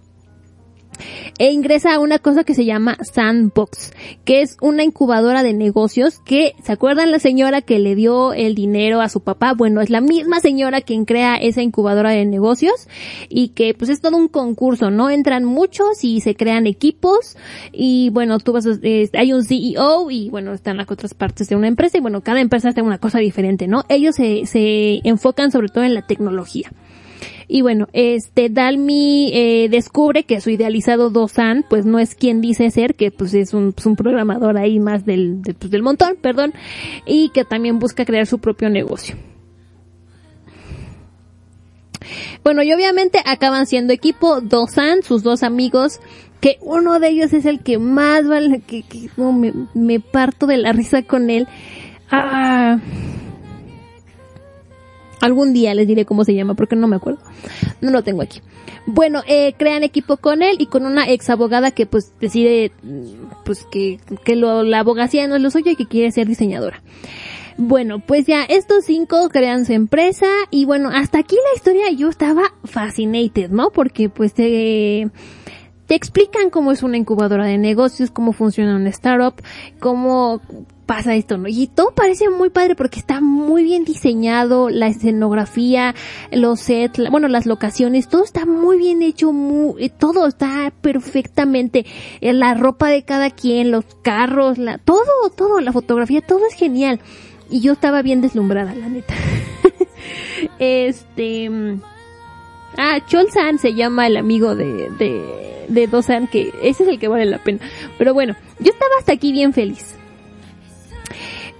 e ingresa a una cosa que se llama Sandbox, que es una incubadora de negocios que, ¿se acuerdan la señora que le dio el dinero a su papá? Bueno, es la misma señora quien crea esa incubadora de negocios y que pues es todo un concurso, ¿no? Entran muchos y se crean equipos y bueno, tú vas a, hay un CEO y bueno, están las otras partes de una empresa y bueno, cada empresa hace una cosa diferente, ¿no? Ellos se, se enfocan sobre todo en la tecnología. Y bueno, este Dalmi eh, descubre que su idealizado Dosan pues no es quien dice ser, que pues es un, pues, un programador ahí más del, de- pues, del montón, perdón, y que también busca crear su propio negocio. Bueno, y obviamente acaban siendo equipo Dosan, sus dos amigos, que uno de ellos es el que más vale, que, que no, me, me parto de la risa con él. Ah, algún día les diré cómo se llama porque no me acuerdo. No lo tengo aquí. Bueno, eh, crean equipo con él y con una ex abogada que pues decide mm, pues que, que lo, la abogacía no es lo suyo y que quiere ser diseñadora. Bueno, pues ya estos cinco crean su empresa y bueno, hasta aquí la historia yo estaba fascinated, ¿no? Porque pues te, te explican cómo es una incubadora de negocios, cómo funciona una startup, cómo pasa esto, ¿no? Y todo parece muy padre porque está muy bien diseñado, la escenografía, los sets, bueno, las locaciones, todo está muy bien hecho, muy, eh, todo está perfectamente, eh, la ropa de cada quien, los carros, la, todo, todo, la fotografía, todo es genial. Y yo estaba bien deslumbrada, la neta. este, mm, Ah, Chol-san se llama el amigo de, de, de Do-san, que ese es el que vale la pena. Pero bueno, yo estaba hasta aquí bien feliz.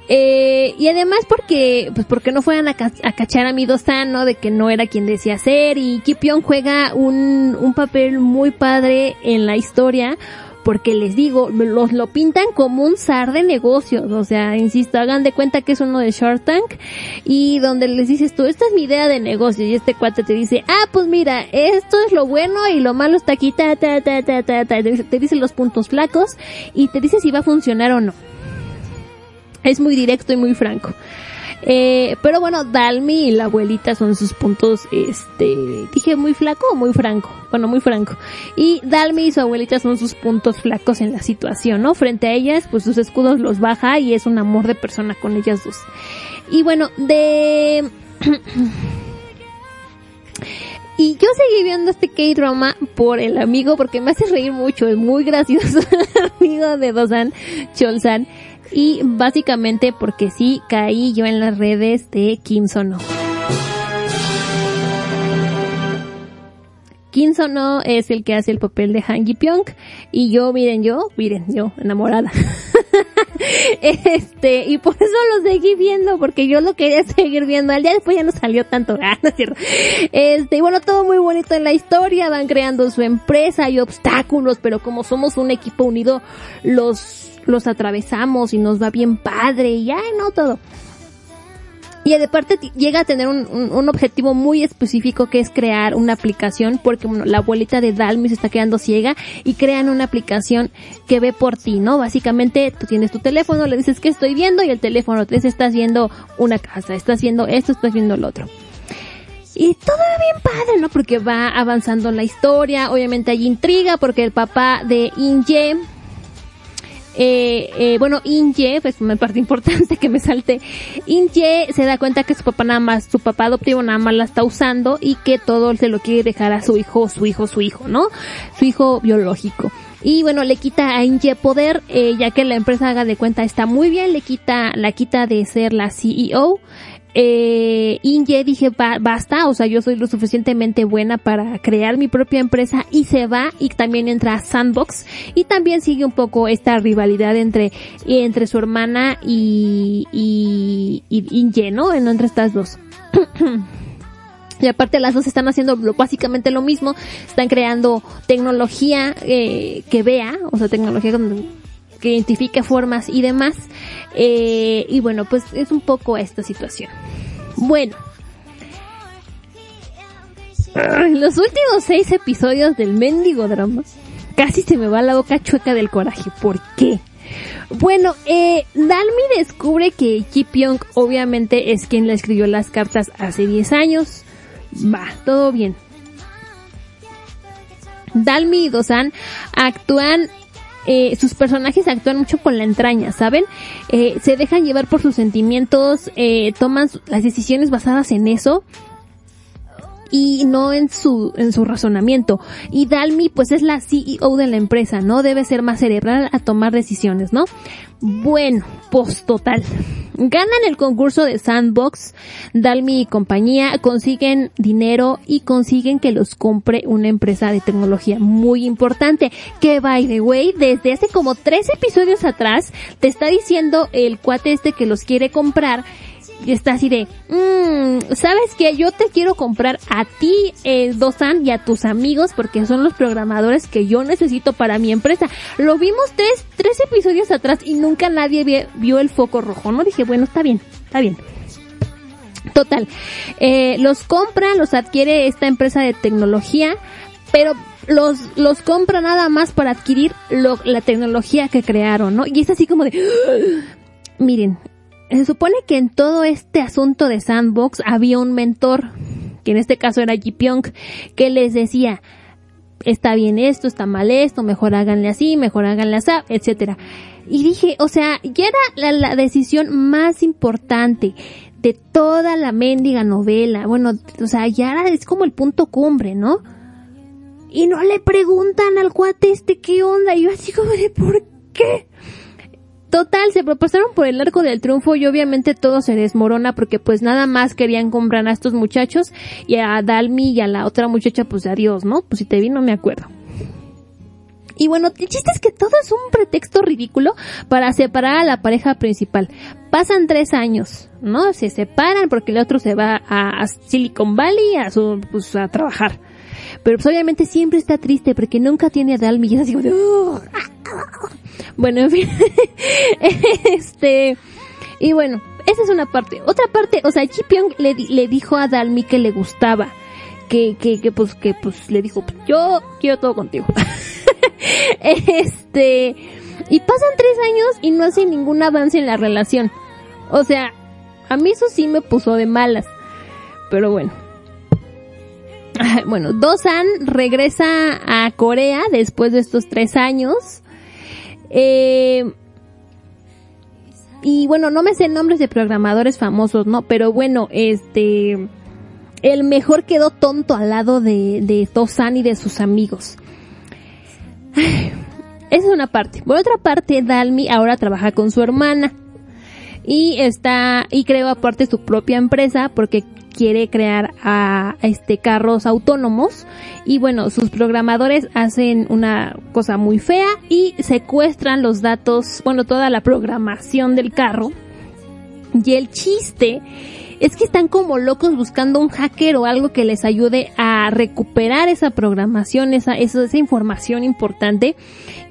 Eh, y además porque, pues porque no fueran a, ca- a cachar a mi Do-san, ¿no? De que no era quien decía ser. Y Kipyeon juega un, un papel muy padre en la historia. Porque les digo, los lo pintan como un zar de negocios. O sea, insisto, hagan de cuenta que es uno de Shark Tank. Y donde les dices tú, esta es mi idea de negocio. Y este cuate te dice, ah, pues mira, esto es lo bueno y lo malo está aquí, ta, ta, ta, ta, ta, ta. Te dice los puntos flacos y te dice si va a funcionar o no. Es muy directo y muy franco. Eh, pero bueno, Dalmi y la abuelita son sus puntos, este, dije muy flaco o muy franco. Bueno, muy franco. Y Dalmi y su abuelita son sus puntos flacos en la situación, ¿no? Frente a ellas, pues sus escudos los baja y es un amor de persona con ellas dos. Y bueno, de... Y yo seguí viendo este K-drama por el amigo, porque me hace reír mucho, es muy gracioso amigo de Dosan, Cholsan. Y básicamente porque sí caí yo en las redes de Kim Sono. Kim Sono es el que hace el papel de Han Gi-pyong y yo, miren, yo, miren, yo, enamorada. este, y por eso lo seguí viendo, porque yo lo quería seguir viendo. Al día después ya no salió tanto, ah, cierto. Este, y bueno, todo muy bonito en la historia, van creando su empresa, hay obstáculos, pero como somos un equipo unido, los, los atravesamos y nos va bien padre y ya, no todo. Y aparte t- llega a tener un, un- objetivo muy específico que es crear una aplicación porque bueno, la abuelita de Dalmi está quedando ciega y crean una aplicación que ve por ti, ¿no? Básicamente tú tienes tu teléfono, le dices que estoy viendo y el teléfono te dice estás viendo una casa, estás viendo esto, estás viendo lo otro. Y todo bien padre, ¿no? Porque va avanzando la historia, obviamente hay intriga porque el papá de Inje, eh, eh, bueno, Inje, pues una parte importante que me salte, Inje se da cuenta que su papá nada más, su papá adoptivo nada más la está usando y que todo se lo quiere dejar a su hijo, su hijo, su hijo, ¿no? Su hijo biológico. Y bueno, le quita a Inje poder, eh, ya que la empresa haga de cuenta está muy bien, le quita, la quita de ser la CEO, eh, Inge dije, "Ba- basta, o sea, yo soy lo suficientemente buena para crear mi propia empresa y se va y también entra a Sandbox y también sigue un poco esta rivalidad entre, entre su hermana y, y, y ¿no? En- Entre estas dos. Y aparte las dos están haciendo básicamente lo mismo, están creando tecnología eh, que vea, o sea, tecnología con- que identifique formas y demás. Eh, y bueno, pues es un poco esta situación. Bueno. Los últimos seis episodios del mendigo drama casi se me va la boca chueca del coraje. ¿Por qué? Bueno, eh, Dalmi descubre que Ji Pyong obviamente es quien le escribió las cartas hace 10 años. Va, todo bien. Dalmi y Dosan actúan eh, sus personajes actúan mucho con la entraña, ¿saben? Eh, se dejan llevar por sus sentimientos, eh, toman las decisiones basadas en eso. Y no en su, en su razonamiento. Y Dalmi, pues es la CEO de la empresa, ¿no? Debe ser más cerebral a tomar decisiones, ¿no? Bueno, pues total. Ganan el concurso de Sandbox, Dalmi y compañía consiguen dinero y consiguen que los compre una empresa de tecnología muy importante. Que by the way, desde hace como tres episodios atrás, te está diciendo el cuate este que los quiere comprar y está así de, mmm, ¿sabes qué? Yo te quiero comprar a ti, eh, Dosan, y a tus amigos porque son los programadores que yo necesito para mi empresa. Lo vimos tres, tres episodios atrás y nunca nadie vi- vio el foco rojo, ¿no? Dije, bueno, está bien, está bien. Total, eh, los compra, los adquiere esta empresa de tecnología, pero los, los compra nada más para adquirir la tecnología que crearon, ¿no? Y es así como de, miren, se supone que en todo este asunto de Sandbox había un mentor, que en este caso era Ji Pyong, que les decía, está bien esto, está mal esto, mejor háganle así, mejor háganle así, etcétera. Y dije, o sea, ya era la, la decisión más importante de toda la mendiga novela. Bueno, o sea, ya era, es como el punto cumbre, ¿no? Y no le preguntan al cuate este qué onda. Y yo así como de, ¿por qué? Total, se proposaron por el arco del triunfo y obviamente todo se desmorona porque pues nada más querían comprar a estos muchachos y a Dalmi y a la otra muchacha pues adiós, ¿no? Pues si te vi no me acuerdo. Y bueno, el chiste es que todo es un pretexto ridículo para separar a la pareja principal. Pasan tres años, ¿no? Se separan porque el otro se va a Silicon Valley a su, pues a trabajar. Pero pues obviamente siempre está triste porque nunca tiene a Dalmi y es así como de. Bueno, en fin. este, y bueno, esa es una parte. Otra parte, o sea, Ji le, le dijo a Dalmi que le gustaba. Que, que, que pues, que pues le dijo, yo quiero todo contigo. este, y pasan tres años y no hace ningún avance en la relación. O sea, a mí eso sí me puso de malas. Pero bueno. Bueno, Dosan regresa a Corea después de estos tres años. Eh, y bueno, no me sé nombres de programadores famosos, ¿no? Pero bueno, este, el mejor quedó tonto al lado de, de Dosan y de sus amigos. Esa es una parte. Por otra parte, Dalmi ahora trabaja con su hermana. Y está, y creó aparte su propia empresa porque quiere crear a, este carros autónomos y bueno sus programadores hacen una cosa muy fea y secuestran los datos bueno toda la programación del carro y el chiste es que están como locos buscando un hacker o algo que les ayude a recuperar esa programación, esa, esa, esa información importante.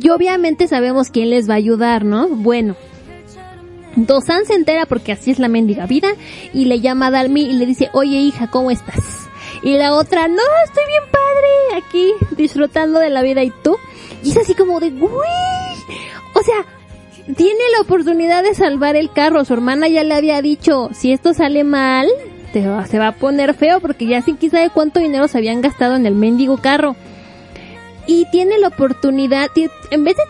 Y obviamente sabemos quién les va a ayudar, ¿no? Bueno, Dosan se entera porque así es la mendiga vida y le llama a Dalmi y le dice, oye hija, ¿cómo estás? Y la otra, no, estoy bien padre, aquí disfrutando de la vida y tú. Y es así como de, uy, o sea, tiene la oportunidad de salvar el carro. Su hermana ya le había dicho, si esto sale mal, te va, se va a poner feo porque ya sin quién sabe cuánto dinero se habían gastado en el mendigo carro. Y tiene la oportunidad, en vez de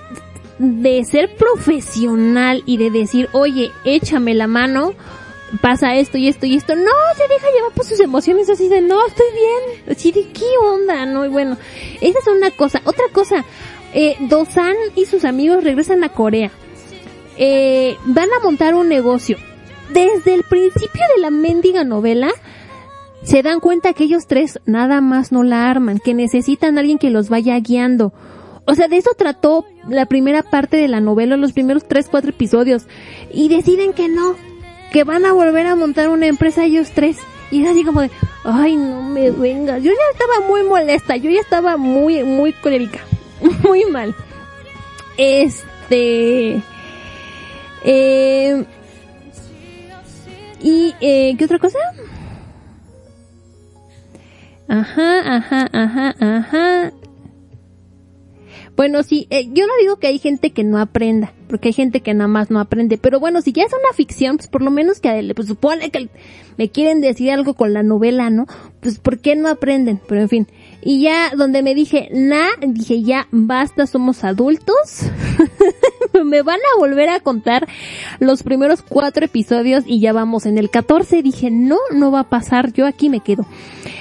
de ser profesional y de decir, oye, échame la mano, pasa esto y esto y esto. No, se deja llevar por sus emociones así de, no, estoy bien. Así de, ¿qué onda? No, y bueno, esa es una cosa. Otra cosa, eh, Dosan y sus amigos regresan a Corea. Eh, van a montar un negocio. Desde el principio de la mendiga novela, se dan cuenta que ellos tres nada más no la arman, que necesitan a alguien que los vaya guiando. O sea, de eso trató la primera parte de la novela, los primeros tres, cuatro episodios. Y deciden que no, que van a volver a montar una empresa ellos tres. Y es así como de, ay, no me vengas. Yo ya estaba muy molesta, yo ya estaba muy, muy colérica. Muy mal. Este... Eh, y, eh, ¿qué otra cosa? Ajá, ajá, ajá, ajá. Bueno, sí, eh, yo no digo que hay gente que no aprenda, porque hay gente que nada más no aprende, pero bueno, si ya es una ficción, pues por lo menos que pues supone que me quieren decir algo con la novela, ¿no? Pues ¿por qué no aprenden? Pero en fin, y ya donde me dije, na, dije ya basta, somos adultos, me van a volver a contar los primeros cuatro episodios y ya vamos en el 14. Dije, no, no va a pasar, yo aquí me quedo.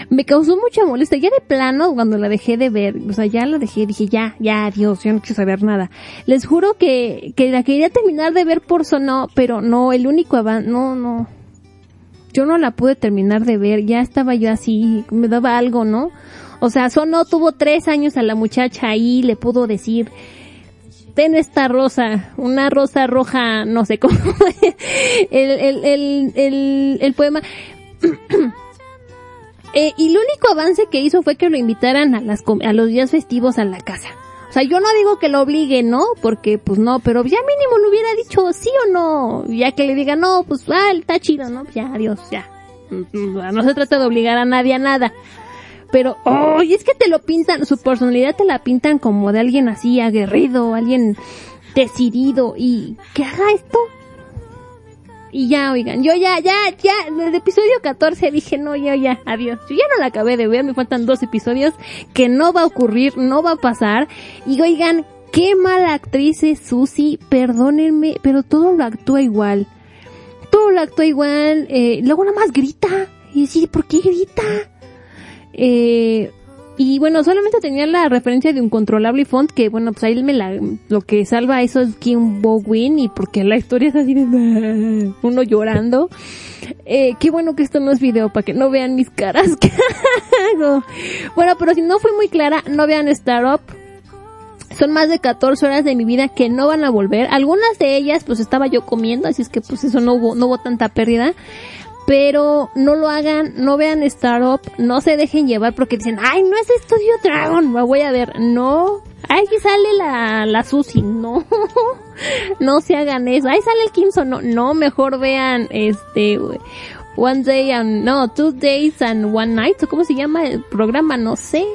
Me causó mucha molestia, ya de plano cuando la dejé de ver, o sea, ya la dejé, dije, ya, ya, Dios, yo no quiero saber nada. Les juro que, que la quería terminar de ver por Sono, pero no, el único avance, no, no. Yo no la pude terminar de ver, ya estaba yo así, me daba algo, ¿no? O sea, Sono tuvo tres años a la muchacha ahí, le pudo decir, ten esta rosa, una rosa roja, no sé cómo, el, el, el, el, el poema. Eh, y el único avance que hizo fue que lo invitaran a las a los días festivos a la casa. O sea, yo no digo que lo obligue, ¿no? Porque, pues no, pero ya mínimo lo hubiera dicho sí o no. Ya que le diga, no, pues, ah, está chido, ¿no? Ya, adiós, ya. Mm, No se trata de obligar a nadie a nada. Pero, oh, y es que te lo pintan, su personalidad te la pintan como de alguien así aguerrido, alguien decidido y que haga esto. Y ya, oigan, yo ya, ya, ya, desde el episodio 14 dije, no, ya, ya, adiós. Yo ya no la acabé de ver, me faltan dos episodios que no va a ocurrir, no va a pasar. Y oigan, qué mala actriz es Susie, perdónenme, pero todo lo actúa igual. Todo lo actúa igual, eh, luego nada más grita. Y decir, ¿por qué grita? Eh, y bueno, solamente tenía la referencia de un controlable font que bueno, pues ahí me la, lo que salva eso es Kim Bowin y porque la historia es así de uno llorando. Eh, qué bueno que esto no es video para que no vean mis caras hago. Bueno, pero si no fui muy clara, no vean Startup. Son más de 14 horas de mi vida que no van a volver. Algunas de ellas pues estaba yo comiendo, así es que pues eso no hubo, no hubo tanta pérdida pero no lo hagan, no vean Startup, no se dejen llevar porque dicen, ay, no es Studio Dragon, me voy a ver, no, ay, que sale la, la Susi, no, no se hagan eso, ay, sale el Kimson, no, no, mejor vean este, One Day and, no, Two Days and One Night, o cómo se llama el programa, no sé,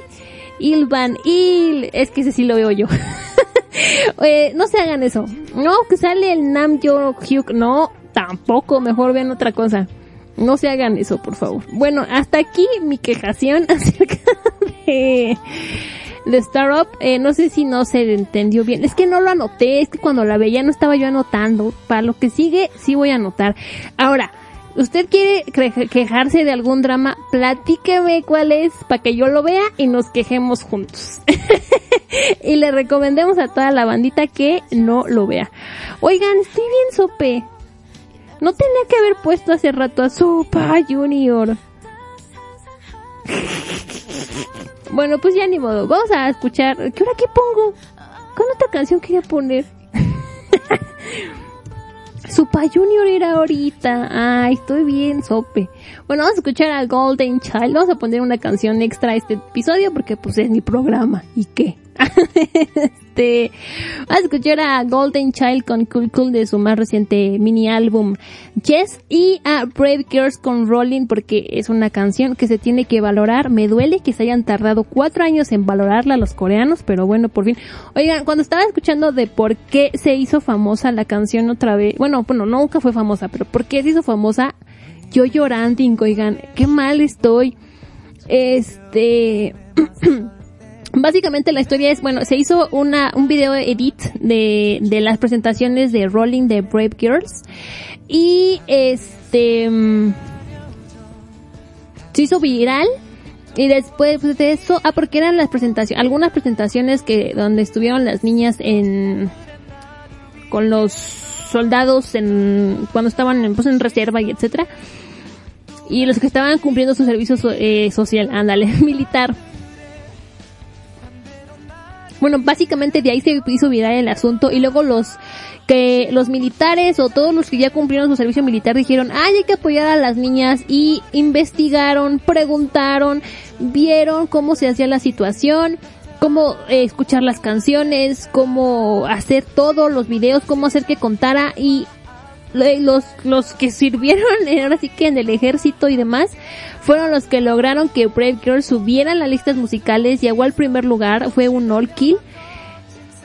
Ilvan, Il, es que ese sí lo veo yo. Eh, no se hagan eso. No, que sale el Nam Yo Hyuk. No, tampoco. Mejor vean otra cosa. No se hagan eso, por favor. Bueno, hasta aquí mi quejación acerca de, de Startup. Eh, no sé si no se entendió bien. Es que no lo anoté. Es que cuando la veía no estaba yo anotando. Para lo que sigue, sí voy a anotar. Ahora, ¿usted quiere quejarse de algún drama? Platíqueme cuál es para que yo lo vea y nos quejemos juntos. y le recomendemos a toda la bandita que no lo vea. Oigan, estoy bien sope. No tenía que haber puesto hace rato a Sopa Junior. bueno, pues ya ni modo. Vamos a escuchar. ¿Qué hora qué pongo? ¿Cuál otra canción quería poner? Supa Junior era ahorita. Ay, estoy bien, sope. Bueno, vamos a escuchar a Golden Child. Vamos a poner una canción extra a este episodio porque pues es mi programa. ¿Y qué? este, vamos a escuchar a Golden Child con Cool Cool de su más reciente mini álbum Yes y a Brave Girls con Rolling porque es una canción que se tiene que valorar. Me duele que se hayan tardado cuatro años en valorarla los coreanos, pero bueno, por fin. Oigan, cuando estaba escuchando de por qué se hizo famosa la canción otra vez, bueno, bueno, nunca fue famosa, pero por qué se hizo famosa, yo llorando, oigan, qué mal estoy. Este, básicamente la historia es, bueno, se hizo una, un video edit de, de las presentaciones de Rolling de Brave Girls y este, mm, se hizo viral y después de eso, ah, porque eran las presentaciones, algunas presentaciones que, donde estuvieron las niñas en, con los soldados en, cuando estaban en, pues, en reserva y etcétera. Y los que estaban cumpliendo su servicio so- eh, social, ándale, militar. Bueno, básicamente de ahí se hizo viral el asunto y luego los que los militares o todos los que ya cumplieron su servicio militar dijeron, ay, hay que apoyar a las niñas y investigaron, preguntaron, vieron cómo se hacía la situación, cómo eh, escuchar las canciones, cómo hacer todos los videos, cómo hacer que contara y le- los, los que sirvieron eh, ahora sí que en el ejército y demás fueron los que lograron que Brave Girl subiera en las listas musicales, llegó al primer lugar, fue un all kill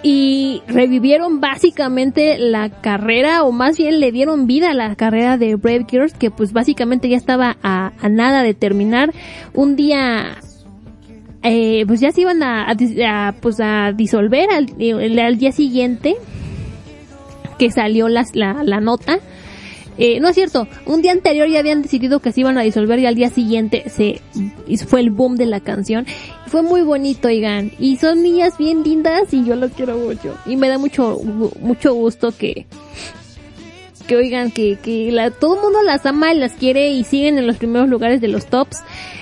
y revivieron básicamente la carrera o más bien le dieron vida a la carrera de Brave Girls que pues básicamente ya estaba a, a nada de terminar. Un día eh, pues ya se iban a, pues a disolver eh, al, día siguiente que salió la, la nota. Eh, no es cierto, un día anterior ya habían decidido que se iban a disolver y al día siguiente se fue el boom de la canción. Fue muy bonito, oigan. Y son niñas bien lindas y yo lo quiero mucho. Y me da mucho, mucho gusto que, que oigan, que, que la, todo el mundo las ama y las quiere y siguen en los primeros lugares de los tops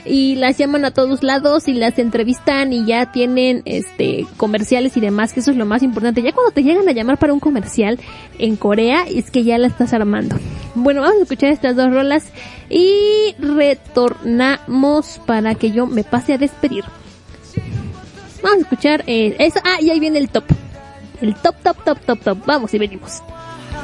y las llaman a todos lados y las entrevistan y ya tienen este comerciales y demás, que eso es lo más importante. Ya cuando te llegan a llamar para un comercial en Corea es que ya la estás armando. Bueno, vamos a escuchar estas dos rolas y retornamos para que yo me pase a despedir. Vamos a escuchar eh, eso. Ah, y ahí viene el top. El top, top, top, top, top. Vamos y venimos.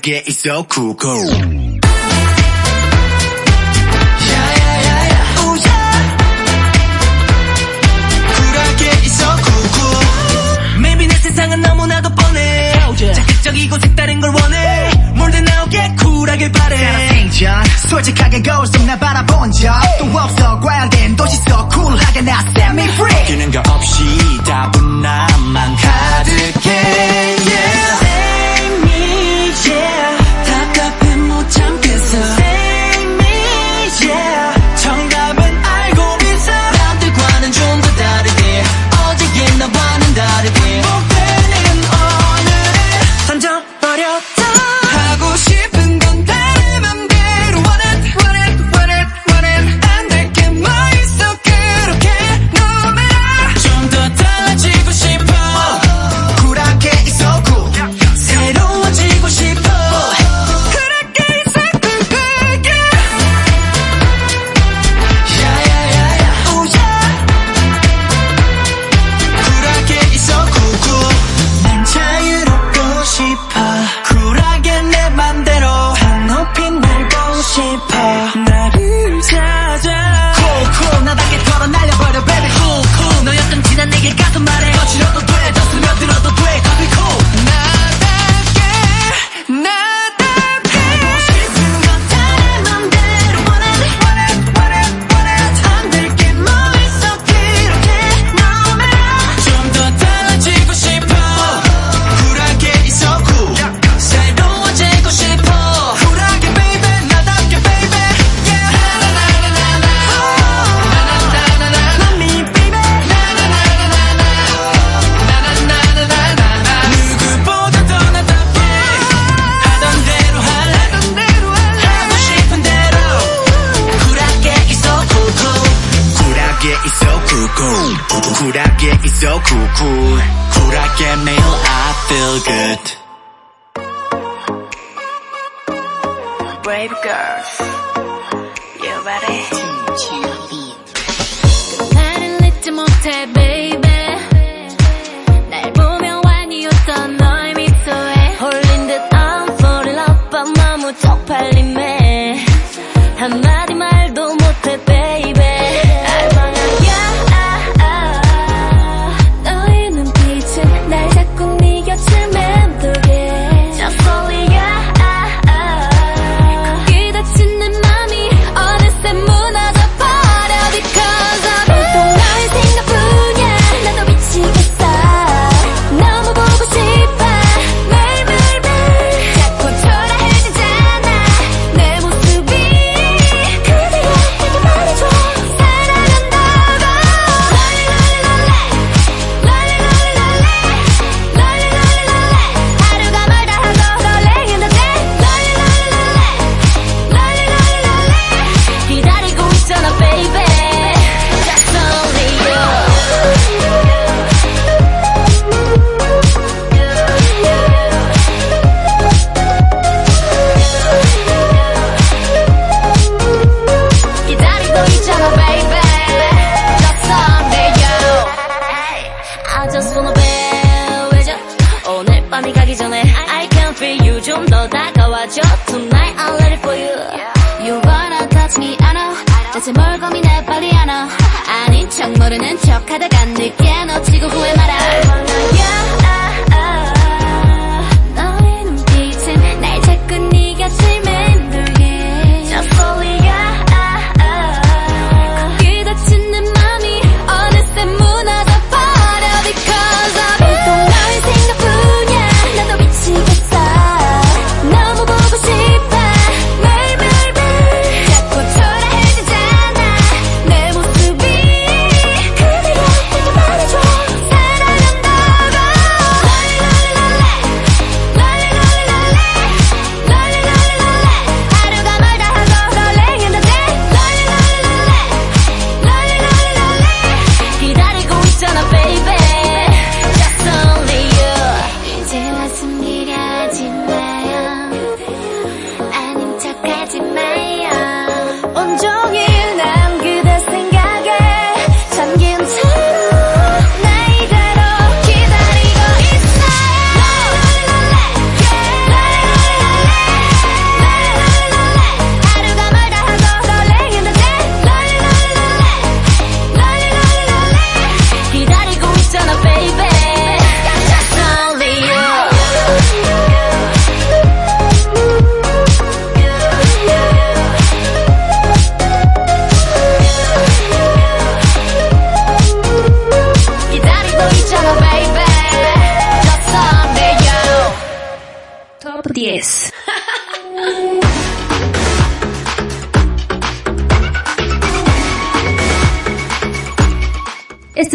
생각에 있어 cool cool 너무나도 뻔해. 자극적이고 색다른 걸 원해. 몰든 나오게 쿨하길 바래. 사랑생전 솔직하게 거울 속 나 바라본 적또 없어. 과열된 도시 속 쿨하게 나 set me free 기는 거 없이 답은 나만 가득해 yeah. Yeah 답답해 못 참겠어.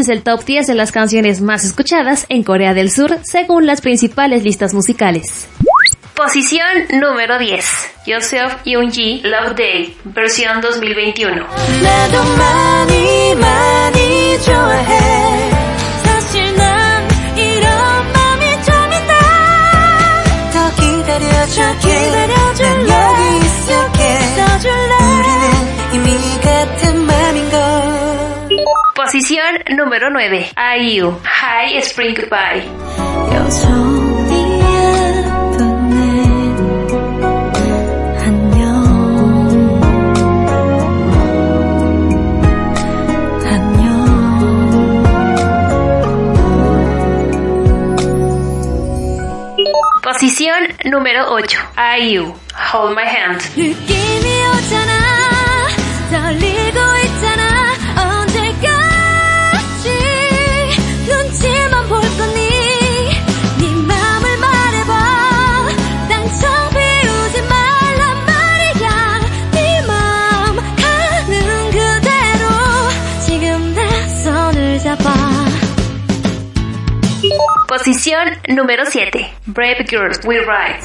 es el top 10 de las canciones más escuchadas en Corea del Sur según las principales listas musicales. Posición número 10. Joseph Yoon-ji, Love Day, versión 2021. Posición número 9. IU. High Spring Goodbye. Posición número 8. IU. Hold my hand. Posición número 7. Brave Girls We Ride.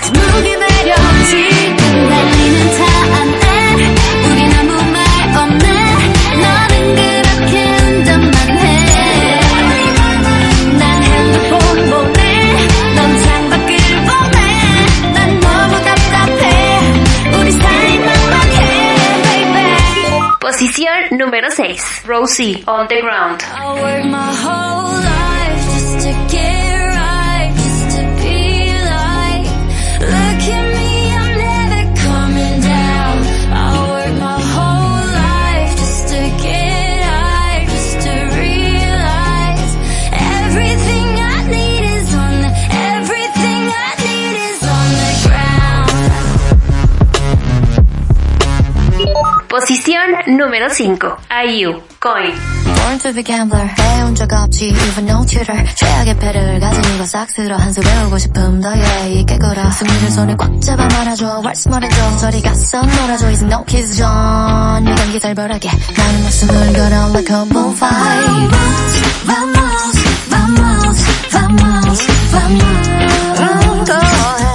Posición número 6. Rosie, on the ground. Posición número 5. IU, Coin. Born to be gambler 배운 적 없지 even no tutor 최악의 패를 가진 이거 싹 쓸어 한수 배우고 싶음 너의 이 깨거라 승리를 손에 꽉 잡아 말아줘 왈스 말해줘 저리 가서 놀아줘 It's no kiss zone 네 감기 살벌하게 나는 목숨을 걸어 like a bullfight Vamos, vamos, vamos, vamos Go ahead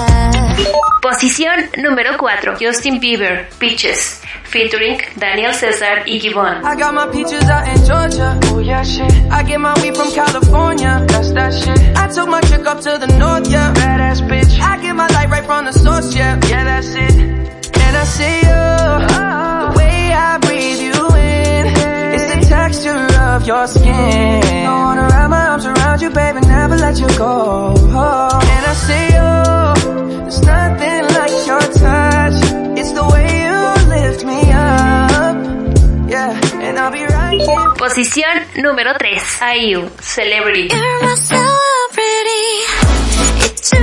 Posición número 4. Justin Bieber, Peaches. Featuring Daniel Cesar y Gibbon. I got my peaches out in Georgia. Oh yeah, shit. I get my weed from California. That's that shit. I took my chick up to the north, yeah. Badass bitch. I get my light right from the source, yeah. Yeah, that's it. And I see you. The way I breathe you in. It's the texture of your skin. I wanna wrap my arms around you, baby, never let you go. And I see you. There's nothing touch. It's the way you lift me up. Yeah, and I'll be right here. Posición número 3. IU, Celebrity. You're my celebrity 잊지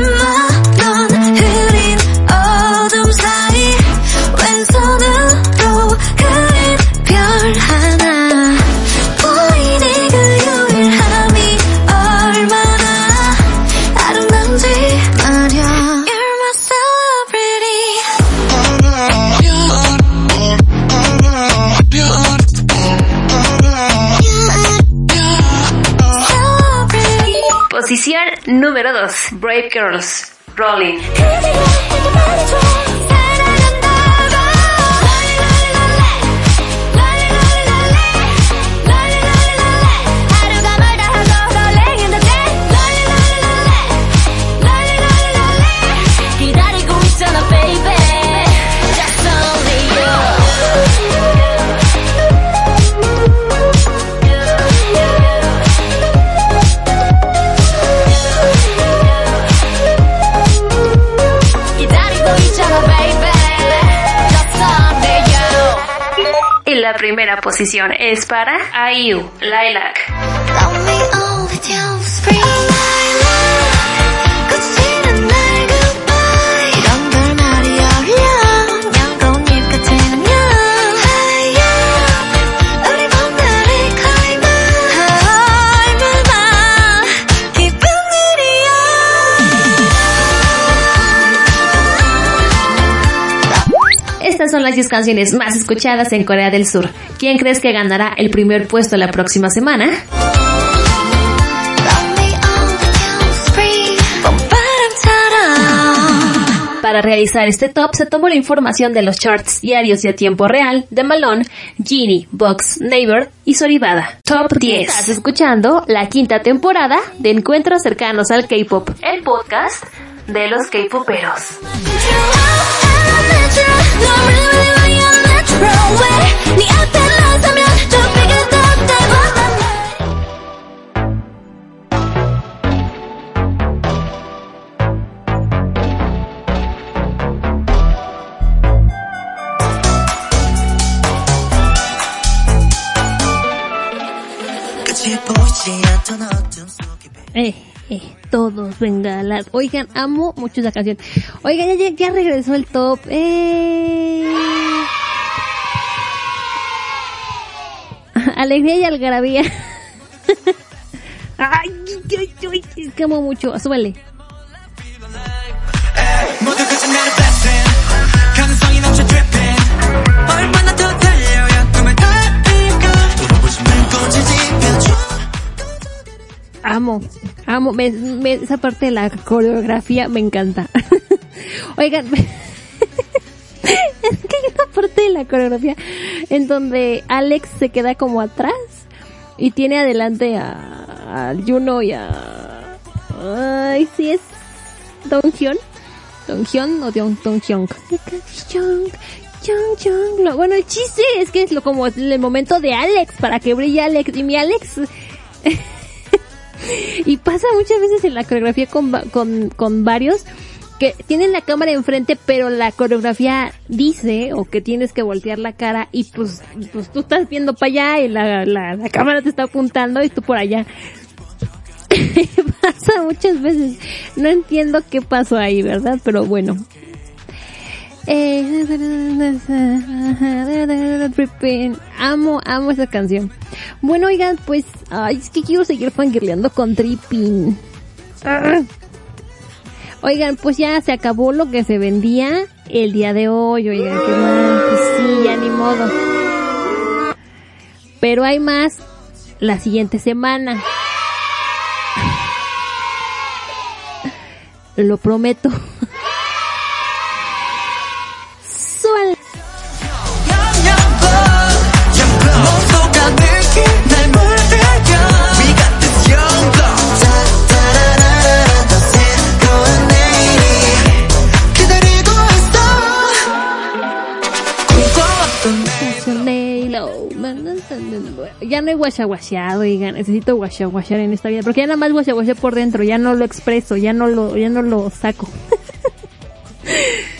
Posición número 2. Brave Girls, Rolling. La primera posición es para IU, Lilac. Estas son las 10 canciones más escuchadas en Corea del Sur. ¿Quién crees que ganará el primer puesto la próxima semana? Para realizar este top se tomó la información de los charts diarios y a tiempo real de Malone, Genie, Box, Neighbor y Soribada. Top 10. Estás escuchando la quinta temporada de Encuentros cercanos al K-pop, el podcast de los K-poperos. Eh, eh, todos bengalas. Oigan, amo mucho esa canción. Oigan, ya, ya, ya regresó el top. Eh. Alegría y algarabía. ay, ay, ay, es que amo mucho. Súbele. 모두 그중 나를 blessing 가능성이 넘쳐 dripping Amo, amo. Me- me- esa parte de la coreografía me encanta. Oigan, es que hay una parte de la coreografía en donde Alex se queda como atrás y tiene adelante a, Juno y a... Ay, sí es Dong Hyun. Dong Hyun o Dong, Dong Hyung. Bueno, el chiste es que es lo como el momento de Alex, para que brille Alex. Y mi Alex... y pasa muchas veces en la coreografía con, con, con varios que tienen la cámara enfrente, pero la coreografía dice o que tienes que voltear la cara y pues, pues tú estás viendo para allá y la, la, la cámara te está apuntando y tú por allá. Pasa muchas veces. No entiendo qué pasó ahí, ¿verdad? Pero bueno. Eh. Amo, amo esa canción. Bueno, oigan, pues, ay, es que quiero seguir fangirleando con Tripping. Ah. Oigan, pues ya se acabó lo que se vendía el día de hoy. Oigan, qué mal. Sí, ya ni modo. Pero hay más la siguiente semana. Lo prometo. Ya no hay guachaguacheado, oigan, necesito guachaguachear en esta vida, porque ya nada más guachaguaché por dentro, ya no lo expreso, ya no lo, ya no lo saco.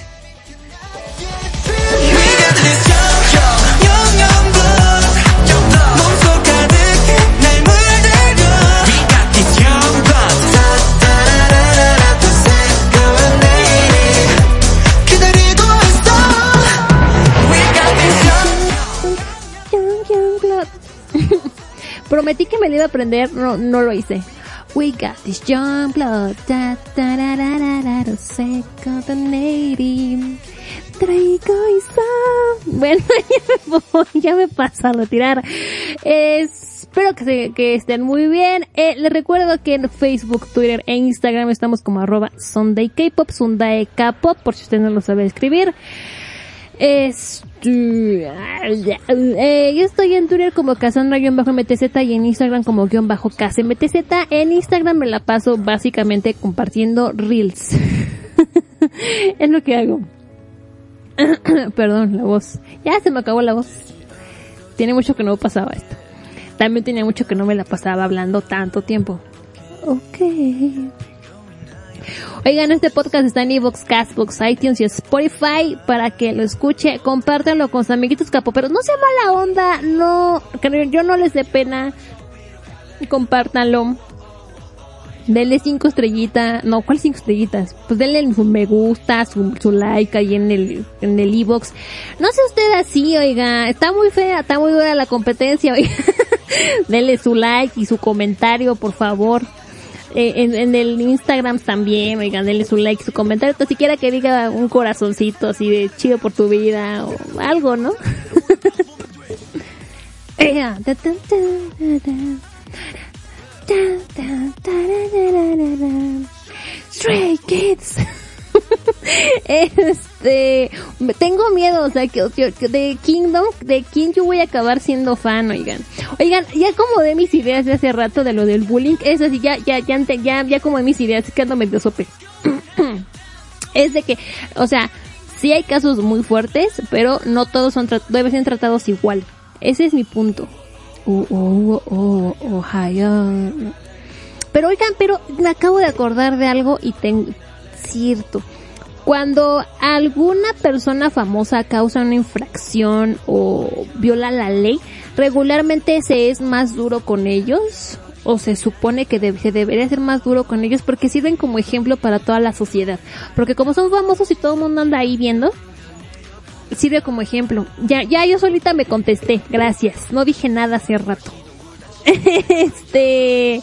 Prometí que me lo iba a aprender, no, no lo hice. We got this young blood, da, da, da, da, da, da, da, second. Traigo y son. Bueno, ya me voy, ya me paso a retirar. Espero que, se- que estén muy bien. Eh, les recuerdo que en Facebook, Twitter e Instagram estamos como arroba Sunday K-Pop, Sunday K-Pop, por si usted no lo sabe escribir. Este, eh, yo estoy en Twitter como Cassandra-MTZ y en Instagram como guion bajo KCMTZ. En Instagram me la paso básicamente compartiendo reels. es lo que hago. Perdón, la voz. Ya se me acabó la voz. Tiene mucho que no pasaba esto. También tenía mucho que no me la pasaba hablando tanto tiempo. Ok. Oigan, este podcast está en Evox, Castbox, iTunes y Spotify para que lo escuche. Compártanlo con sus amiguitos capoperos. No sea mala onda, no, yo no les dé pena. Compártanlo. Denle cinco estrellitas. No, ¿cuál cinco estrellitas? Pues denle su me gusta, su, like ahí en el, en el Evox. No sea usted así, oiga. Está muy fea, está muy dura la competencia, oiga. denle su like y su comentario, por favor. Eh, en, en el Instagram también, oigan, denle su like, su comentario, tan siquiera que diga un corazoncito así de chido por tu vida o algo, ¿no? Stray Kids. este, tengo miedo, o sea, que, que- de Kingdom, de quién yo voy a acabar siendo fan, oigan. Oigan, ya como de mis ideas de hace rato de lo del bullying, es así, ya, ya, ya, ya, ya como de mis ideas, que ando medio sope. es de que, o sea, sí hay casos muy fuertes, pero no todos son, deben ser tratados igual. Ese es mi punto. Oh, oh, oh, oh, Ohio. Pero oigan, pero me acabo de acordar de algo y tengo cierto. Cuando alguna persona famosa causa una infracción o viola la ley, regularmente se es más duro con ellos o se supone que debe- se debería ser más duro con ellos porque sirven como ejemplo para toda la sociedad. Porque como son famosos y todo el mundo anda ahí viendo, sirve como ejemplo. Ya, ya yo solita me contesté, gracias. No dije nada hace rato. este,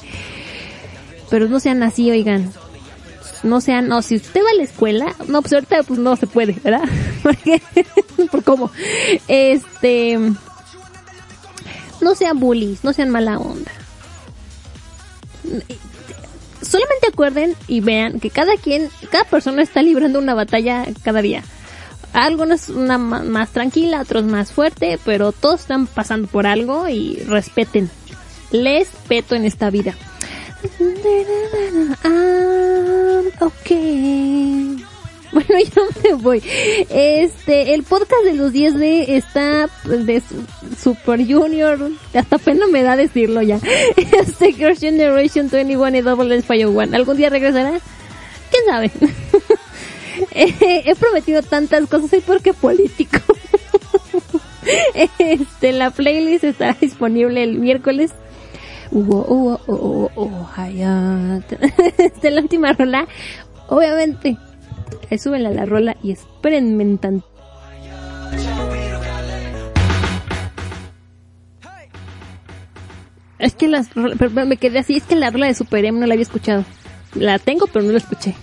pero no sean así, oigan. No sean, no, si usted va a la escuela, no, pues ahorita pues no se puede, ¿verdad? Porque, por cómo. Este, no sean bullies, no sean mala onda. Solamente acuerden y vean que cada quien, cada persona está librando una batalla cada día. Algunos una más tranquila, otros más fuerte, pero todos están pasando por algo y respeten. Les peto en esta vida. Ah, ok. Bueno, yo me voy. Este, el podcast de los 10D está de su- Super Junior, hasta pena me da decirlo ya. Este Girls Generation 21 y Double S One. ¿Algún día regresará? ¿Quién sabe? Eh, He prometido tantas cosas, soy porque político. Este, la playlist estará disponible el miércoles. Uo, uo, uo, uo, hayat. Este, la última rola, obviamente, súbenla a la rola y espérenme tan Es que las, me quedé así, es que la rola de Super M no la había escuchado. La tengo, pero no la escuché.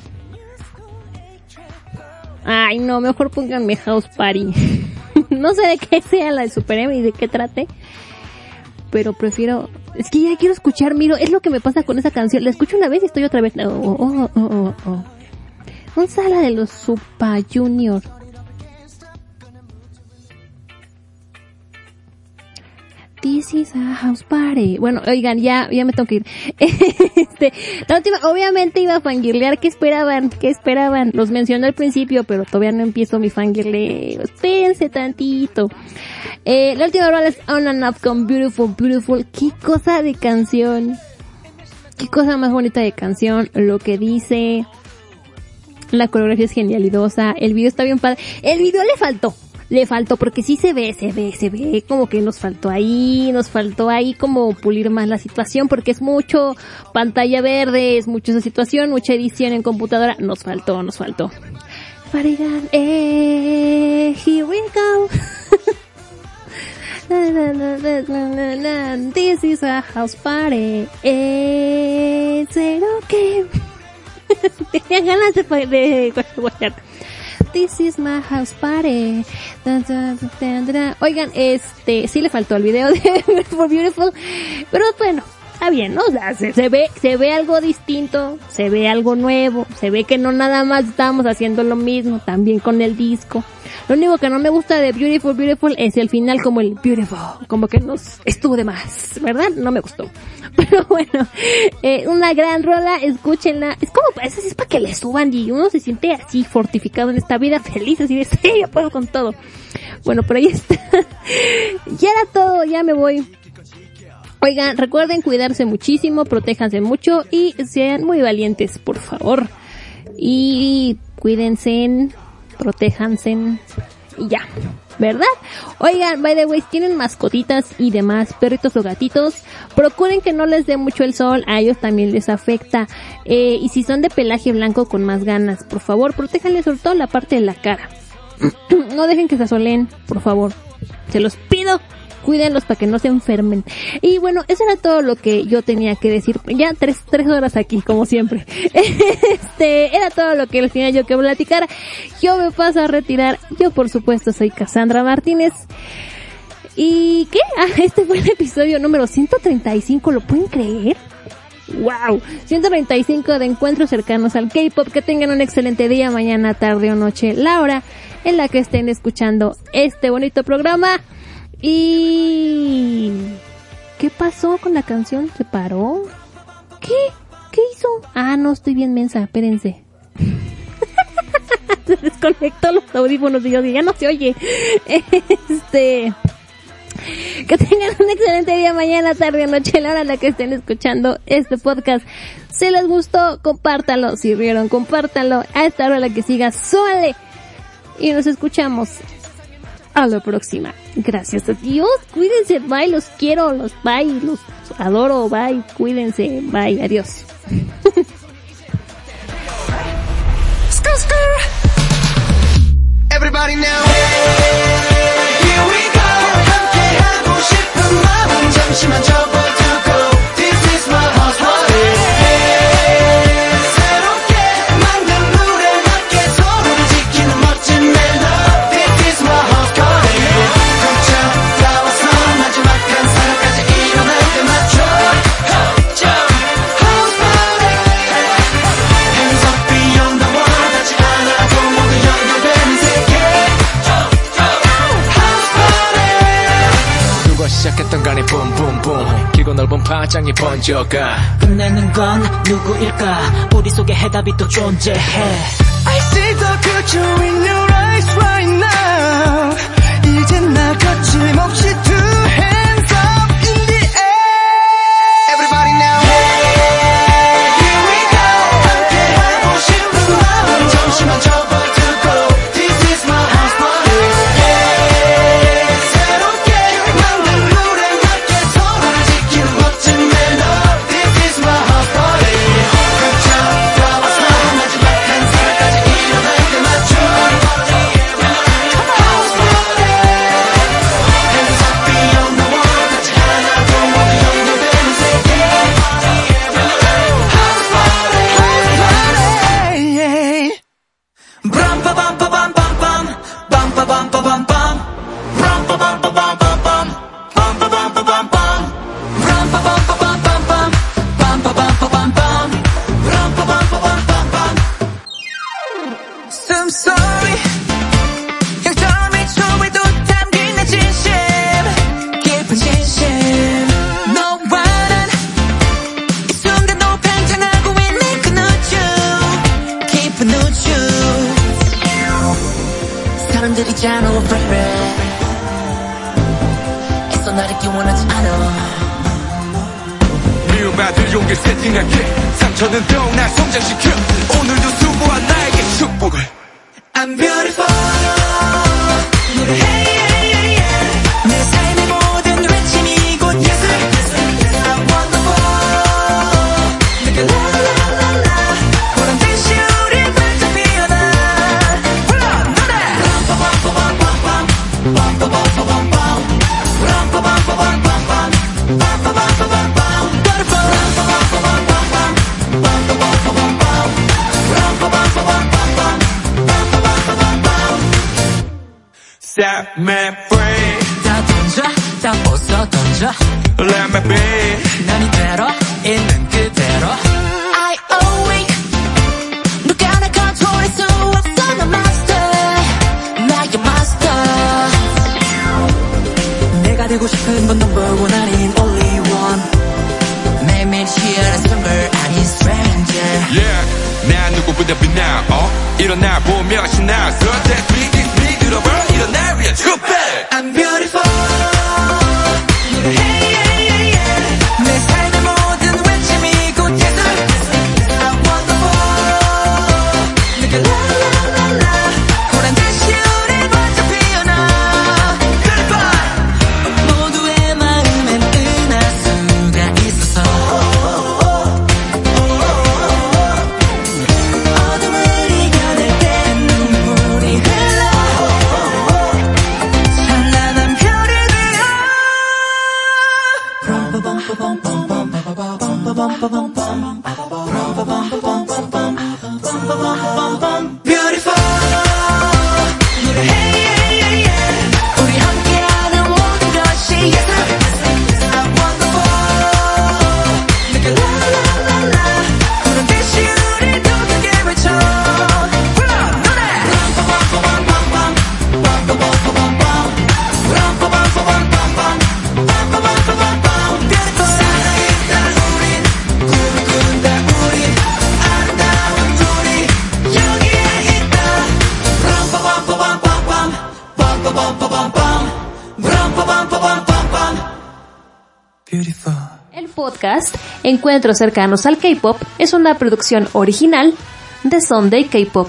Ay, no, mejor pónganme House Party. no sé de qué sea la de Super M y de qué trate. Pero prefiero... Es que ya quiero escuchar, miro, es lo que me pasa con esa canción. La escucho una vez y estoy otra vez... Oh, oh, oh, oh, oh. ¿Dónde está la de los Super Junior? This is a house. Bueno, oigan, ya, ya me tengo que ir. Este, la última, obviamente iba a fangirlear. ¿Qué esperaban? ¿Qué esperaban? Los mencioné al principio, pero todavía no empiezo mi fangirleo. Espérense tantito. Eh, la última rola es On and Up con Beautiful, Beautiful. Qué cosa de canción. Qué cosa más bonita de canción. Lo que dice. La coreografía es genialidosa. El video está bien padre. El video le faltó. Le faltó porque sí se ve, se ve, se ve como que nos faltó ahí, nos faltó ahí como pulir más la situación porque es mucho pantalla verde, es mucho esa situación, mucha edición en computadora. Nos faltó, nos faltó. Eh, here we go. This is a house party. Eh, que. Tenía ganas de, de, de This is my house party. Oigan, este, sí le faltó el video de Beautiful Beautiful, pero bueno, está bien, ¿no? O sea, se, ve, se ve algo distinto, se ve algo nuevo, se ve que no nada más estamos haciendo lo mismo, también con el disco. Lo único que no me gusta de Beautiful Beautiful es el final como el Beautiful, como que nos estuvo de más, ¿verdad? No me gustó. Pero bueno, eh, una gran rola, escúchenla. Es como, es, es para que le suban y uno se siente así fortificado en esta vida, feliz, así de, sí, yo puedo con todo. Bueno, por ahí está. ya era todo, ya me voy. Oigan, recuerden cuidarse muchísimo, protéjanse mucho y sean muy valientes, por favor. Y cuídense, protéjanse y ya. ¿Verdad? Oigan, by the way, tienen mascotitas y demás, perritos o gatitos, procuren que no les dé mucho el sol, a ellos también les afecta. Eh, y si son de pelaje blanco con más ganas, por favor, protéjanles sobre todo la parte de la cara. no dejen que se asoleen, por favor. Se los pido. Cuídenlos para que no se enfermen. Y bueno, eso era todo lo que yo tenía que decir. Ya tres, tres horas aquí, como siempre. Este, era todo lo que les tenía yo que platicar. Yo me paso a retirar. Yo, por supuesto, soy Cassandra Martínez. ¿Y qué? Ah, este fue el episodio número 135, ¿lo pueden creer? Wow, 135 de encuentros cercanos al K-pop. Que tengan un excelente día, mañana, tarde o noche, la hora en la que estén escuchando este bonito programa. Y... ¿Qué pasó con la canción? ¿Se paró? ¿Qué? ¿Qué hizo? Ah, no, estoy bien mensa, espérense. se desconectó los audífonos y yo dije, ya no se oye. Este... Que tengan un excelente día mañana, tarde o noche, la hora en la que estén escuchando este podcast. Si les gustó, compártanlo. Si rieron, compártanlo. A esta hora la que siga, suele. Y nos escuchamos a la próxima. Gracias a Dios. Cuídense. Bye. Los quiero. Los bye. Los adoro. Bye. Cuídense. Bye. Adiós. Everybody now. Here we go. 함께하고 싶은 마음 잠시만 접어 시작했던 간에 붐붐붐 길고 넓은 파장이 번져가. 끝내는 건 누구일까? 우리 속에 해답이 또 존재해. I see the future in your eyes right now. 이젠 나 거침없이 parámetros cercanos al K-pop es una producción original de Sunday K-pop.